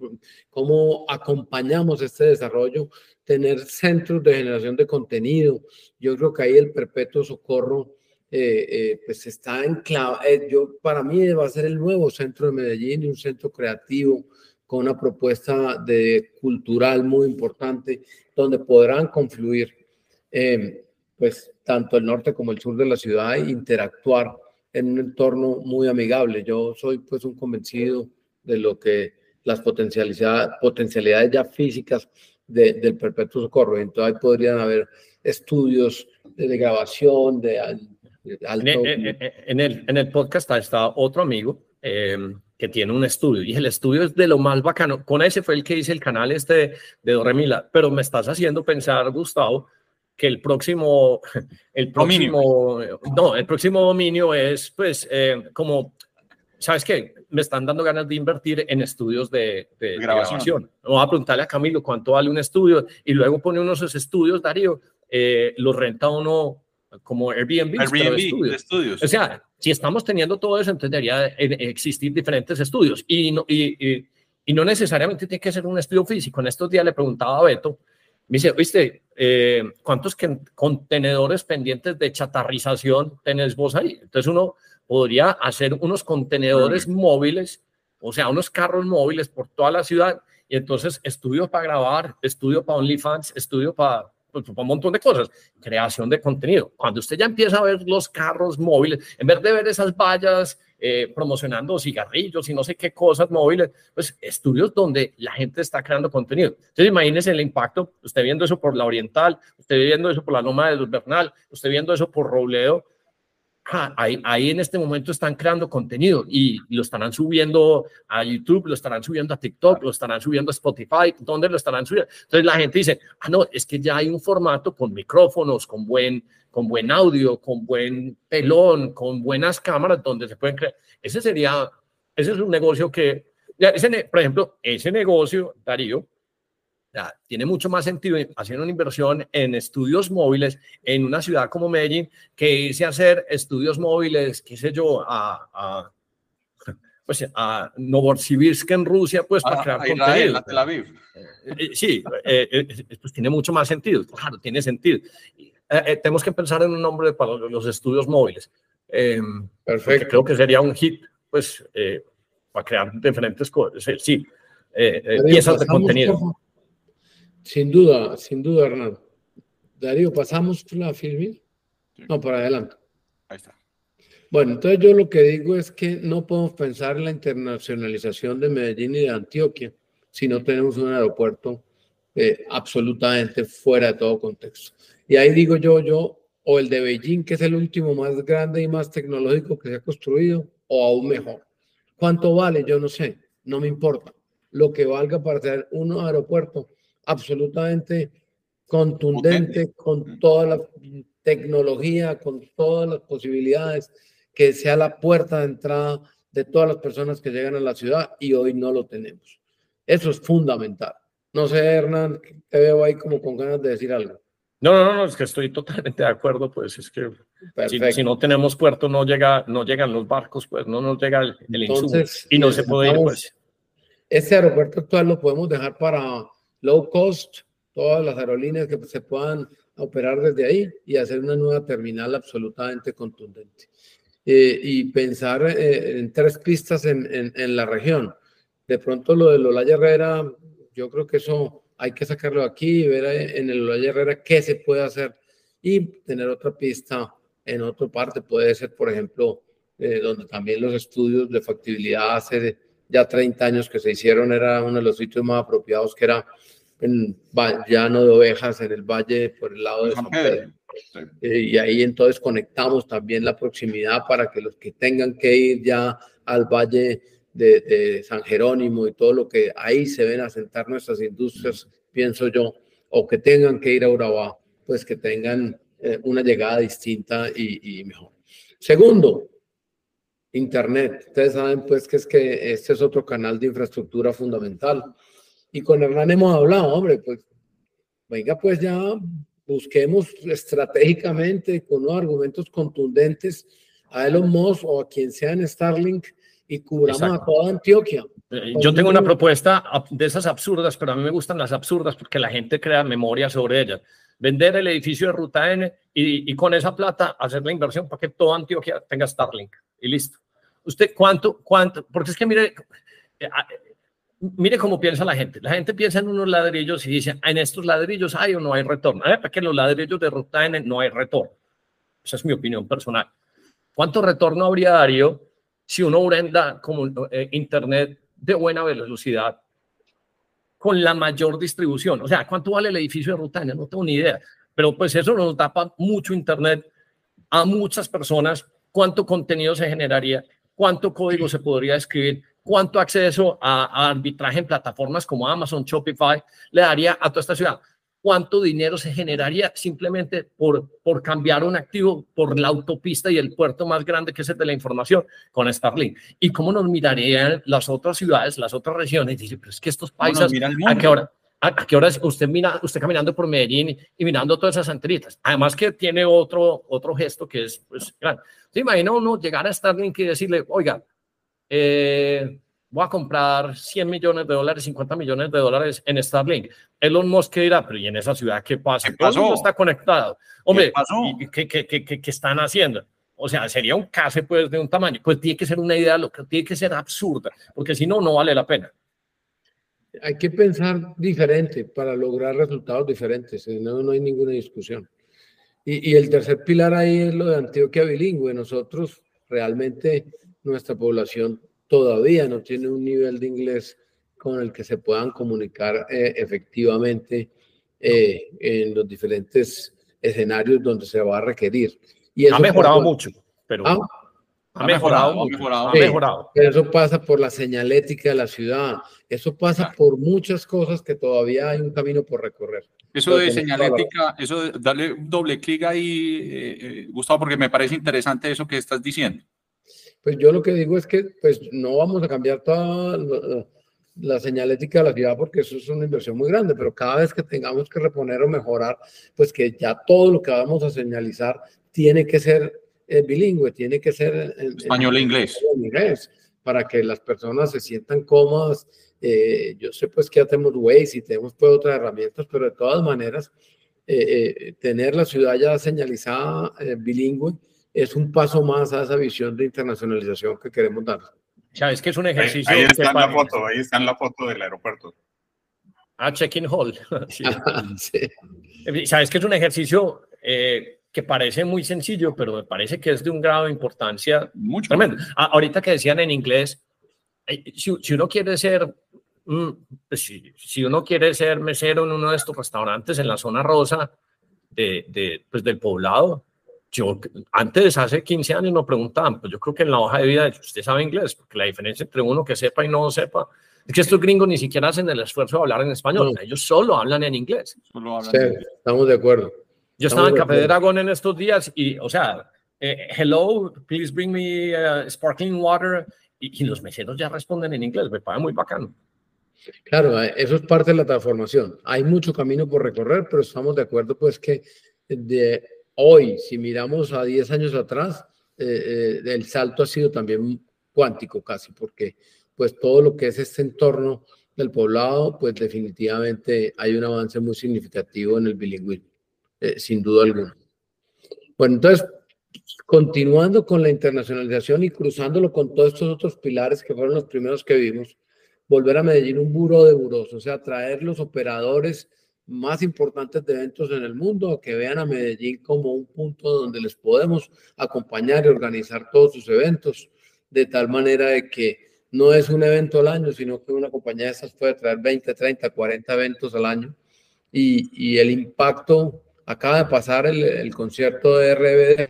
cómo acompañamos este desarrollo tener centros de generación de contenido. Yo creo que ahí el perpetuo socorro eh, eh, pues está en Eh, yo, para mí va a ser el nuevo centro de Medellín, un centro creativo con una propuesta de cultural muy importante, donde podrán confluir eh, pues tanto el norte como el sur de la ciudad e interactuar en un entorno muy amigable. Yo soy pues un convencido de lo que las potencialidades, potencialidades ya físicas del perpetuo socorro. Entonces ahí podrían haber estudios de, grabación, de, alto... En, el, en el podcast está otro amigo em, que tiene un estudio y el estudio es de lo más bacano. Con ese fue el que hice el canal este de Doremila, pero me estás haciendo pensar, Gustavo, que el próximo, *laughs* el próximo, no, el próximo dominio es pues eh, como, ¿sabes qué? me están dando ganas de invertir en estudios de, grabación. Vamos a preguntarle a Camilo cuánto vale un estudio y luego pone uno de esos estudios, Darío, eh, los renta uno como Airbnb, Airbnb estudios. O sea, si estamos teniendo todo eso, entonces debería existir diferentes estudios y no, y, y, no necesariamente tiene que ser un estudio físico. En estos días le preguntaba a Beto, me dice, viste, eh, ¿cuántos contenedores pendientes de chatarrización tenés vos ahí? Entonces uno podría hacer unos contenedores móviles, o sea, unos carros móviles por toda la ciudad, y entonces estudio para grabar, estudio para OnlyFans, estudio para, pues, un montón de cosas, creación de contenido. Cuando usted ya empieza a ver los carros móviles, en vez de ver esas vallas eh, promocionando cigarrillos y no sé qué cosas móviles, pues estudios donde la gente está creando contenido. Entonces imagínese el impacto, usted viendo eso por la Oriental, usted viendo eso por la Loma de Bernal, usted viendo eso por Robledo, ahí, ahí en este momento están creando contenido y lo estarán subiendo a YouTube, lo estarán subiendo a TikTok, lo estarán subiendo a Spotify, ¿dónde lo estarán subiendo? Entonces la gente dice, ah, no, es que ya hay un formato con micrófonos, con buen, con buen audio, con buen pelón, con buenas cámaras donde se pueden crear. Ese sería, ese es un negocio que, ese, por ejemplo, ese negocio, Darío, tiene mucho más sentido hacer una inversión en estudios móviles en una ciudad como Medellín que irse a hacer estudios móviles, qué sé yo, a, a pues a Novosibirsk en Rusia, pues para crear contenido. A Tel Aviv. Eh, eh, sí, eh, pues tiene mucho más sentido, claro, tiene sentido. tenemos que pensar en un nombre para los estudios móviles. Em, Perfecto. Creo que sería un hit, pues, para crear diferentes cosas. Sí, piezas de contenido. Sin duda, sin duda, Hernán. Darío, ¿pasamos la filmil? No, para adelante. Ahí está. Bueno, entonces yo lo que digo es que no podemos pensar en la internacionalización de Medellín y de Antioquia si no tenemos un aeropuerto eh, absolutamente fuera de todo contexto. Y ahí digo yo, yo, o el de Beijing, que es el último más grande y más tecnológico que se ha construido, o aún mejor. ¿Cuánto vale? Yo no sé, no me importa. Lo que valga para tener un aeropuerto absolutamente contundente, con toda la tecnología, con todas las posibilidades, que sea la puerta de entrada de todas las personas que llegan a la ciudad y hoy no lo tenemos. Eso es fundamental. No sé, Hernán, te veo ahí como con ganas de decir algo. No, no, no, es que estoy totalmente de acuerdo, pues es que si, no tenemos puerto no llega, no llegan los barcos, pues no nos llega el, insumo y no se puede ir, pues. Este aeropuerto actual lo podemos dejar para low cost, todas las aerolíneas que se puedan operar desde ahí y hacer una nueva terminal absolutamente contundente. Eh, y pensar eh, en tres pistas en, en, la región. De pronto lo de Olaya Herrera, yo creo que eso hay que sacarlo aquí y ver en el Olaya Herrera qué se puede hacer y tener otra pista en otra parte. Puede ser, por ejemplo, eh, donde también los estudios de factibilidad hace ya 30 años que se hicieron, era uno de los sitios más apropiados, que era en Llano de Ovejas, en el valle por el lado de San Pedro. Eh, y ahí entonces conectamos también la proximidad para que los que tengan que ir ya al valle de, San Jerónimo y todo lo que ahí se ven a sentar nuestras industrias, pienso yo, o que tengan que ir a Urabá, pues que tengan eh, una llegada distinta y, y mejor. Segundo, Internet. Ustedes saben pues que es que este es otro canal de infraestructura fundamental. Y con Hernán hemos hablado, hombre, pues venga pues ya busquemos estratégicamente con unos argumentos contundentes a Elon Musk o a quien sea en Starlink y cubramos a toda Antioquia. Eh, yo tengo una propuesta de esas absurdas, pero a mí me gustan las absurdas porque la gente crea memoria sobre ellas. Vender el edificio de Ruta N y, y con esa plata hacer la inversión para que toda Antioquia tenga Starlink y listo. ¿Usted cuánto, cuánto? Porque es que mire, eh, ah, mire cómo piensa la gente. La gente piensa en unos ladrillos y dice, en estos ladrillos hay o no hay retorno. ¿Eh? Para que los ladrillos de ruta no hay retorno. Esa es mi opinión personal. ¿Cuánto retorno habría, Darío, si uno brenda como eh, Internet de buena velocidad con la mayor distribución? O sea, ¿cuánto vale el edificio de ruta N? No tengo ni idea. Pero pues eso nos tapa mucho Internet a muchas personas cuánto contenido se generaría, cuánto código se podría escribir, cuánto acceso a, arbitraje en plataformas como Amazon, Shopify le daría a toda esta ciudad, cuánto dinero se generaría simplemente por, por cambiar un activo por la autopista y el puerto más grande que es el de la información con Starlink. Y cómo nos mirarían las otras ciudades, las otras regiones. Dice, pero es que estos países, ¿a qué hora? ¿A qué hora usted mira, usted caminando por Medellín y, mirando todas esas antenitas? Además que tiene otro, otro gesto que es, pues, grande. ¿Se imagina uno llegar a Starlink y decirle, oiga, eh, voy a comprar 100 millones de dólares, 50 millones de dólares en Starlink? Elon Musk dirá, pero ¿y en esa ciudad qué pasa? ¿Qué Todo está conectado. Hombre, ¿qué, qué, qué, qué, están haciendo? O sea, sería un case pues de un tamaño. Pues tiene que ser una idea, lo que tiene que ser absurda, porque si no, no vale la pena hay que pensar diferente para lograr resultados diferentes, eh, no, no hay ninguna discusión. Y, y, el tercer pilar ahí es lo de Antioquia bilingüe. Nosotros realmente, nuestra población todavía no tiene un nivel de inglés con el que se puedan comunicar eh, efectivamente eh, en los diferentes escenarios donde se va a requerir. Y ha mejorado mucho. pero ah, ha, mejorado, ha mejorado, Pero eso pasa por la señalética de la ciudad, eso pasa por muchas cosas que todavía hay un camino por recorrer. Eso de señalética, eso de darle doble clic ahí, eh, eh, Gustavo, porque me parece interesante eso que estás diciendo. Pues yo lo que digo es que pues no vamos a cambiar toda la, señalética de la ciudad porque eso es una inversión muy grande, pero cada vez que tengamos que reponer o mejorar, pues que ya todo lo que vamos a señalizar tiene que ser eh, bilingüe, tiene que ser en, español e inglés. inglés, para que las personas se sientan cómodas. Eh, yo sé pues que ya tenemos Waze y tenemos pues otras herramientas, pero de todas maneras, eh, tener la ciudad ya señalizada bilingüe es un paso más a esa visión de internacionalización que queremos dar. Sabes que es un ejercicio. Ahí, está en la foto, ahí está en la foto del aeropuerto. Ah, check-in hall. *laughs* *laughs* Sabes que es un ejercicio eh, que parece muy sencillo, pero me parece que es de un grado de importancia Mucho. tremendo. Ah, ahorita que decían en inglés, eh, si, si uno quiere ser, mm, pues si, si, uno quiere ser mesero en uno de estos restaurantes en la zona rosa de, de pues del poblado, yo antes, hace 15 años, nos preguntaban, pues yo creo que en la hoja de vida, usted sabe inglés, porque la diferencia entre uno que sepa y no sepa, es que estos gringos ni siquiera hacen el esfuerzo de hablar en español, ellos solo hablan en inglés. sí, estamos de acuerdo. Yo estaba en Café de Dragón en estos días y, o sea, eh, hello, please bring me uh, sparkling water, y, y, los meseros ya responden en inglés, me parece muy bacano. Claro, eh, eso es parte de la transformación. Hay mucho camino por recorrer, pero estamos de acuerdo pues que de Hoy, si miramos a 10 años atrás, eh, eh, el salto ha sido también cuántico casi, porque pues todo lo que es este entorno del poblado, pues definitivamente hay un avance muy significativo en el bilingüismo, eh, sin duda alguna. Bueno, entonces, continuando con la internacionalización y cruzándolo con todos estos otros pilares que fueron los primeros que vimos, volver a Medellín un buro de buros, o sea, traer los operadores más importantes de eventos en el mundo, que vean a Medellín como un punto donde les podemos acompañar y organizar todos sus eventos, de tal manera de que no es un evento al año, sino que una compañía de esas puede traer 20, 30, 40 eventos al año. Y, y el impacto, acaba de pasar el, el concierto de RBD,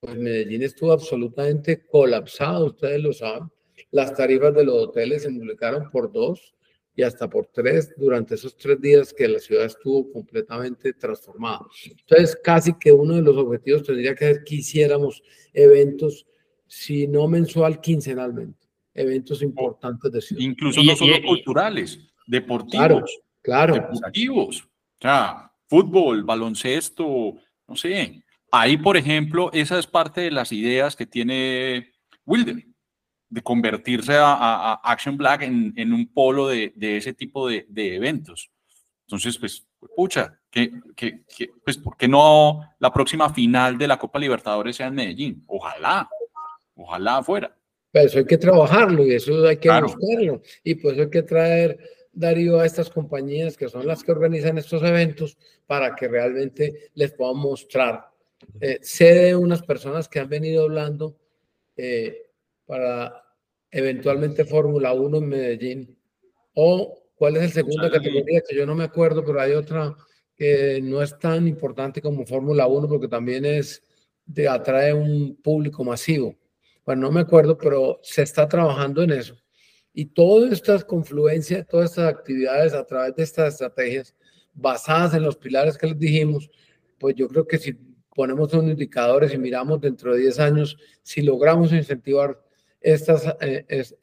pues Medellín estuvo absolutamente colapsado, ustedes lo saben. Las tarifas de los hoteles se multiplicaron por dos y hasta por tres durante esos tres días que la ciudad estuvo completamente transformada. Entonces, casi que uno de los objetivos tendría que ser que hiciéramos eventos, si no mensual, quincenalmente, eventos importantes de ciudad. Incluso no solo culturales, deportivos. Claro, Deportivos. O sea, fútbol, baloncesto, no sé. Ahí, por ejemplo, esa es parte de las ideas que tiene Wilder de convertirse a, Action Black en, un polo de, ese tipo de, eventos. Entonces, pues, pucha, que, que, pues, ¿por qué no la próxima final de la Copa Libertadores sea en Medellín? Ojalá, ojalá fuera. Pero eso hay que trabajarlo y eso hay que buscarlo. Y pues hay que traer, Darío, a estas compañías que son las que organizan estos eventos para que realmente les podamos mostrar. Eh, sé de unas personas que han venido hablando eh, para eventualmente Fórmula 1 en Medellín. O cuál es el segunda categoría que yo no me acuerdo, pero hay otra que no es tan importante como Fórmula 1 porque también es de atrae un público masivo. Bueno, no me acuerdo, pero se está trabajando en eso. Y todas estas confluencias, todas estas actividades a través de estas estrategias basadas en los pilares que les dijimos, pues yo creo que si ponemos unos indicadores y miramos dentro de 10 años, si logramos incentivar estas, eh, es,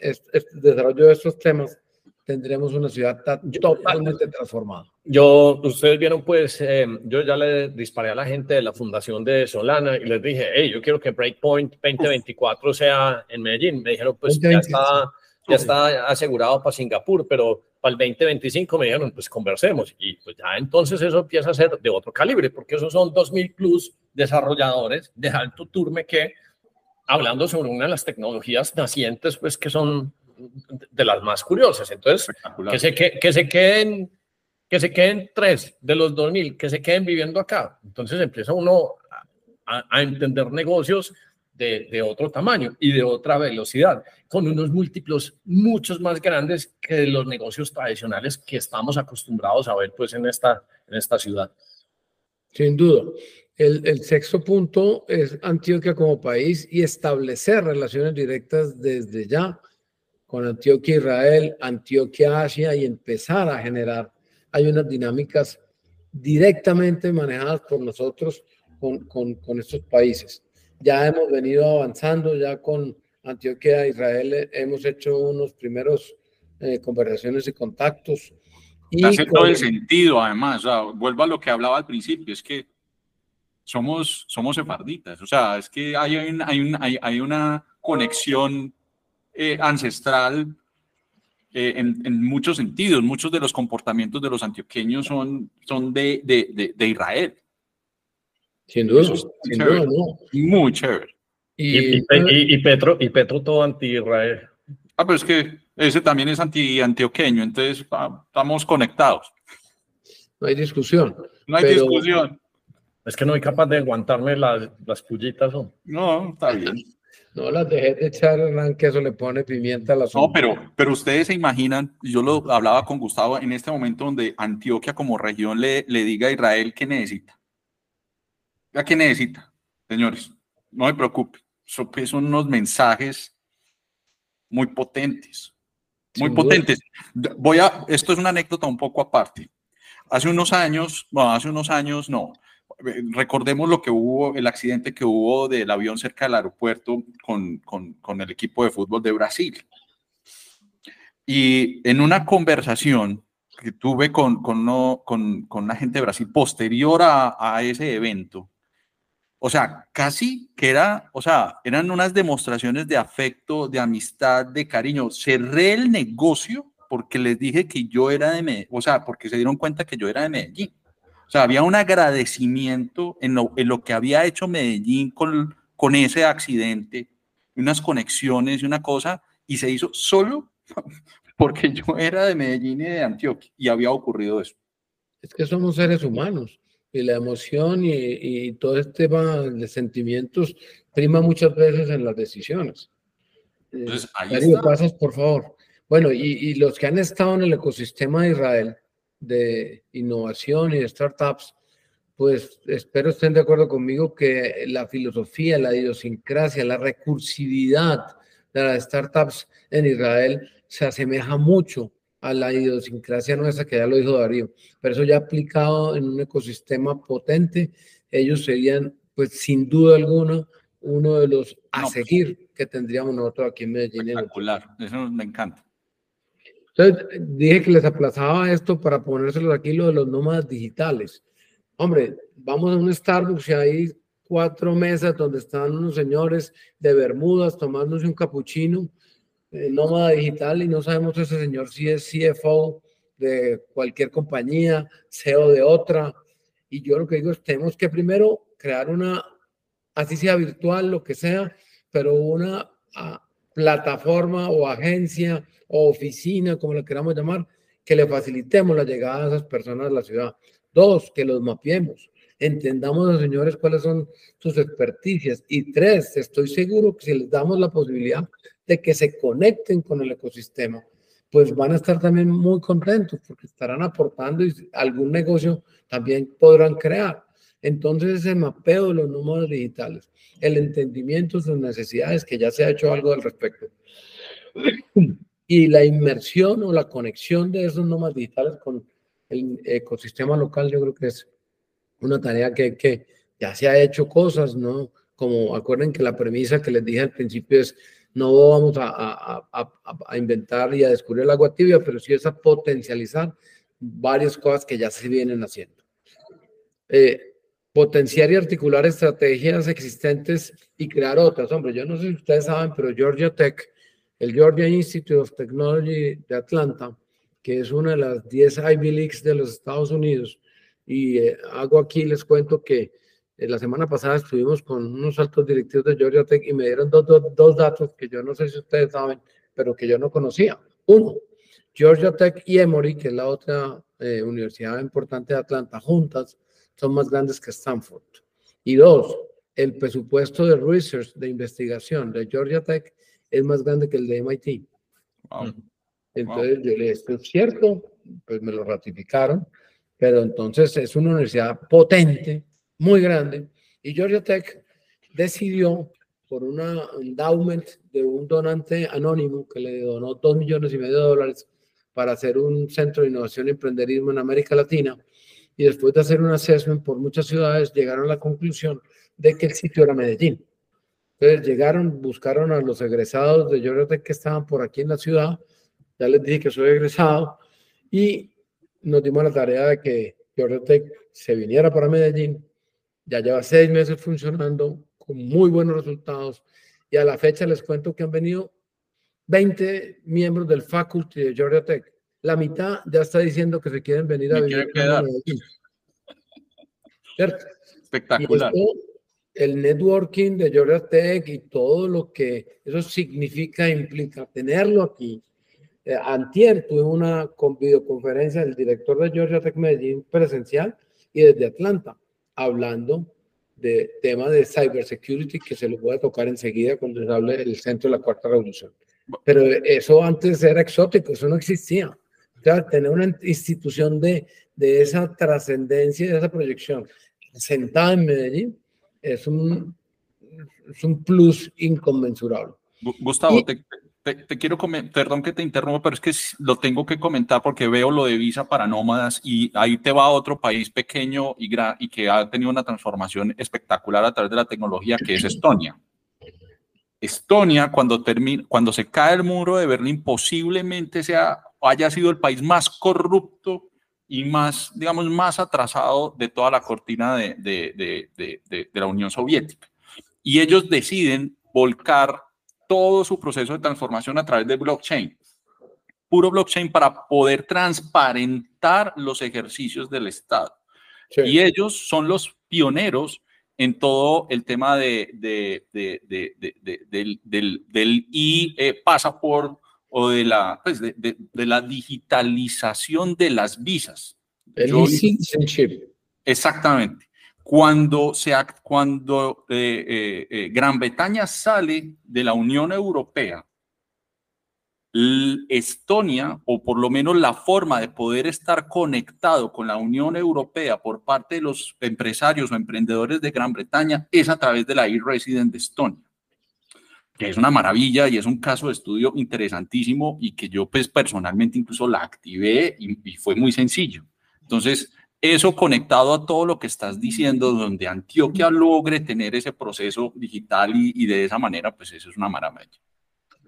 desarrollo de estos temas, tendremos una ciudad totalmente transformada. Yo, ustedes vieron, pues, eh, yo ya le disparé a la gente de la fundación de Solana y les dije, hey, yo quiero que Breakpoint 2024 sea en Medellín. Me dijeron, pues, ya está, ya está asegurado para Singapur, pero para el 2025 me dijeron, pues, conversemos. Y pues ya entonces eso empieza a ser de otro calibre, porque esos son 2.000 plus desarrolladores de alto turme que hablando sobre una de las tecnologías nacientes, pues que son de las más curiosas. Entonces, que se, que, que, se queden, que se queden tres de los 2000, que se queden viviendo acá. Entonces empieza uno a, a entender negocios de, otro tamaño y de otra velocidad, con unos múltiplos muchos más grandes que los negocios tradicionales que estamos acostumbrados a ver pues en esta, en esta ciudad. Sin duda. El, sexto punto es Antioquia como país y establecer relaciones directas desde ya con Antioquia Israel, Antioquia Asia y empezar a generar. Hay unas dinámicas directamente manejadas por nosotros con, con estos países. Ya hemos venido avanzando, ya con Antioquia Israel hemos hecho unos primeros eh, conversaciones y contactos. Y Hace todo el sentido, además, o sea, vuelvo a lo que hablaba al principio, es que somos, somos sefarditas, o sea, es que hay, hay, hay, hay una conexión eh, ancestral eh, en, en, muchos sentidos. Muchos de los comportamientos de los antioqueños son, son de, de, de, Israel. Sin duda, sin duda no. Muy chévere. Y, y, y, Petro, y Petro todo anti-Israel. Ah, pero es que ese también es anti antioqueño, entonces ah, estamos conectados. No hay discusión. No hay discusión. Es que no hay capaz de aguantarme las, las pullitas. No, está bien. No las dejé de echar, que eso le pone pimienta a las No, pero, pero ustedes se imaginan, yo lo hablaba con Gustavo, en este momento donde Antioquia como región le, le diga a Israel qué necesita. ¿Qué necesita, señores? No me preocupe. Pues, son unos mensajes muy potentes. Muy potentes. Voy a, esto es una anécdota un poco aparte. Hace unos años, bueno, hace unos años no, recordemos lo que hubo, el accidente que hubo del avión cerca del aeropuerto con, con, con el equipo de fútbol de Brasil. Y en una conversación que tuve con, con, no, con, con la gente de Brasil posterior a, a, ese evento, o sea, casi que era, o sea, eran unas demostraciones de afecto, de amistad, de cariño. Cerré el negocio porque les dije que yo era de Medellín, o sea, porque se dieron cuenta que yo era de Medellín. O sea, había un agradecimiento en lo, en lo que había hecho Medellín con, con ese accidente, unas conexiones y una cosa, y se hizo solo *laughs* porque yo era de Medellín y de Antioquia, y había ocurrido eso. Es que somos seres humanos y la emoción y, y todo este tema de sentimientos prima muchas veces en las decisiones. Entonces, ahí Darío, pasas, por favor. Bueno, y, y, los que han estado en el ecosistema de Israel, de innovación y de startups, pues espero estén de acuerdo conmigo que la filosofía, la idiosincrasia, la recursividad de las startups en Israel se asemeja mucho a la idiosincrasia nuestra, que ya lo dijo Darío, pero eso ya aplicado en un ecosistema potente, ellos serían, pues sin duda alguna, uno de los a pues, seguir que tendríamos nosotros aquí en Medellín. Espectacular, eso me encanta. Entonces, dije que les aplazaba esto para ponérselos aquí lo de los nómadas digitales. Hombre, vamos a un Starbucks y hay cuatro mesas donde están unos señores de Bermudas tomándose un capuchino, eh, nómada digital, y no sabemos ese señor si es CFO de cualquier compañía, CEO de otra. Y yo lo que digo es, tenemos que primero crear una, así sea virtual, lo que sea, pero una ah, plataforma o agencia o oficina, como la queramos llamar, que le facilitemos la llegada a esas personas a la ciudad. Dos, que los mapeemos, entendamos los señores cuáles son sus experticias. Y tres, estoy seguro que si les damos la posibilidad de que se conecten con el ecosistema, pues van a estar también muy contentos porque estarán aportando y algún negocio también podrán crear. Entonces ese mapeo de los números digitales, el entendimiento de sus necesidades, que ya se ha hecho algo al respecto, *clears throat* y la inmersión o la conexión de esos nómadas digitales con el ecosistema local, yo creo que es una tarea que, que ya se ha hecho cosas, ¿no? Como acuerden que la premisa que les dije al principio es, no vamos a, a, a, a inventar y a descubrir el agua tibia, pero sí es a potencializar varias cosas que ya se vienen haciendo. Eh, potenciar y articular estrategias existentes y crear otras. Hombre, yo no sé si ustedes saben, pero Georgia Tech el Georgia Institute of Technology de Atlanta, que es una de las 10 Ivy Leagues de los Estados Unidos. Y eh, hago aquí, les cuento que eh, la semana pasada estuvimos con unos altos directivos de Georgia Tech y me dieron dos, dos, datos que yo no sé si ustedes saben, pero que yo no conocía. Uno, Georgia Tech y Emory, que es la otra eh, universidad importante de Atlanta, juntas son más grandes que Stanford. Y dos, el presupuesto de research, de investigación de Georgia Tech es más grande que el de MIT. Entonces yo le dije, esto es cierto, pues me lo ratificaron, pero entonces es una universidad potente muy grande. Y Georgia Tech decidió, por una endowment de un donante anónimo que le donó dos millones y medio de dólares para hacer un centro de innovación y emprenderismo en América Latina, y después de hacer un assessment por muchas ciudades, llegaron a la conclusión de que el sitio era Medellín. Entonces llegaron, buscaron a los egresados de Georgia Tech que estaban por aquí en la ciudad, ya les dije que soy egresado, y nos dimos la tarea de que Georgia Tech se viniera para Medellín, ya lleva seis meses funcionando con muy buenos resultados y a la fecha les cuento que han venido 20 miembros del faculty de Georgia Tech. La mitad ya está diciendo que se quieren venir a vivir a Medellín. ¿Cierto? Espectacular. el networking de Georgia Tech y todo lo que eso significa, implica tenerlo aquí. Eh, antier tuve una con videoconferencia del director de Georgia Tech Medellín presencial y desde Atlanta hablando de temas de cybersecurity que se los voy a tocar enseguida cuando se hable del centro de la cuarta revolución. Pero eso antes era exótico, eso no existía. O sea, tener una institución de, de esa trascendencia y de esa proyección sentada en Medellín es un, es un plus inconmensurable. Gustavo, te, te, quiero comentar, perdón que te interrumpa, pero es que lo tengo que comentar porque veo lo de visa para nómadas y ahí te va a otro país pequeño y, y que ha tenido una transformación espectacular a través de la tecnología, que es Estonia. Estonia, cuando, cuando se cae el muro de Berlín, posiblemente sea, haya sido el país más corrupto y más, digamos, más atrasado de toda la cortina de, de, de, de la Unión Soviética. Y ellos deciden volcar todo su proceso de transformación a través de blockchain. Puro blockchain para poder transparentar los ejercicios del Estado. Y ellos son los pioneros en todo el tema de, de, de, del, del, del e-pasaporte o de la, pues de, la digitalización de las visas. El e-citizenship. Exactamente cuando, se, cuando eh, eh, eh, Gran Bretaña sale de la Unión Europea, Estonia, o por lo menos la forma de poder estar conectado con la Unión Europea por parte de los empresarios o emprendedores de Gran Bretaña, es a través de la e-resident de Estonia, que es una maravilla y es un caso de estudio interesantísimo y que yo pues personalmente incluso la activé y, y fue muy sencillo. Entonces, eso conectado a todo lo que estás diciendo, donde Antioquia logre tener ese proceso digital y, de esa manera, pues eso es una maravilla.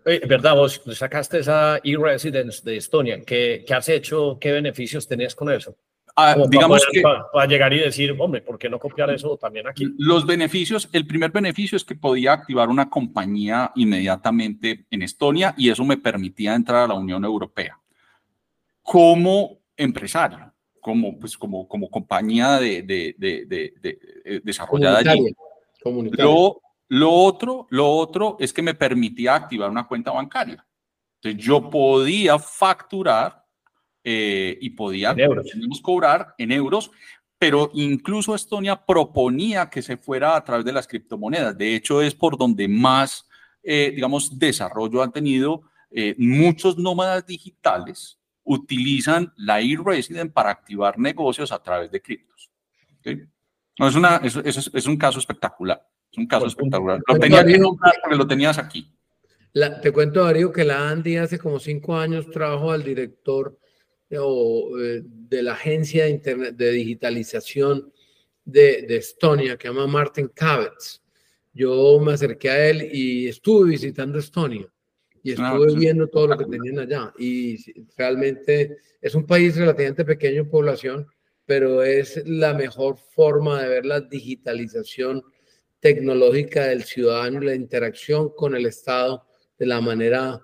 Es verdad, vos sacaste esa e-residence de Estonia. ¿Qué, ¿Qué, has hecho? ¿Qué beneficios tenías con eso? Ah, digamos que para, llegar y decir, hombre, ¿por qué no copiar eso también aquí? Los beneficios, el primer beneficio es que podía activar una compañía inmediatamente en Estonia y eso me permitía entrar a la Unión Europea como empresario como, pues, como, como compañía de, de, de, de eh, desarrollada allí. Lo, lo, otro, lo otro es que me permitía activar una cuenta bancaria. Entonces yo podía facturar eh, y podía cobrar en euros, pero incluso Estonia proponía que se fuera a través de las criptomonedas. De hecho, es por donde más, eh, digamos, desarrollo han tenido muchos nómadas digitales utilizan la e-resident para activar negocios a través de criptos. No, es, una, es, es, un caso espectacular. Es un caso espectacular. Lo tenía que porque lo tenías aquí. te cuento, Darío, que la Andy hace como cinco años trajo al director de, eh, de la agencia de, internet, de digitalización de, de, Estonia, que se llama Martin Kavets. Yo me acerqué a él y estuve visitando Estonia y estuve viendo todo lo que tenían allá. Y realmente es un país relativamente pequeño en población, pero es la mejor forma de ver la digitalización tecnológica del ciudadano la interacción con el Estado de la manera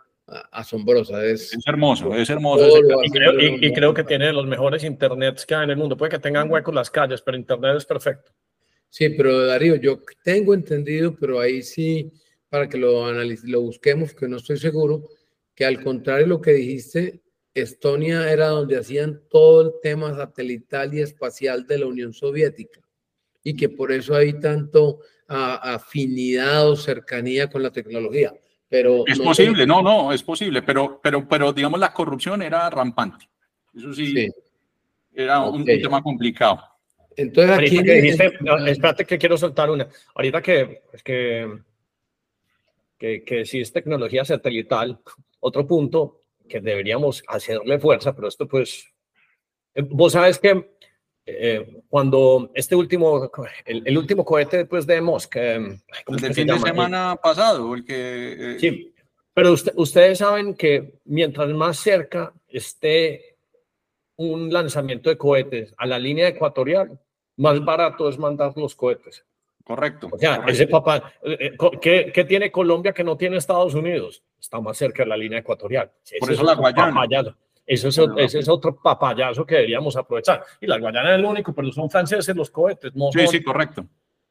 asombrosa. Es, hermoso, es hermoso. Y creo, que tiene los mejores internets que hay en el mundo. Puede que tengan huecos las calles, pero internet es perfecto. Sí, pero Darío, yo tengo entendido, pero ahí sí para que lo, lo busquemos, que no estoy seguro, que al contrario de lo que dijiste, Estonia era donde hacían todo el tema satelital y espacial de la Unión Soviética y que por eso hay tanto afinidad o cercanía con la tecnología. Pero es posible, no, no, es posible, pero, pero, pero digamos la corrupción era rampante. Eso sí, era un, tema complicado. Entonces aquí... Que dijiste, espérate que quiero soltar una. Ahorita que, es que, que, que si es tecnología satelital, otro punto que deberíamos hacerle fuerza, pero esto pues, eh, vos sabes que eh, cuando este último, el, último cohete después de Musk, eh, el fin de semana pasado, el que... Sí, pero ustedes saben que mientras más cerca esté un lanzamiento de cohetes a la línea ecuatorial, más barato es mandar los cohetes. Correcto. O sea, ese papá, eh, ¿qué, ¿qué, tiene Colombia que no tiene Estados Unidos? Está más cerca de la línea ecuatorial. Por eso la Guayana. Eso es, ese es otro papayazo que deberíamos aprovechar. Y la Guayana es el único, pero son franceses los cohetes. No sí, sí, correcto.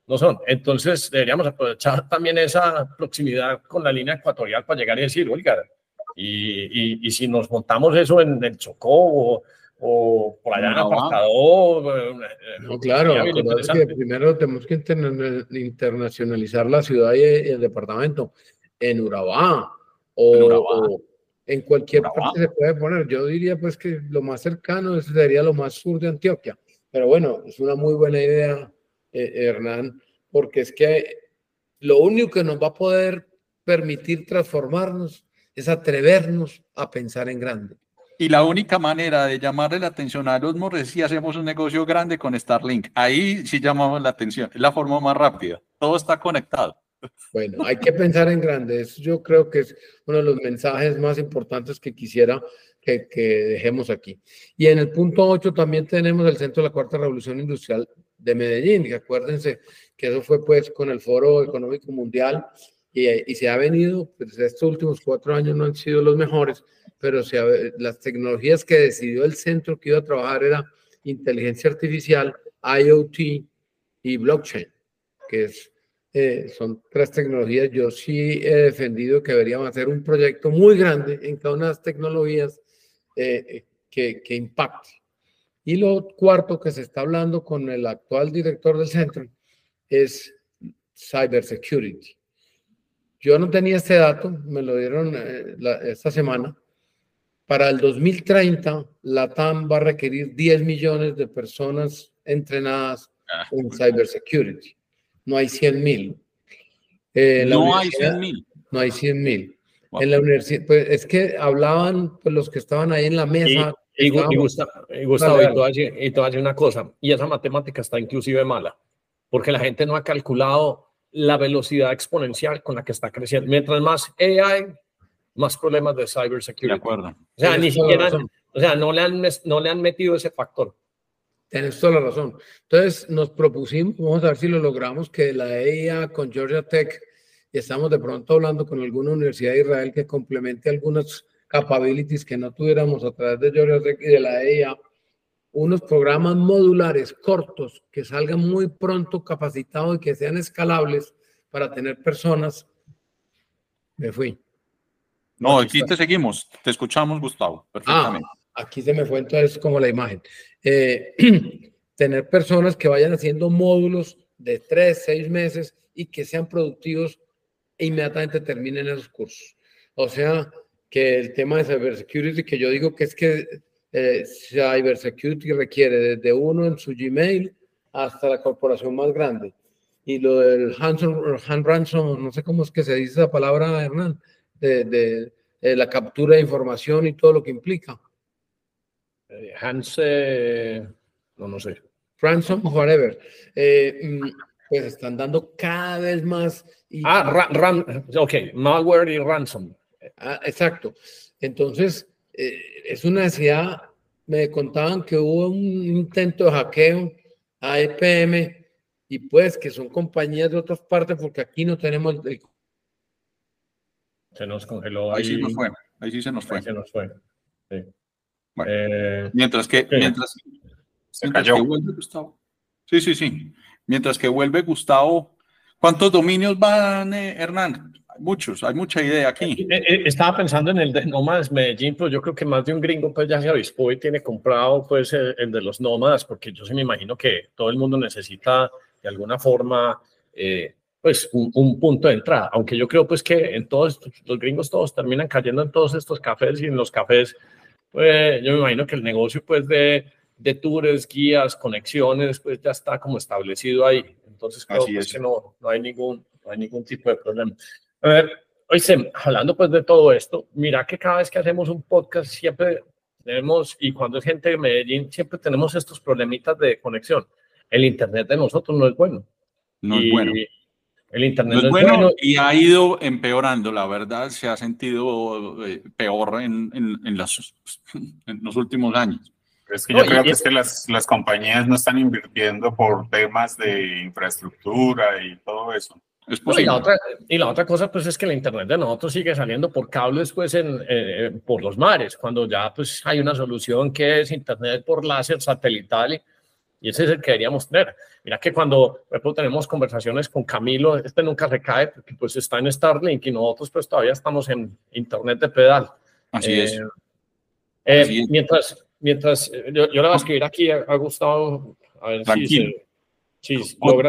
No son. Entonces deberíamos aprovechar también esa proximidad con la línea ecuatorial para llegar y decir, oiga, y, y, y si nos montamos eso en el Chocó o, o por allá en apartado. Eh, no, claro, que primero tenemos que internacionalizar la ciudad y el departamento en Urabá o en, cualquier parte se puede poner. Yo diría pues que lo más cercano sería lo más sur de Antioquia. Pero bueno, es una muy buena idea, eh, Hernán, porque es que lo único que nos va a poder permitir transformarnos es atrevernos a pensar en grande. Y la única manera de llamarle la atención a los morres es si hacemos un negocio grande con Starlink. Ahí sí llamamos la atención. Es la forma más rápida. Todo está conectado. Bueno, hay que pensar en grande. Eso yo creo que es uno de los mensajes más importantes que quisiera que, que dejemos aquí. Y en el punto 8 también tenemos el Centro de la Cuarta Revolución Industrial de Medellín. Y acuérdense que eso fue pues con el Foro Económico Mundial y, y se ha venido, pues estos últimos cuatro años no han sido los mejores, pero las tecnologías que decidió el centro que iba a trabajar era inteligencia artificial, IoT y blockchain, que es, eh, son tres tecnologías. Yo sí he defendido que deberíamos hacer un proyecto muy grande en cada una de las tecnologías eh, que, que impacte. Y lo cuarto que se está hablando con el actual director del centro es cybersecurity. Yo no tenía este dato, me lo dieron eh, esta semana, para el 2030, la TAM va a requerir 10 millones de personas entrenadas ah, en cybersecurity. No hay 100 mil. Eh, no hay 100 mil. No hay 100 mil. En la universidad, pues es que hablaban pues, los que estaban ahí en la mesa. Y, y, Gustavo, y, Gustavo, y, te voy una cosa, y esa matemática está inclusive mala, porque la gente no ha calculado la velocidad exponencial con la que está creciendo. Mientras más AI, más problemas de cybersecurity. De acuerdo. O sea, ni siquiera, o sea, no le, han, no le han metido ese factor. Tienes toda la razón. Entonces nos propusimos, vamos a ver si lo logramos, que la EIA con Georgia Tech, y estamos de pronto hablando con alguna universidad de Israel que complemente algunas capabilities que no tuviéramos a través de Georgia Tech y de la EIA, unos programas modulares cortos que salgan muy pronto capacitados y que sean escalables para tener personas. Me fui. No, aquí te seguimos, te escuchamos, Gustavo, perfectamente. Ah, aquí se me fue entonces como la imagen. Eh, *clears throat* tener personas que vayan haciendo módulos de tres, seis meses y que sean productivos e inmediatamente terminen esos cursos. O sea, que el tema de cybersecurity, que yo digo que es que eh, cybersecurity requiere desde uno en su Gmail hasta la corporación más grande. Y lo del hand ransom, no sé cómo es que se dice esa palabra, Hernán, de, la captura de información y todo lo que implica. Eh, Hans, eh, no, no sé. Ransom, whatever. Eh, mm, pues están dando cada vez más. ah, ok, malware y ransom. Ah, exacto. Entonces, es una necesidad. Me contaban que hubo un intento de hackeo a EPM y pues que son compañías de otras partes porque aquí no tenemos el se nos congeló. Ahí, sí nos fue. Ahí sí se nos fue. se nos fue. Sí. Eh, mientras que, mientras, se cayó. vuelve Gustavo. Sí, sí, sí. Mientras que vuelve Gustavo, ¿cuántos dominios van, eh, Hernán? Muchos, hay mucha idea aquí. Eh, estaba pensando en el de Nómadas Medellín, pero yo creo que más de un gringo pues ya se avispó y tiene comprado pues el, de los nómadas, porque yo sí me imagino que todo el mundo necesita de alguna forma pues un, punto de entrada, aunque yo creo pues que en todos los gringos todos terminan cayendo en todos estos cafés y en los cafés, pues yo me imagino que el negocio pues de, de tours, guías, conexiones, pues ya está como establecido ahí. Entonces creo pues, que no, no, hay ningún, no hay ningún tipo de problema. A ver, oye, hablando pues de todo esto, mira que cada vez que hacemos un podcast siempre tenemos, y cuando es gente de Medellín, siempre tenemos estos problemitas de conexión. El internet de nosotros no es bueno. No es bueno. El internet no es, bueno, y ha ido empeorando, la verdad, se ha sentido eh, peor en, en, en, los, *laughs* en los últimos años. Es que yo creo que es que las, las compañías no están invirtiendo por temas de infraestructura y todo eso. Es y, la otra, y, la otra, cosa, pues, es que el Internet de nosotros sigue saliendo por cables, pues, en, eh, por los mares, cuando ya, pues, hay una solución que es Internet por láser satelital y, y ese es el que deberíamos tener. Mira que cuando tenemos conversaciones con Camilo, este nunca se cae porque, pues, está en Starlink y nosotros, pues, todavía estamos en Internet de pedal. Así es. Eh, eh, mientras, mientras yo, yo, le voy a escribir aquí a, Gustavo, a ver si Sí,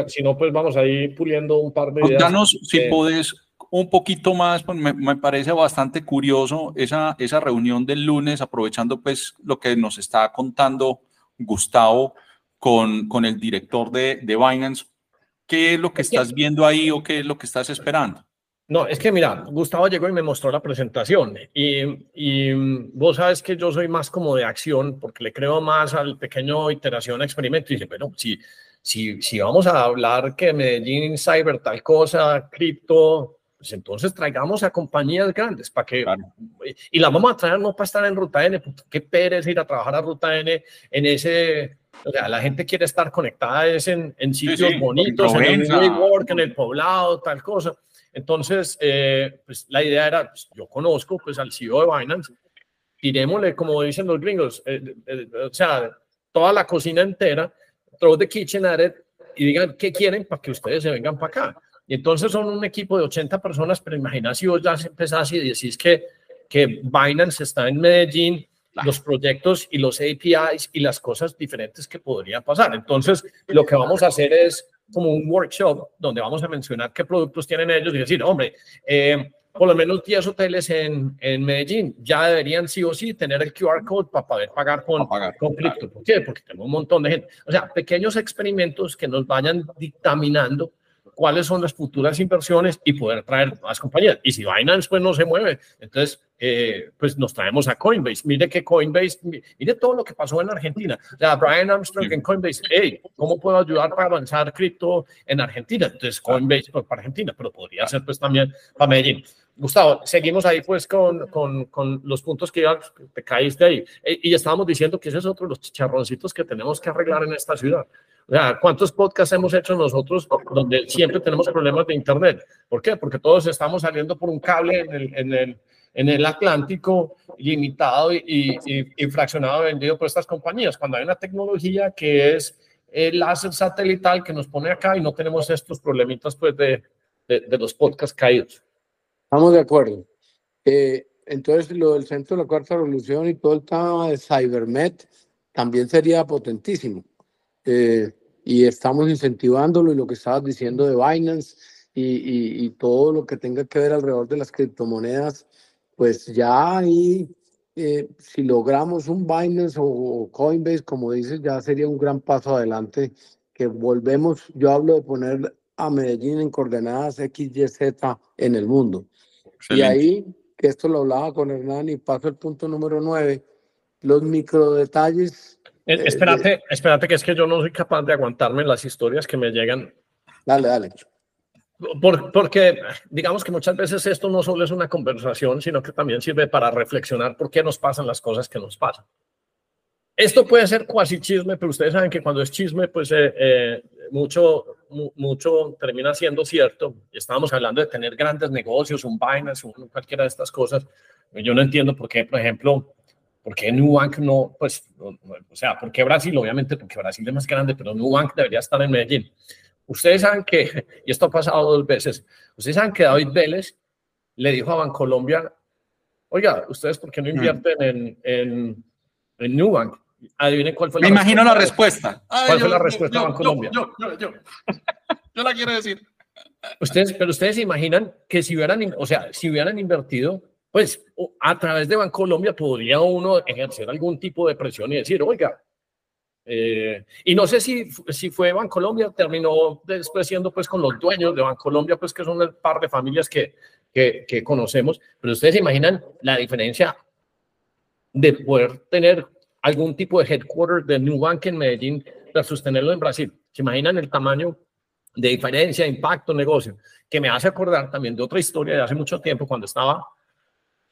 si no, pues vamos a ir puliendo un par de ideas. Danos, si puedes, un poquito más, pues me, me, parece bastante curioso esa, esa reunión del lunes, aprovechando pues lo que nos está contando Gustavo con, con el director de, de Binance. ¿Qué es lo que estás viendo ahí o qué es lo que estás esperando? No, es que mira, Gustavo llegó y me mostró la presentación y, y, vos sabes que yo soy más como de acción porque le creo más al pequeño iteración, experimento y dice, bueno, si si, si vamos a hablar que Medellín Cyber tal cosa, cripto, pues entonces traigamos a compañías grandes para que y la vamos a traer no para estar en Ruta N, porque qué pereza ir a trabajar a Ruta N en ese o sea, la gente quiere estar conectada es en, en sitios bonitos, en el network, en el poblado, tal cosa. Entonces, eh, pues la idea era, pues, yo conozco pues al CEO de Binance, tirémosle, como dicen los gringos, eh, eh, o sea, toda la cocina entera throw the kitchen at it y digan qué quieren para que ustedes se vengan para acá. Y entonces son un equipo de 80 personas, pero imagina si vos ya empezás y decís que, que Binance está en Medellín, los proyectos y los APIs y las cosas diferentes que podrían pasar. Entonces, lo que vamos a hacer es como un workshop donde vamos a mencionar qué productos tienen ellos y decir, hombre, eh, por lo menos 10 hoteles en, en, Medellín ya deberían sí o sí tener el QR code para poder pagar con, pagar, con cripto. ¿Por qué? Porque tengo un montón de gente. O sea, pequeños experimentos que nos vayan dictaminando cuáles son las futuras inversiones y poder traer más compañías. Y si Binance pues no se mueve, entonces eh, pues nos traemos a Coinbase. Mire que Coinbase, mire todo lo que pasó en Argentina. O sea, Brian Armstrong en Coinbase, hey, ¿cómo puedo ayudar para avanzar cripto en Argentina? Entonces Coinbase pues, para Argentina, pero podría ser pues también para Medellín. Gustavo, seguimos ahí pues con, con, con los puntos que ya te caíste ahí. E, y estábamos diciendo que ese es otro de los chicharroncitos que tenemos que arreglar en esta ciudad. ¿Cuántos podcasts hemos hecho nosotros donde siempre tenemos problemas de Internet? ¿Por qué? Porque todos estamos saliendo por un cable en el, Atlántico limitado y, y, fraccionado vendido por estas compañías. Cuando hay una tecnología que es el láser satelital que nos pone acá y no tenemos estos problemitas pues de los podcasts caídos. Estamos de acuerdo. Eh, entonces, lo del Centro de la Cuarta Revolución y todo el tema de Cybermet también sería potentísimo. Eh, y estamos incentivándolo y lo que estabas diciendo de Binance y, y, todo lo que tenga que ver alrededor de las criptomonedas, pues ya ahí, eh, si logramos un Binance o, Coinbase, como dices, ya sería un gran paso adelante, que volvemos, yo hablo de poner a Medellín en coordenadas X, Y, Z en el mundo. Y ahí, que esto lo hablaba con Hernán y paso el punto número nueve, los micro detalles eh, espérate, espérate, que es que yo no soy capaz de aguantarme las historias que me llegan. Dale, dale. Por, porque digamos que muchas veces esto no solo es una conversación, sino que también sirve para reflexionar por qué nos pasan las cosas que nos pasan. Esto puede ser cuasi chisme, pero ustedes saben que cuando es chisme, pues eh, eh, mucho, mucho termina siendo cierto. Estábamos hablando de tener grandes negocios, un Binance, un, cualquiera de estas cosas. Yo no entiendo por qué, por ejemplo, ¿Por qué Nubank no? Pues, o sea, ¿por qué Brasil? Obviamente porque Brasil es más grande, pero Nubank debería estar en Medellín. Ustedes saben que, *laughs* y esto ha pasado dos veces, ustedes saben que David Vélez le dijo a Bancolombia, oiga, ¿ustedes por qué no mm. invierten en, en, en Nubank? Adivinen cuál fue la Me imagino la respuesta. ¿Cuál fue la respuesta de Bancolombia? Yo, yo, yo, yo la quiero decir. Ustedes, pero ustedes se imaginan que si hubieran, o sea, si hubieran invertido pues a través de Bancolombia podría uno ejercer algún tipo de presión y decir, oiga, Eh, y no sé si, si fue Bancolombia, terminó después siendo pues con los dueños de Bancolombia, pues que son un par de familias que, que, que conocemos, pero ustedes se imaginan la diferencia de poder tener algún tipo de headquarter de New Bank en Medellín versus tenerlo en Brasil. ¿Se imaginan el tamaño de diferencia, impacto, negocio? Que me hace acordar también de otra historia de hace mucho tiempo cuando estaba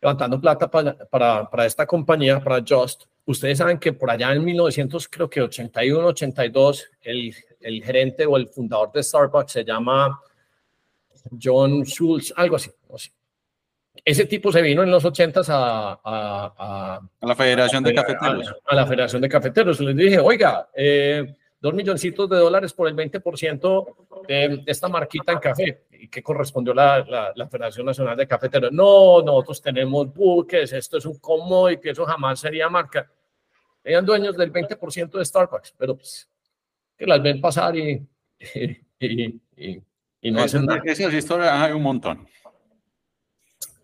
levantando plata para, para, para esta compañía, para Just. Ustedes saben que por allá en 1981, 82, el, el gerente o el fundador de Starbucks se llama John Schultz, algo así. Ese tipo se vino en los 80 a, a, a, la Federación de Cafeteros. A, la Federación de Cafeteros. Les dije, oiga, eh, dos milloncitos de dólares por el 20% de esta marquita en café. ¿Y qué correspondió la, la, Federación Nacional de Cafeteros? No, nosotros tenemos buques, esto es un y que eso jamás sería marca. Eran dueños del 20% de Starbucks, pero pues, que las ven pasar y, y, y, no hacen nada. Esas historias hay un montón.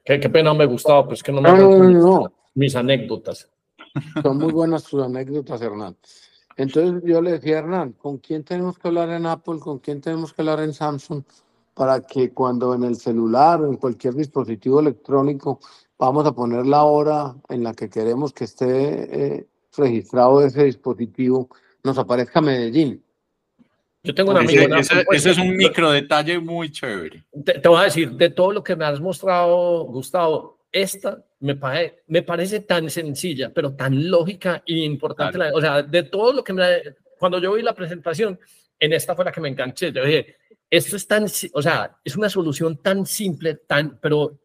Qué, qué pena me gustaba, pues que no me no, mis anécdotas. Son muy buenas tus anécdotas, Hernán. Entonces yo le decía Hernán, ¿con quién tenemos que hablar en Apple? ¿Con quién tenemos que hablar en Samsung? Para que cuando en el celular o en cualquier dispositivo electrónico vamos a poner la hora en la que queremos que esté eh, registrado ese dispositivo, nos aparezca Medellín. Yo tengo una amiga. Ese, ese, es un micro detalle muy chévere. Te, te, voy a decir, de todo lo que me has mostrado, Gustavo, esta me, pare, me parece tan sencilla, pero tan lógica e importante. Claro. o sea, de todo lo que me... Cuando yo vi la presentación, en esta fue la que me enganché. Yo dije, esto es tan, o sea, es una solución tan simple, tan, pero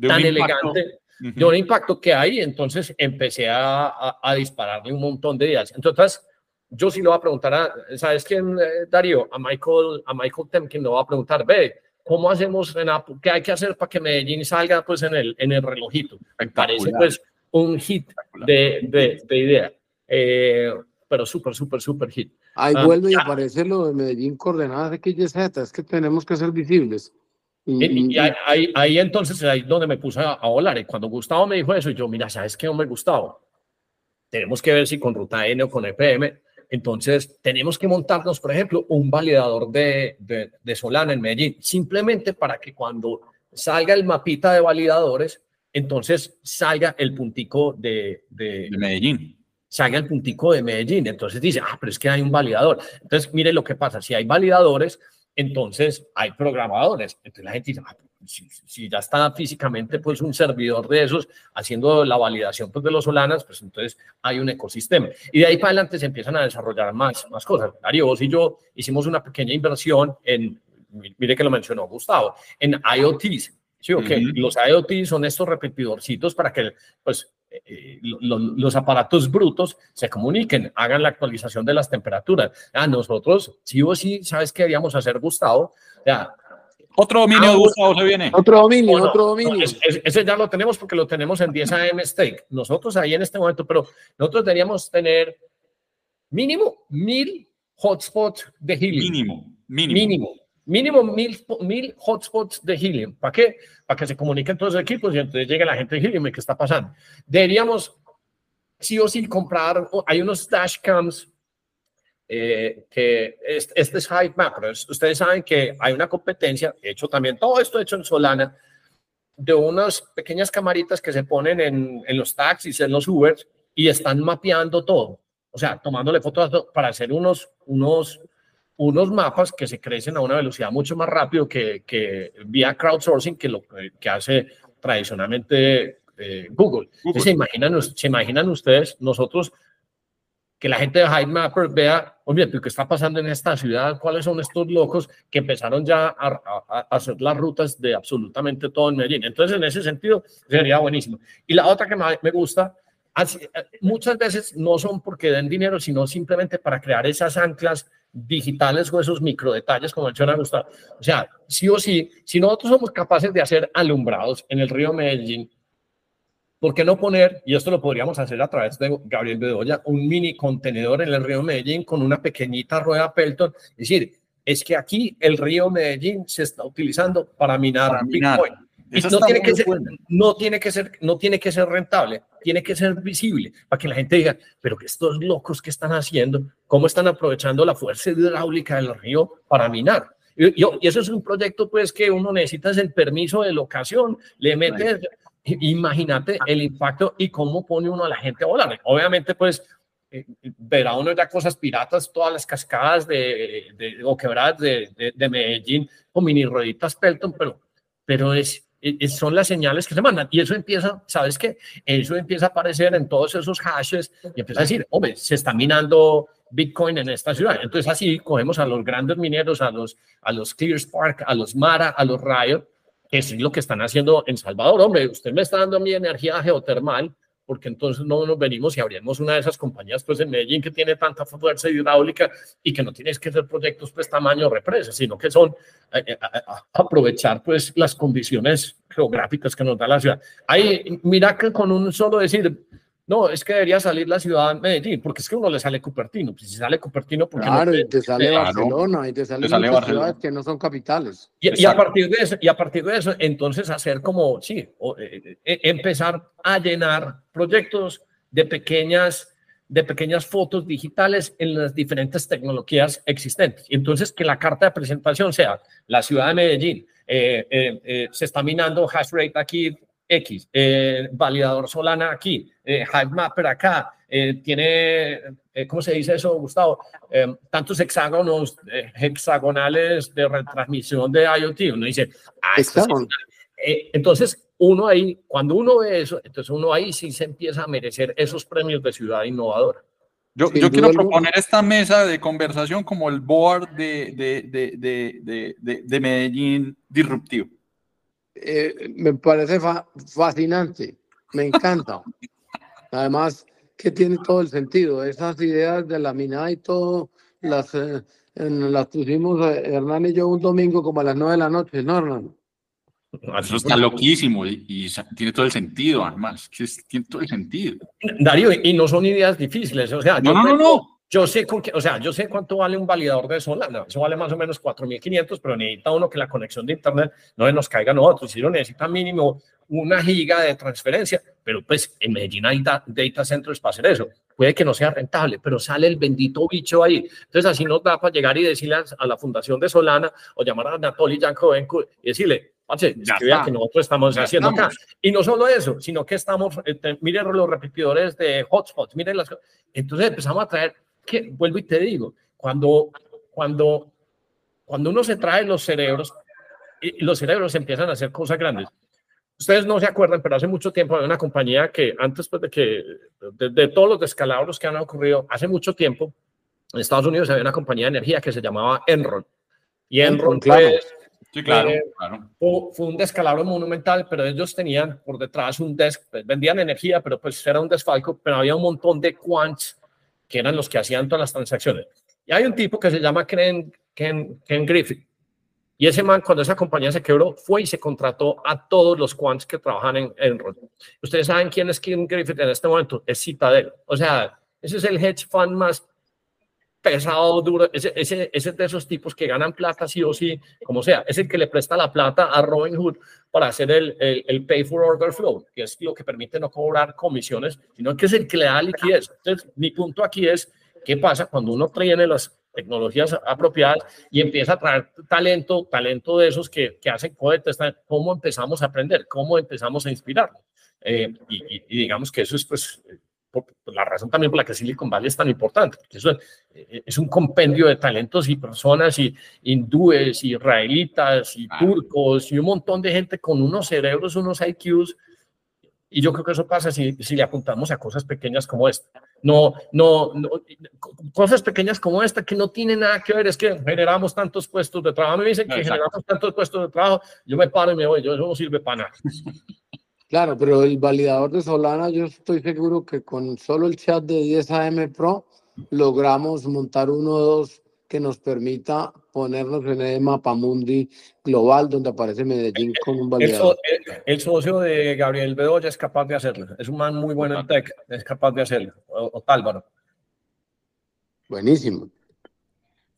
tan elegante, uh -huh. de un impacto que hay. Entonces empecé a, a, a dispararle un montón de ideas. Entonces, yo sí lo voy a preguntar a, ¿sabes quién, eh, Darío? A Michael, a Michael Temkin lo va a preguntar, ve, ¿cómo hacemos en Apple? ¿Qué hay que hacer para que Medellín salga pues en el, en el relojito? Parece pues un hit de, de, de idea. Eh, pero súper, súper, súper hit. Ahí um, vuelve y aparece lo de Medellín coordenadas XYZ, es que tenemos que ser visibles. Y, y, y ahí, ahí, entonces ahí donde me puse a, a volar. Y cuando Gustavo me dijo eso, yo, mira, ¿sabes qué, hombre, Gustavo? Tenemos que ver si con Ruta N o con EPM entonces, tenemos que montarnos, por ejemplo, un validador de, de, de, Solana en Medellín, simplemente para que cuando salga el mapita de validadores, entonces salga el puntico de, de, de Medellín. Salga el puntico de Medellín. Entonces dice, ah, pero es que hay un validador. Entonces, mire lo que pasa. Si hay validadores, entonces hay programadores. Entonces la gente dice, ah, si, si, ya está físicamente pues un servidor de esos haciendo la validación pues, de los solanas, pues entonces hay un ecosistema. Y de ahí para adelante se empiezan a desarrollar más, más cosas. Darío, vos y yo hicimos una pequeña inversión en, mire que lo mencionó Gustavo, en IoTs. Sí, okay. Uh -huh. Los IoT son estos repetidorcitos para que pues, eh, lo, los aparatos brutos se comuniquen, hagan la actualización de las temperaturas. Ah, nosotros, sí o sí, ¿sabes qué deberíamos hacer, Gustavo? Ya, otro dominio, ah, Gustavo, se viene. Otro dominio, no, otro dominio. No, es, es, ese ya lo tenemos porque lo tenemos en 10 AM Stake. Nosotros ahí en este momento, pero nosotros deberíamos tener mínimo mil hotspots de Helium. Mínimo, mínimo. Mínimo. Mínimo mil, mil hotspots de Helium. ¿Para qué? Para que se comuniquen todos los equipos y entonces llegue la gente de Helium y qué está pasando. Deberíamos sí o sí comprar, hay unos dashcams eh, que este, es Hype Macro. Ustedes saben que hay una competencia, hecho también todo esto hecho en Solana, de unas pequeñas camaritas que se ponen en, en los taxis, en los Ubers, y están mapeando todo. O sea, tomándole fotos para hacer unos, unos, unos mapas que se crecen a una velocidad mucho más rápido que, que vía crowdsourcing que lo que hace tradicionalmente eh, Google. Google. ¿Se, imaginan, ¿Se imaginan ustedes nosotros que la gente de Mapper vea, oye, ¿qué está pasando en esta ciudad? ¿Cuáles son estos locos que empezaron ya a, a, a, hacer las rutas de absolutamente todo en Medellín? Entonces, en ese sentido, sería buenísimo. Y la otra que me gusta, así, muchas veces no son porque den dinero, sino simplemente para crear esas anclas digitales o esos micro detalles, como menciona Gustavo. O sea, sí o sí, si nosotros somos capaces de hacer alumbrados en el río Medellín, ¿Por qué no poner, y esto lo podríamos hacer a través de Gabriel Bedoya, un mini contenedor en el río Medellín con una pequeñita rueda Pelton? Es decir, es que aquí el río Medellín se está utilizando para minar, para minar. Bitcoin. No tiene, que ser, no, tiene que ser, no tiene que ser rentable, tiene que ser visible para que la gente diga, pero que estos locos que están haciendo, cómo están aprovechando la fuerza hidráulica del río para minar. Y, y eso es un proyecto pues que uno necesita es el permiso de locación, le mete, imagínate el impacto y cómo pone uno a la gente a volar. Obviamente pues eh, verá uno ya cosas piratas, todas las cascadas de, de o quebradas de, de, de Medellín o mini rueditas Pelton, pero, pero es, son las señales que se mandan. Y eso empieza, ¿sabes qué? Eso empieza a aparecer en todos esos hashes y empieza a decir, hombre, se está minando Bitcoin en esta ciudad. Entonces así cogemos a los grandes mineros, a los, a los ClearSpark, a los Mara, a los Riot, que es lo que están haciendo en Salvador. Hombre, usted me está dando mi energía geotermal, porque entonces no nos venimos y abrimos una de esas compañías pues en Medellín que tiene tanta fuerza hidráulica y que no tienes que ser proyectos pues tamaño represa, sino que son eh, eh, aprovechar pues las condiciones geográficas que nos da la ciudad. Ahí, mira que con un solo decir, no, es que debería salir la ciudad de Medellín, porque es que uno le sale Cupertino. Pues si sale Cupertino, porque claro, y te sale Barcelona, y te sale, muchas ciudades que no son capitales. Y, a partir de eso, y a partir de eso, entonces hacer como, sí, eh, eh, empezar a llenar proyectos de pequeñas de pequeñas fotos digitales en las diferentes tecnologías existentes. Y entonces que la carta de presentación sea la ciudad de Medellín, eh, se está minando hash rate aquí X, eh, validador Solana aquí, eh, Mapper acá, eh, tiene, eh, ¿cómo se dice eso, Gustavo? tantos hexágonos hexagonales de retransmisión de IoT. Uno dice, ah, entonces uno ahí, cuando uno ve eso, entonces uno ahí sí se empieza a merecer esos premios de ciudad innovadora. Yo, yo quiero proponer esta mesa de conversación como el board de, de, de, de Medellín disruptivo. Eh, me parece fascinante, me encanta. *laughs* Además, que tiene todo el sentido. Esas ideas de la minada y todo, las, eh, las pusimos eh, Hernán y yo un domingo como a las nueve de la noche, ¿no, Hernán? Eso está loquísimo y, tiene todo el sentido, además, tiene todo el sentido. Darío, y no son ideas difíciles, o sea, no, no, no, no, yo sé, con o sea, yo sé cuánto vale un validador de Solana. Eso vale más o menos 4.500, pero necesita uno que la conexión de Internet no nos caiga a nosotros. Si uno necesita mínimo una giga de transferencia, pero pues en Medellín hay data centers para hacer eso. Puede que no sea rentable, pero sale el bendito bicho ahí. Entonces así nos da para llegar y decirle a la fundación de Solana o llamar a Anatoly Yankovenko y decirle, Parce, que que nosotros estamos haciendo acá. Y no solo eso, sino que estamos, eh, miren los repetidores de hotspots, miren las Entonces empezamos a traer que, vuelvo y te digo, cuando, cuando, cuando uno se trae los cerebros, y los cerebros empiezan a hacer cosas grandes. Ustedes no se acuerdan, pero hace mucho tiempo había una compañía que antes pues, de que, de, todos los descalabros que han ocurrido, hace mucho tiempo, en Estados Unidos había una compañía de energía que se llamaba Enron. Y Enron, claro. Pues, sí, claro, eh, Fue, un descalabro monumental, pero ellos tenían por detrás un desk, pues, vendían energía, pero pues era un desfalco, pero había un montón de quants que eran los que hacían todas las transacciones. Y hay un tipo que se llama Ken, Ken, Ken Griffith. Y ese man, cuando esa compañía se quebró, fue y se contrató a todos los quants que trabajan en Enron. Ustedes saben quién es Ken Griffith en este momento, es Citadel. O sea, ese es el hedge fund más pesado, duro, ese, ese, ese, es de esos tipos que ganan plata sí o sí, como sea, es el que le presta la plata a Robin Hood para hacer el, el, pay for order flow, que es lo que permite no cobrar comisiones, sino que es el que le da liquidez. Entonces, mi punto aquí es, ¿qué pasa cuando uno tiene las tecnologías apropiadas y empieza a traer talento, talento de esos que, que hacen cohetes, cómo empezamos a aprender, cómo empezamos a inspirar? Eh, y, y, digamos que eso es pues la razón también por la que Silicon Valley es tan importante, porque eso eh, es, un compendio de talentos y personas y hindúes, y israelitas y turcos y un montón de gente con unos cerebros, unos IQs. Y yo creo que eso pasa si, si le apuntamos a cosas pequeñas como esta. No, no, no, cosas pequeñas como esta que no tienen nada que ver, es que generamos tantos puestos de trabajo. Me dicen que generamos tantos puestos de trabajo, yo me paro y me voy, yo eso no sirve para nada. *laughs* Claro, pero el validador de Solana, yo estoy seguro que con solo el chat de 10 AM Pro logramos montar uno o dos que nos permita ponernos en el mapa mundi global donde aparece Medellín con un validador. El, socio de Gabriel Bedoya es capaz de hacerlo. Es un man muy bueno en tech, es capaz de hacerlo. O, Tálvaro. Buenísimo.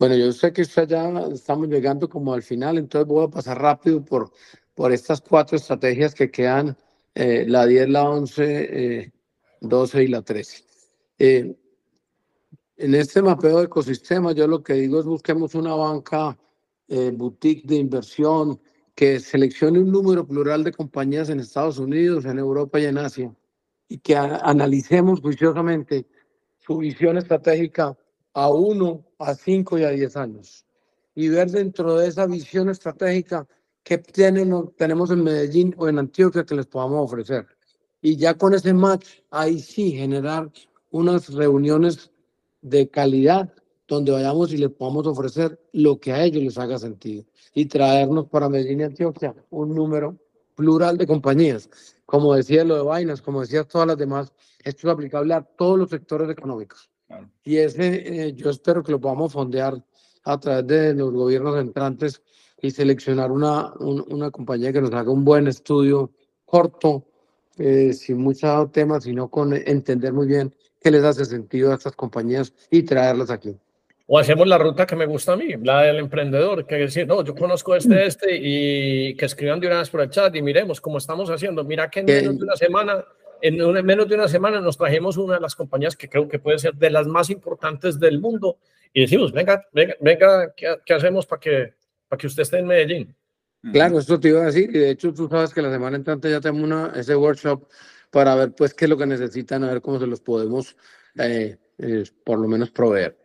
Bueno, yo sé que ya estamos llegando como al final, entonces voy a pasar rápido por por estas cuatro estrategias que quedan, eh, la 10, la 11, 12 y la 13. en este mapeo de ecosistema, yo lo que digo es busquemos una banca boutique de inversión que seleccione un número plural de compañías en Estados Unidos, en Europa y en Asia, y que analicemos juiciosamente su visión estratégica a uno, a cinco y a diez años. Y ver dentro de esa visión estratégica qué tenemos, tenemos en Medellín o en Antioquia que les podamos ofrecer. Y ya con ese match, ahí sí generar unas reuniones de calidad donde vayamos y les podamos ofrecer lo que a ellos les haga sentido y traernos para Medellín y Antioquia un número plural de compañías. Como decía lo de vainas, como decía todas las demás, esto es aplicable a todos los sectores económicos. Y ese eh, yo espero que lo podamos fondear a través de los gobiernos entrantes y seleccionar una, una compañía que nos haga un buen estudio corto, eh, sin mucho tema, sino con entender muy bien qué les hace sentido a estas compañías y traerlas aquí. O hacemos la ruta que me gusta a mí, la del emprendedor, que decir, no, yo conozco este, este, y que escriban de una vez por el chat y miremos cómo estamos haciendo. Mira que en menos de una semana, en menos de una semana nos trajimos una de las compañías que creo que puede ser de las más importantes del mundo y decimos, venga, venga, venga ¿qué, hacemos para que, para que usted esté en Medellín? Claro, esto te iba a decir, y de hecho tú sabes que la semana entrante ya tenemos una, ese workshop para ver pues qué es lo que necesitan, a ver cómo se los podemos eh, eh, por lo menos proveer.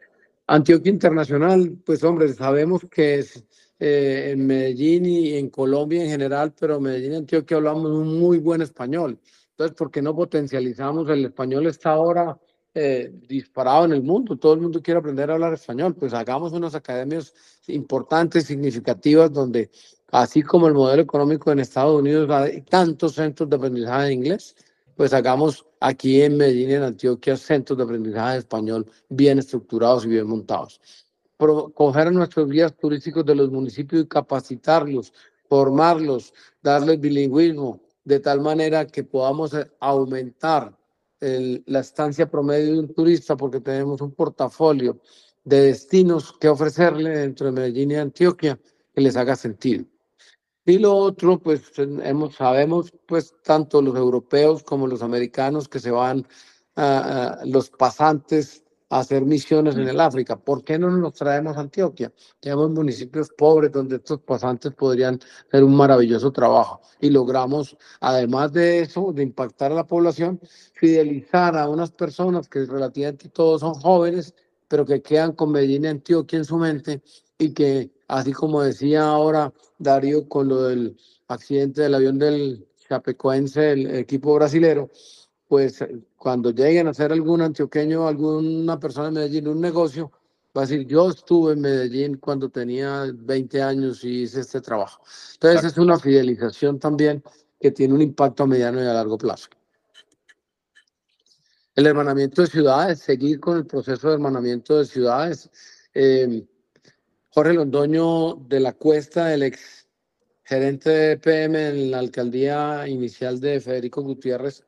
Antioquia Internacional, pues hombre, sabemos que es eh, en Medellín y en Colombia en general, pero Medellín y Antioquia hablamos un muy buen español. Entonces, ¿por qué no potencializamos? El español está ahora eh, disparado en el mundo, todo el mundo quiere aprender a hablar español, pues hagamos unas academias importantes, significativas, donde así como el modelo económico en Estados Unidos hay tantos centros de aprendizaje de inglés, pues hagamos aquí en Medellín, en Antioquia, centros de aprendizaje de español bien estructurados y bien montados. coger a nuestros guías turísticos de los municipios y capacitarlos, formarlos, darles bilingüismo, de tal manera que podamos eh, la estancia promedio de un turista porque tenemos un portafolio de destinos que ofrecerle dentro de Medellín y Antioquia que les haga sentido. Y lo otro, pues hemos, sabemos, pues tanto los europeos como los americanos que se van, a los pasantes a hacer misiones en el África. ¿Por qué no nos traemos a Antioquia? Tenemos municipios pobres donde estos pasantes podrían hacer un maravilloso trabajo. Y logramos, además de eso, de impactar a la población, fidelizar a unas personas que relativamente todos son jóvenes, pero que quedan con Medellín y Antioquia en su mente y que, así como decía ahora Darío con lo del accidente del avión del Chapecoense, el equipo brasilero, pues cuando lleguen a hacer algún antioqueño, alguna persona en Medellín, un negocio, va a decir, yo estuve en Medellín cuando tenía 20 años y hice este trabajo. Entonces es una fidelización también que tiene un impacto a mediano y a largo plazo. El hermanamiento de ciudades, seguir con el proceso de hermanamiento de ciudades. Eh, Jorge Londoño de la Cuesta, el ex gerente de PM en la alcaldía inicial de Federico Gutiérrez,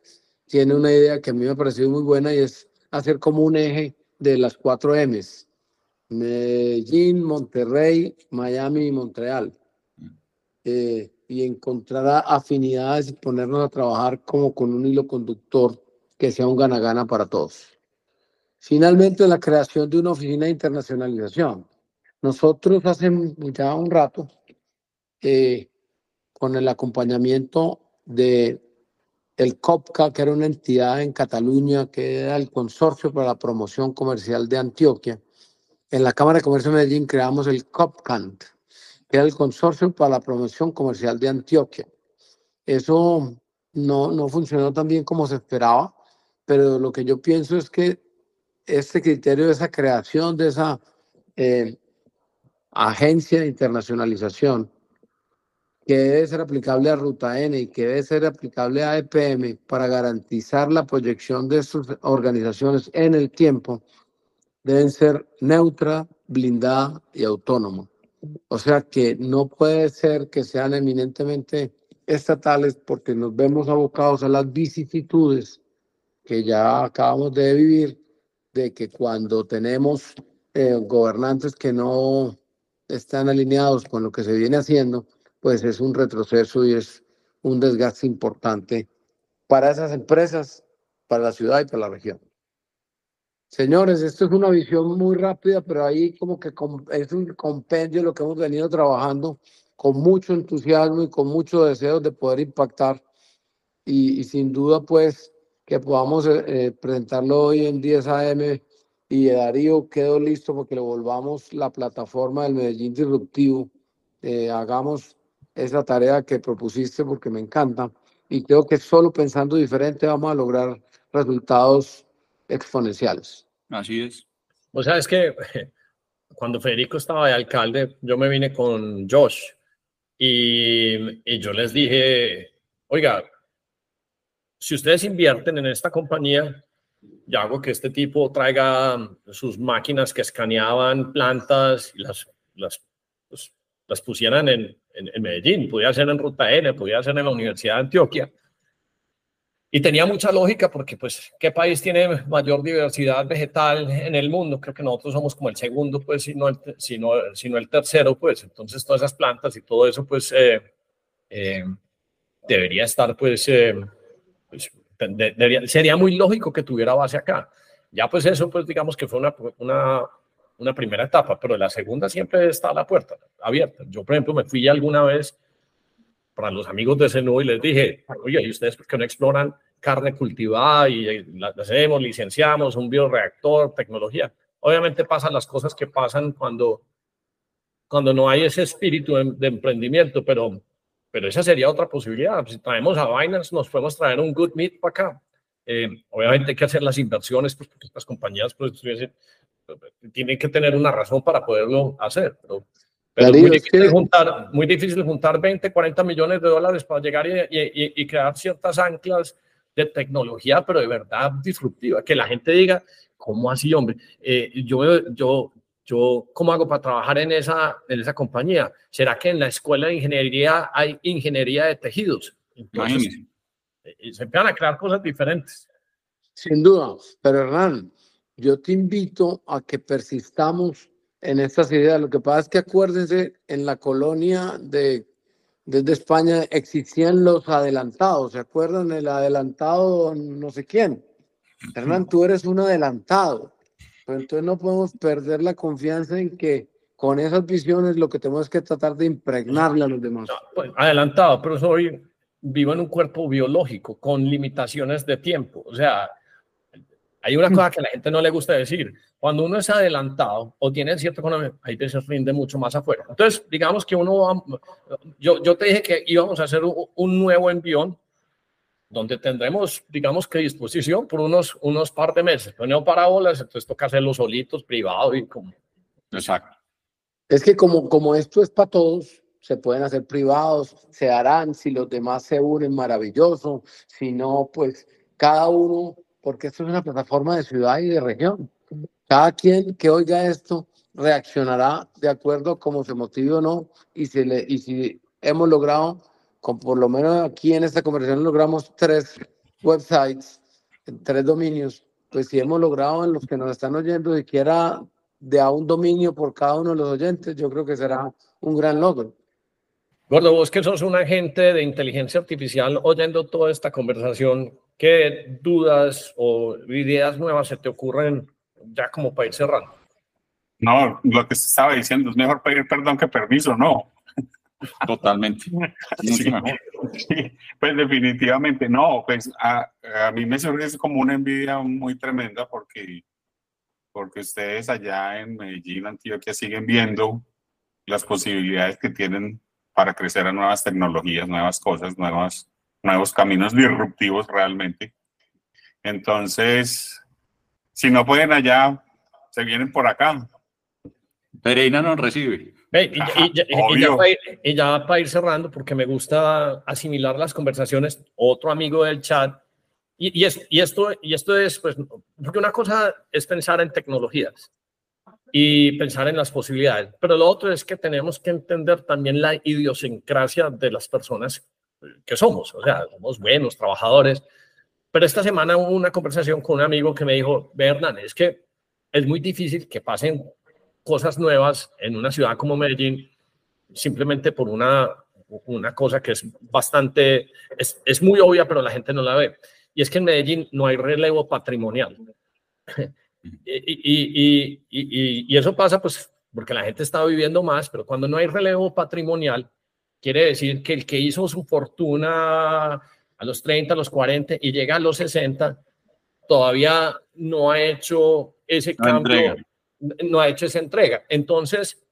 tiene una idea que a mí me ha parecido muy buena y es hacer como un eje de las cuatro M's. Medellín, Monterrey, Miami y Montreal. Eh, y encontrar afinidades y ponernos a trabajar como con un hilo conductor que sea un gana-gana para todos. Finalmente, la creación de una oficina de internacionalización. Nosotros hace ya un rato, eh, con el acompañamiento de el COPCA, que era una entidad en Cataluña, que era el Consorcio para la Promoción Comercial de Antioquia, en la Cámara de Comercio de Medellín creamos el COPCANT, que era el Consorcio para la Promoción Comercial de Antioquia. Eso no, no funcionó tan bien como se esperaba, pero lo que yo pienso es que este criterio de esa creación de esa eh, agencia de internacionalización que debe ser aplicable a Ruta N y que debe ser aplicable a EPM para garantizar la proyección de sus organizaciones en el tiempo, deben ser neutra, blindada y autónoma. O sea que no puede ser que sean eminentemente estatales porque nos vemos abocados a las vicisitudes que ya acabamos de vivir, de que cuando tenemos eh, gobernantes que no están alineados con lo que se viene haciendo, pues es un retroceso y es un desgaste importante para esas empresas, para la ciudad y para la región. Señores, esto es una visión muy rápida, pero ahí como que es un compendio de lo que hemos venido trabajando con mucho entusiasmo y con mucho deseo de poder impactar y, sin duda pues que podamos eh, eh, presentarlo hoy en 10 AM y Darío quedó listo porque le volvamos la plataforma del Medellín Disruptivo. Eh, hagamos esa tarea que propusiste porque me encanta y creo que solo pensando diferente vamos a lograr resultados exponenciales. Así es. O sea, es que *laughs* cuando Federico estaba de alcalde, yo me vine con Josh y, y yo les dije, oiga, si ustedes invierten en esta compañía, yo hago que este tipo traiga sus máquinas que escaneaban plantas y las, las, pues, las pusieran en, en, Medellín, podía ser en Ruta N, podía ser en la Universidad de Antioquia. Y tenía mucha lógica porque, pues, ¿qué país tiene mayor diversidad vegetal en el mundo? Creo que nosotros somos como el segundo, pues, si no el, sino el tercero, pues. Entonces, todas esas plantas y todo eso, pues, eh, eh, debería estar, pues, eh, pues sería muy lógico que tuviera base acá. Ya pues eso, pues digamos que fue una, una, una primera etapa, pero la segunda siempre está la puerta abierta. Yo, por ejemplo, me fui alguna vez para los amigos de Senú y les dije, oye, ¿y ustedes por qué no exploran carne cultivada y la hacemos, licenciamos un bioreactor, tecnología? Obviamente pasan las cosas que pasan cuando, cuando no hay ese espíritu de, de emprendimiento, pero pero esa sería otra posibilidad. Si traemos a Binance, nos podemos traer un good meat para acá. Eh, obviamente hay que hacer las inversiones, pues, porque estas compañías pues, tienen que tener una razón para poderlo hacer. Pero, es muy difícil, juntar, muy difícil juntar 20, 40 millones de dólares para llegar y, y, crear ciertas anclas de tecnología, pero de verdad disruptiva. Que la gente diga, ¿cómo así, hombre? Eh, yo, yo, yo, ¿cómo hago para trabajar en esa, en esa compañía? ¿Será que en la escuela de ingeniería hay ingeniería de tejidos? Entonces, eh, se empiezan a crear cosas diferentes. Sin duda, pero Hernán, yo te invito a que persistamos en estas ideas. Lo que pasa es que acuérdense, en la colonia de desde España existían los adelantados, ¿se acuerdan? El adelantado no sé quién. Hernán, tú eres un adelantado entonces no podemos perder la confianza en que con esas visiones lo que tenemos que tratar de impregnarle a los demás. Pues, adelantado, pero soy vivo en un cuerpo biológico con limitaciones de tiempo. O sea, hay una cosa que a la gente no le gusta decir. Cuando uno es adelantado o tiene cierto economía, ahí se rinde mucho más afuera. Entonces, digamos que uno va, yo, yo te dije que íbamos a hacer un, un nuevo envión donde tendremos, digamos que disposición por unos, unos par de meses. Pero no parábolas, entonces toca hacerlo solitos, privado y como. Exacto. Es que como, como esto es para todos, se pueden hacer privados, se harán, si los demás se unen, maravilloso, si no, pues cada uno, porque esto es una plataforma de ciudad y de región. Cada quien que oiga esto reaccionará de acuerdo como se motive o no, y si, le, y si hemos logrado con por lo menos aquí en esta conversación logramos tres websites, tres dominios, pues si hemos logrado en los que nos están oyendo siquiera de a un dominio por cada uno de los oyentes, yo creo que será un gran logro. Gordo, vos que sos un agente de inteligencia artificial oyendo toda esta conversación, ¿qué dudas o ideas nuevas se te ocurren ya como para ir cerrando? No, lo que se estaba diciendo es mejor pedir perdón que permiso, no. Totalmente. *laughs* pues definitivamente no, pues a, a, mí me surge como una envidia muy tremenda porque, porque ustedes allá en Medellín, Antioquia, siguen viendo las posibilidades que tienen para crecer a nuevas tecnologías, nuevas cosas, nuevas, nuevos caminos disruptivos realmente. Entonces, si no pueden allá, se vienen por acá. Pereira nos recibe y, ya, para ir, cerrando, porque me gusta asimilar las conversaciones, otro amigo del chat, y, es, y, esto, y esto es, pues, porque una cosa es pensar en tecnologías y pensar en las posibilidades, pero lo otro es que tenemos que entender también la idiosincrasia de las personas que somos, o sea, somos buenos trabajadores, pero esta semana hubo una conversación con un amigo que me dijo, Bernán, es que es muy difícil que pasen cosas nuevas en una ciudad como Medellín simplemente por una, una cosa que es bastante, es, es muy obvia, pero la gente no la ve. Y es que en Medellín no hay relevo patrimonial. *laughs* y, y, y, y, eso pasa pues porque la gente está viviendo más, pero cuando no hay relevo patrimonial, quiere decir que el que hizo su fortuna a los 30, a los 40 y llega a los 60, todavía no ha hecho ese cambio, no ha hecho esa entrega. Entonces,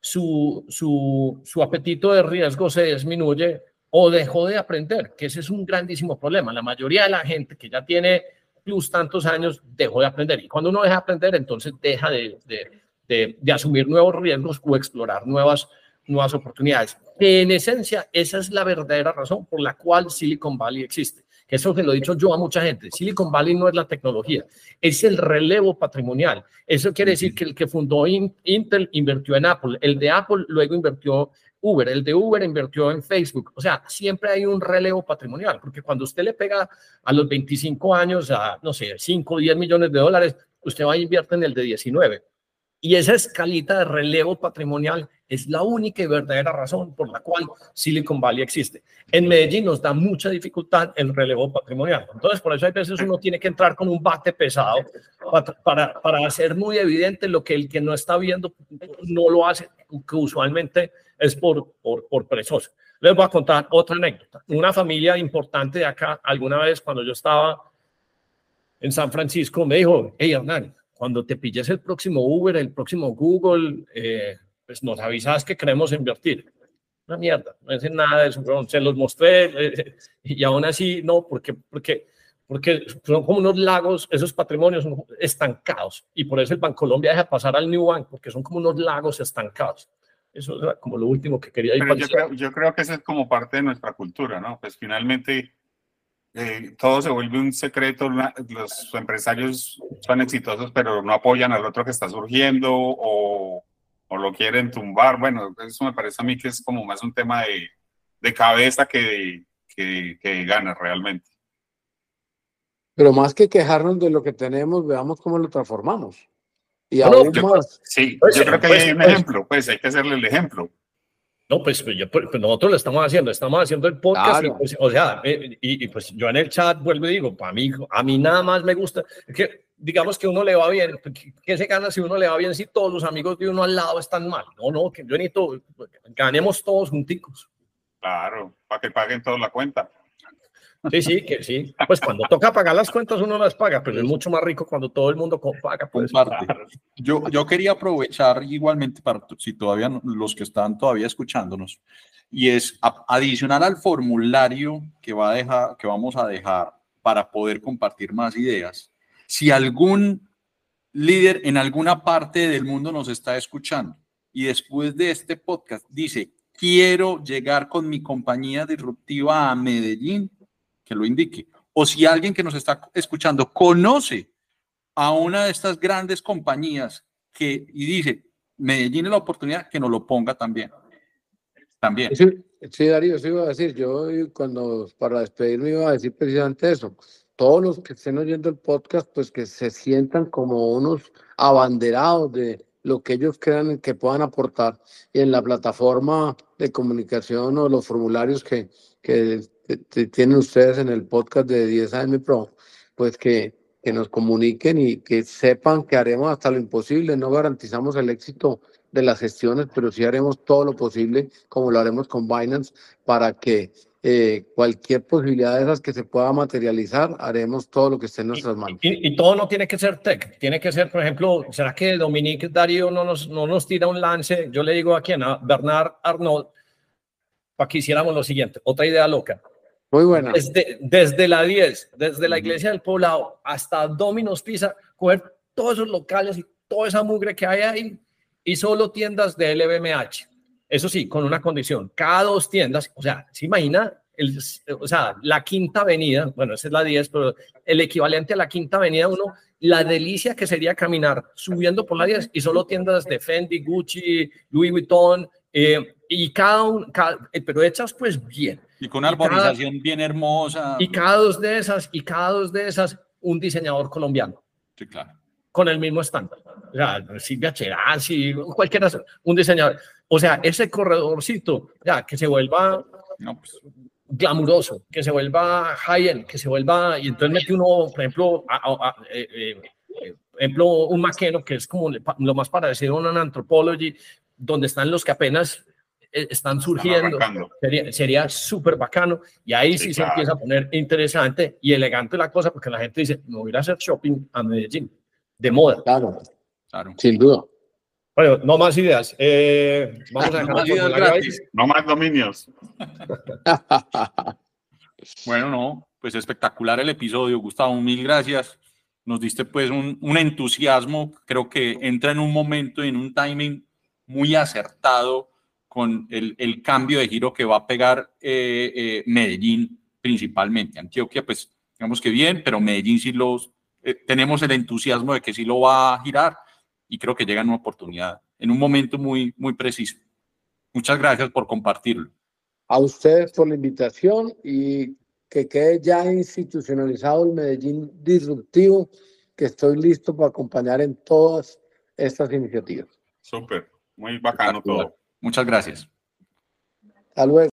su, su, su apetito de riesgo se disminuye o dejó de aprender, que ese es un grandísimo problema. La mayoría de la gente que ya tiene plus tantos años dejó de aprender. Y cuando uno deja de aprender, entonces deja de, de, de, asumir nuevos riesgos o explorar nuevas, nuevas oportunidades. En esencia, esa es la verdadera razón por la cual Silicon Valley existe. Eso se lo he dicho yo a mucha gente. Silicon Valley no es la tecnología, es el relevo patrimonial. Eso quiere decir que el que fundó Intel invirtió en Apple, el de Apple luego invirtió Uber, el de Uber invirtió en Facebook. O sea, siempre hay un relevo patrimonial, porque cuando usted le pega a los 25 años a, no sé, 5 o 10 millones de dólares, usted va a invertir en el de 19. Y esa escalita de relevo patrimonial es la única y verdadera razón por la cual Silicon Valley existe. En Medellín nos da mucha dificultad el relevo patrimonial. Entonces, por eso hay veces uno tiene que entrar con un bate pesado para, para hacer muy evidente lo que el que no está viendo no lo hace, que usualmente es por, por, por perezoso. Les voy a contar otra anécdota. Una familia importante de acá, alguna vez cuando yo estaba en San Francisco, me dijo, hey Hernán, cuando te pilles el próximo Uber, el próximo Google, eh, pues nos avisas que queremos invertir. Una mierda, no es nada de eso, se los mostré eh, y aún así no, porque, porque, porque son como unos lagos, esos patrimonios son estancados y por eso el Banco Colombia deja pasar al New Bank, porque son como unos lagos estancados. Eso es como lo último que quería decir. Yo creo, yo creo que eso es como parte de nuestra cultura, ¿no? Pues finalmente eh, todo se vuelve un secreto, los empresarios son exitosos, pero no apoyan al otro que está surgiendo o, o, lo quieren tumbar. Bueno, eso me parece a mí que es como más un tema de, de cabeza que, que, que gana realmente. Pero más que quejarnos de lo que tenemos, veamos cómo lo transformamos. Y aún más. Sí, pues, yo creo que pues, hay un pues, ejemplo, pues hay que hacerle el ejemplo. No, pues, pues, pues, nosotros lo estamos haciendo, estamos haciendo el podcast, y, pues, o sea, eh, y, pues yo en el chat vuelvo y digo, para mí, a mí nada más me gusta, que digamos que uno le va bien, ¿qué se gana si uno le va bien si todos los amigos de uno al lado están mal? No, no, que yo necesito, ganemos todos junticos. Claro, para que paguen todos la cuenta. Sí, sí, que sí. Pues cuando toca pagar las cuentas uno las paga, pero es mucho más rico cuando todo el mundo paga. Pues. Yo, yo quería aprovechar igualmente para si todavía los que están todavía escuchándonos y es adicionar al formulario que, va a dejar, que vamos a dejar para poder compartir más ideas. Si algún líder en alguna parte del mundo nos está escuchando y después de este podcast dice, quiero llegar con mi compañía disruptiva a Medellín, que lo indique. O si alguien que nos está escuchando conoce a una de estas grandes compañías que y dice, Medellín es la oportunidad, que nos lo ponga también. También. Sí, Darío, sí iba a decir, yo cuando para despedirme iba a decir precisamente eso. Todos los que estén oyendo el podcast, pues que se sientan como unos abanderados de lo que ellos crean que puedan aportar y en la plataforma de comunicación o los formularios que, que tienen ustedes en el podcast de 10 AM Pro, pues que, que nos comuniquen y que sepan que haremos hasta lo imposible. No garantizamos el éxito de las gestiones, pero sí haremos todo lo posible, como lo haremos con Binance, para que eh, cualquier posibilidad de esas que se pueda materializar, haremos todo lo que esté en nuestras manos. Y, todo no tiene que ser tech, tiene que ser, por ejemplo, ¿será que Dominique Darío no nos, no nos tira un lance? Yo le digo a quién, a Bernard Arnaud, para que hiciéramos lo siguiente, otra idea loca. Muy buena. Desde, desde la 10, desde la iglesia del poblado hasta Domino's Pizza, coger todos esos locales y toda esa mugre que hay ahí y solo tiendas de LVMH. Eso sí, con una condición, cada dos tiendas, o sea, ¿se imagina? El, o sea, la quinta avenida, bueno, esa es la 10, pero el equivalente a la quinta avenida, uno, la delicia que sería caminar subiendo por la 10 y solo tiendas de Fendi, Gucci, Louis Vuitton, eh, y cada uno, eh, pero hechas pues bien. Y con una arborización bien hermosa. Y cada dos de esas, y cada dos de esas, un diseñador colombiano. Sí, claro. con el mismo estándar. O sea, Silvia Cherasi, cualquiera, un diseñador. O sea, ese corredorcito, ya, que se vuelva no, pues. glamuroso, que se vuelva high-end, que se vuelva, y entonces mete uno, por ejemplo, a, eh, eh, ejemplo, un maqueno que es como lo más parecido a un anthropology, donde están los que apenas eh, están surgiendo, sería súper bacano y ahí sí, se empieza a poner interesante y elegante la cosa porque la gente dice, no voy a hacer shopping a Medellín, de moda. Claro, claro. sin duda. Bueno, no más ideas. Eh, vamos a no, más ideas gratis. no más dominios. *laughs* bueno, no, pues espectacular el episodio, Gustavo, mil gracias. Nos diste pues un, un entusiasmo, creo que entra en un momento, en un timing muy acertado con el, el, cambio de giro que va a pegar eh, eh, Medellín principalmente. Antioquia, pues digamos que bien, pero Medellín sí los, eh, tenemos el entusiasmo de que sí lo va a girar y creo que llega en una oportunidad, en un momento muy, muy preciso. Muchas gracias por compartirlo. A ustedes por la invitación y que quede ya institucionalizado el Medellín disruptivo, que estoy listo para acompañar en todas estas iniciativas. Súper, muy bacano todo. Muchas gracias. Hasta luego.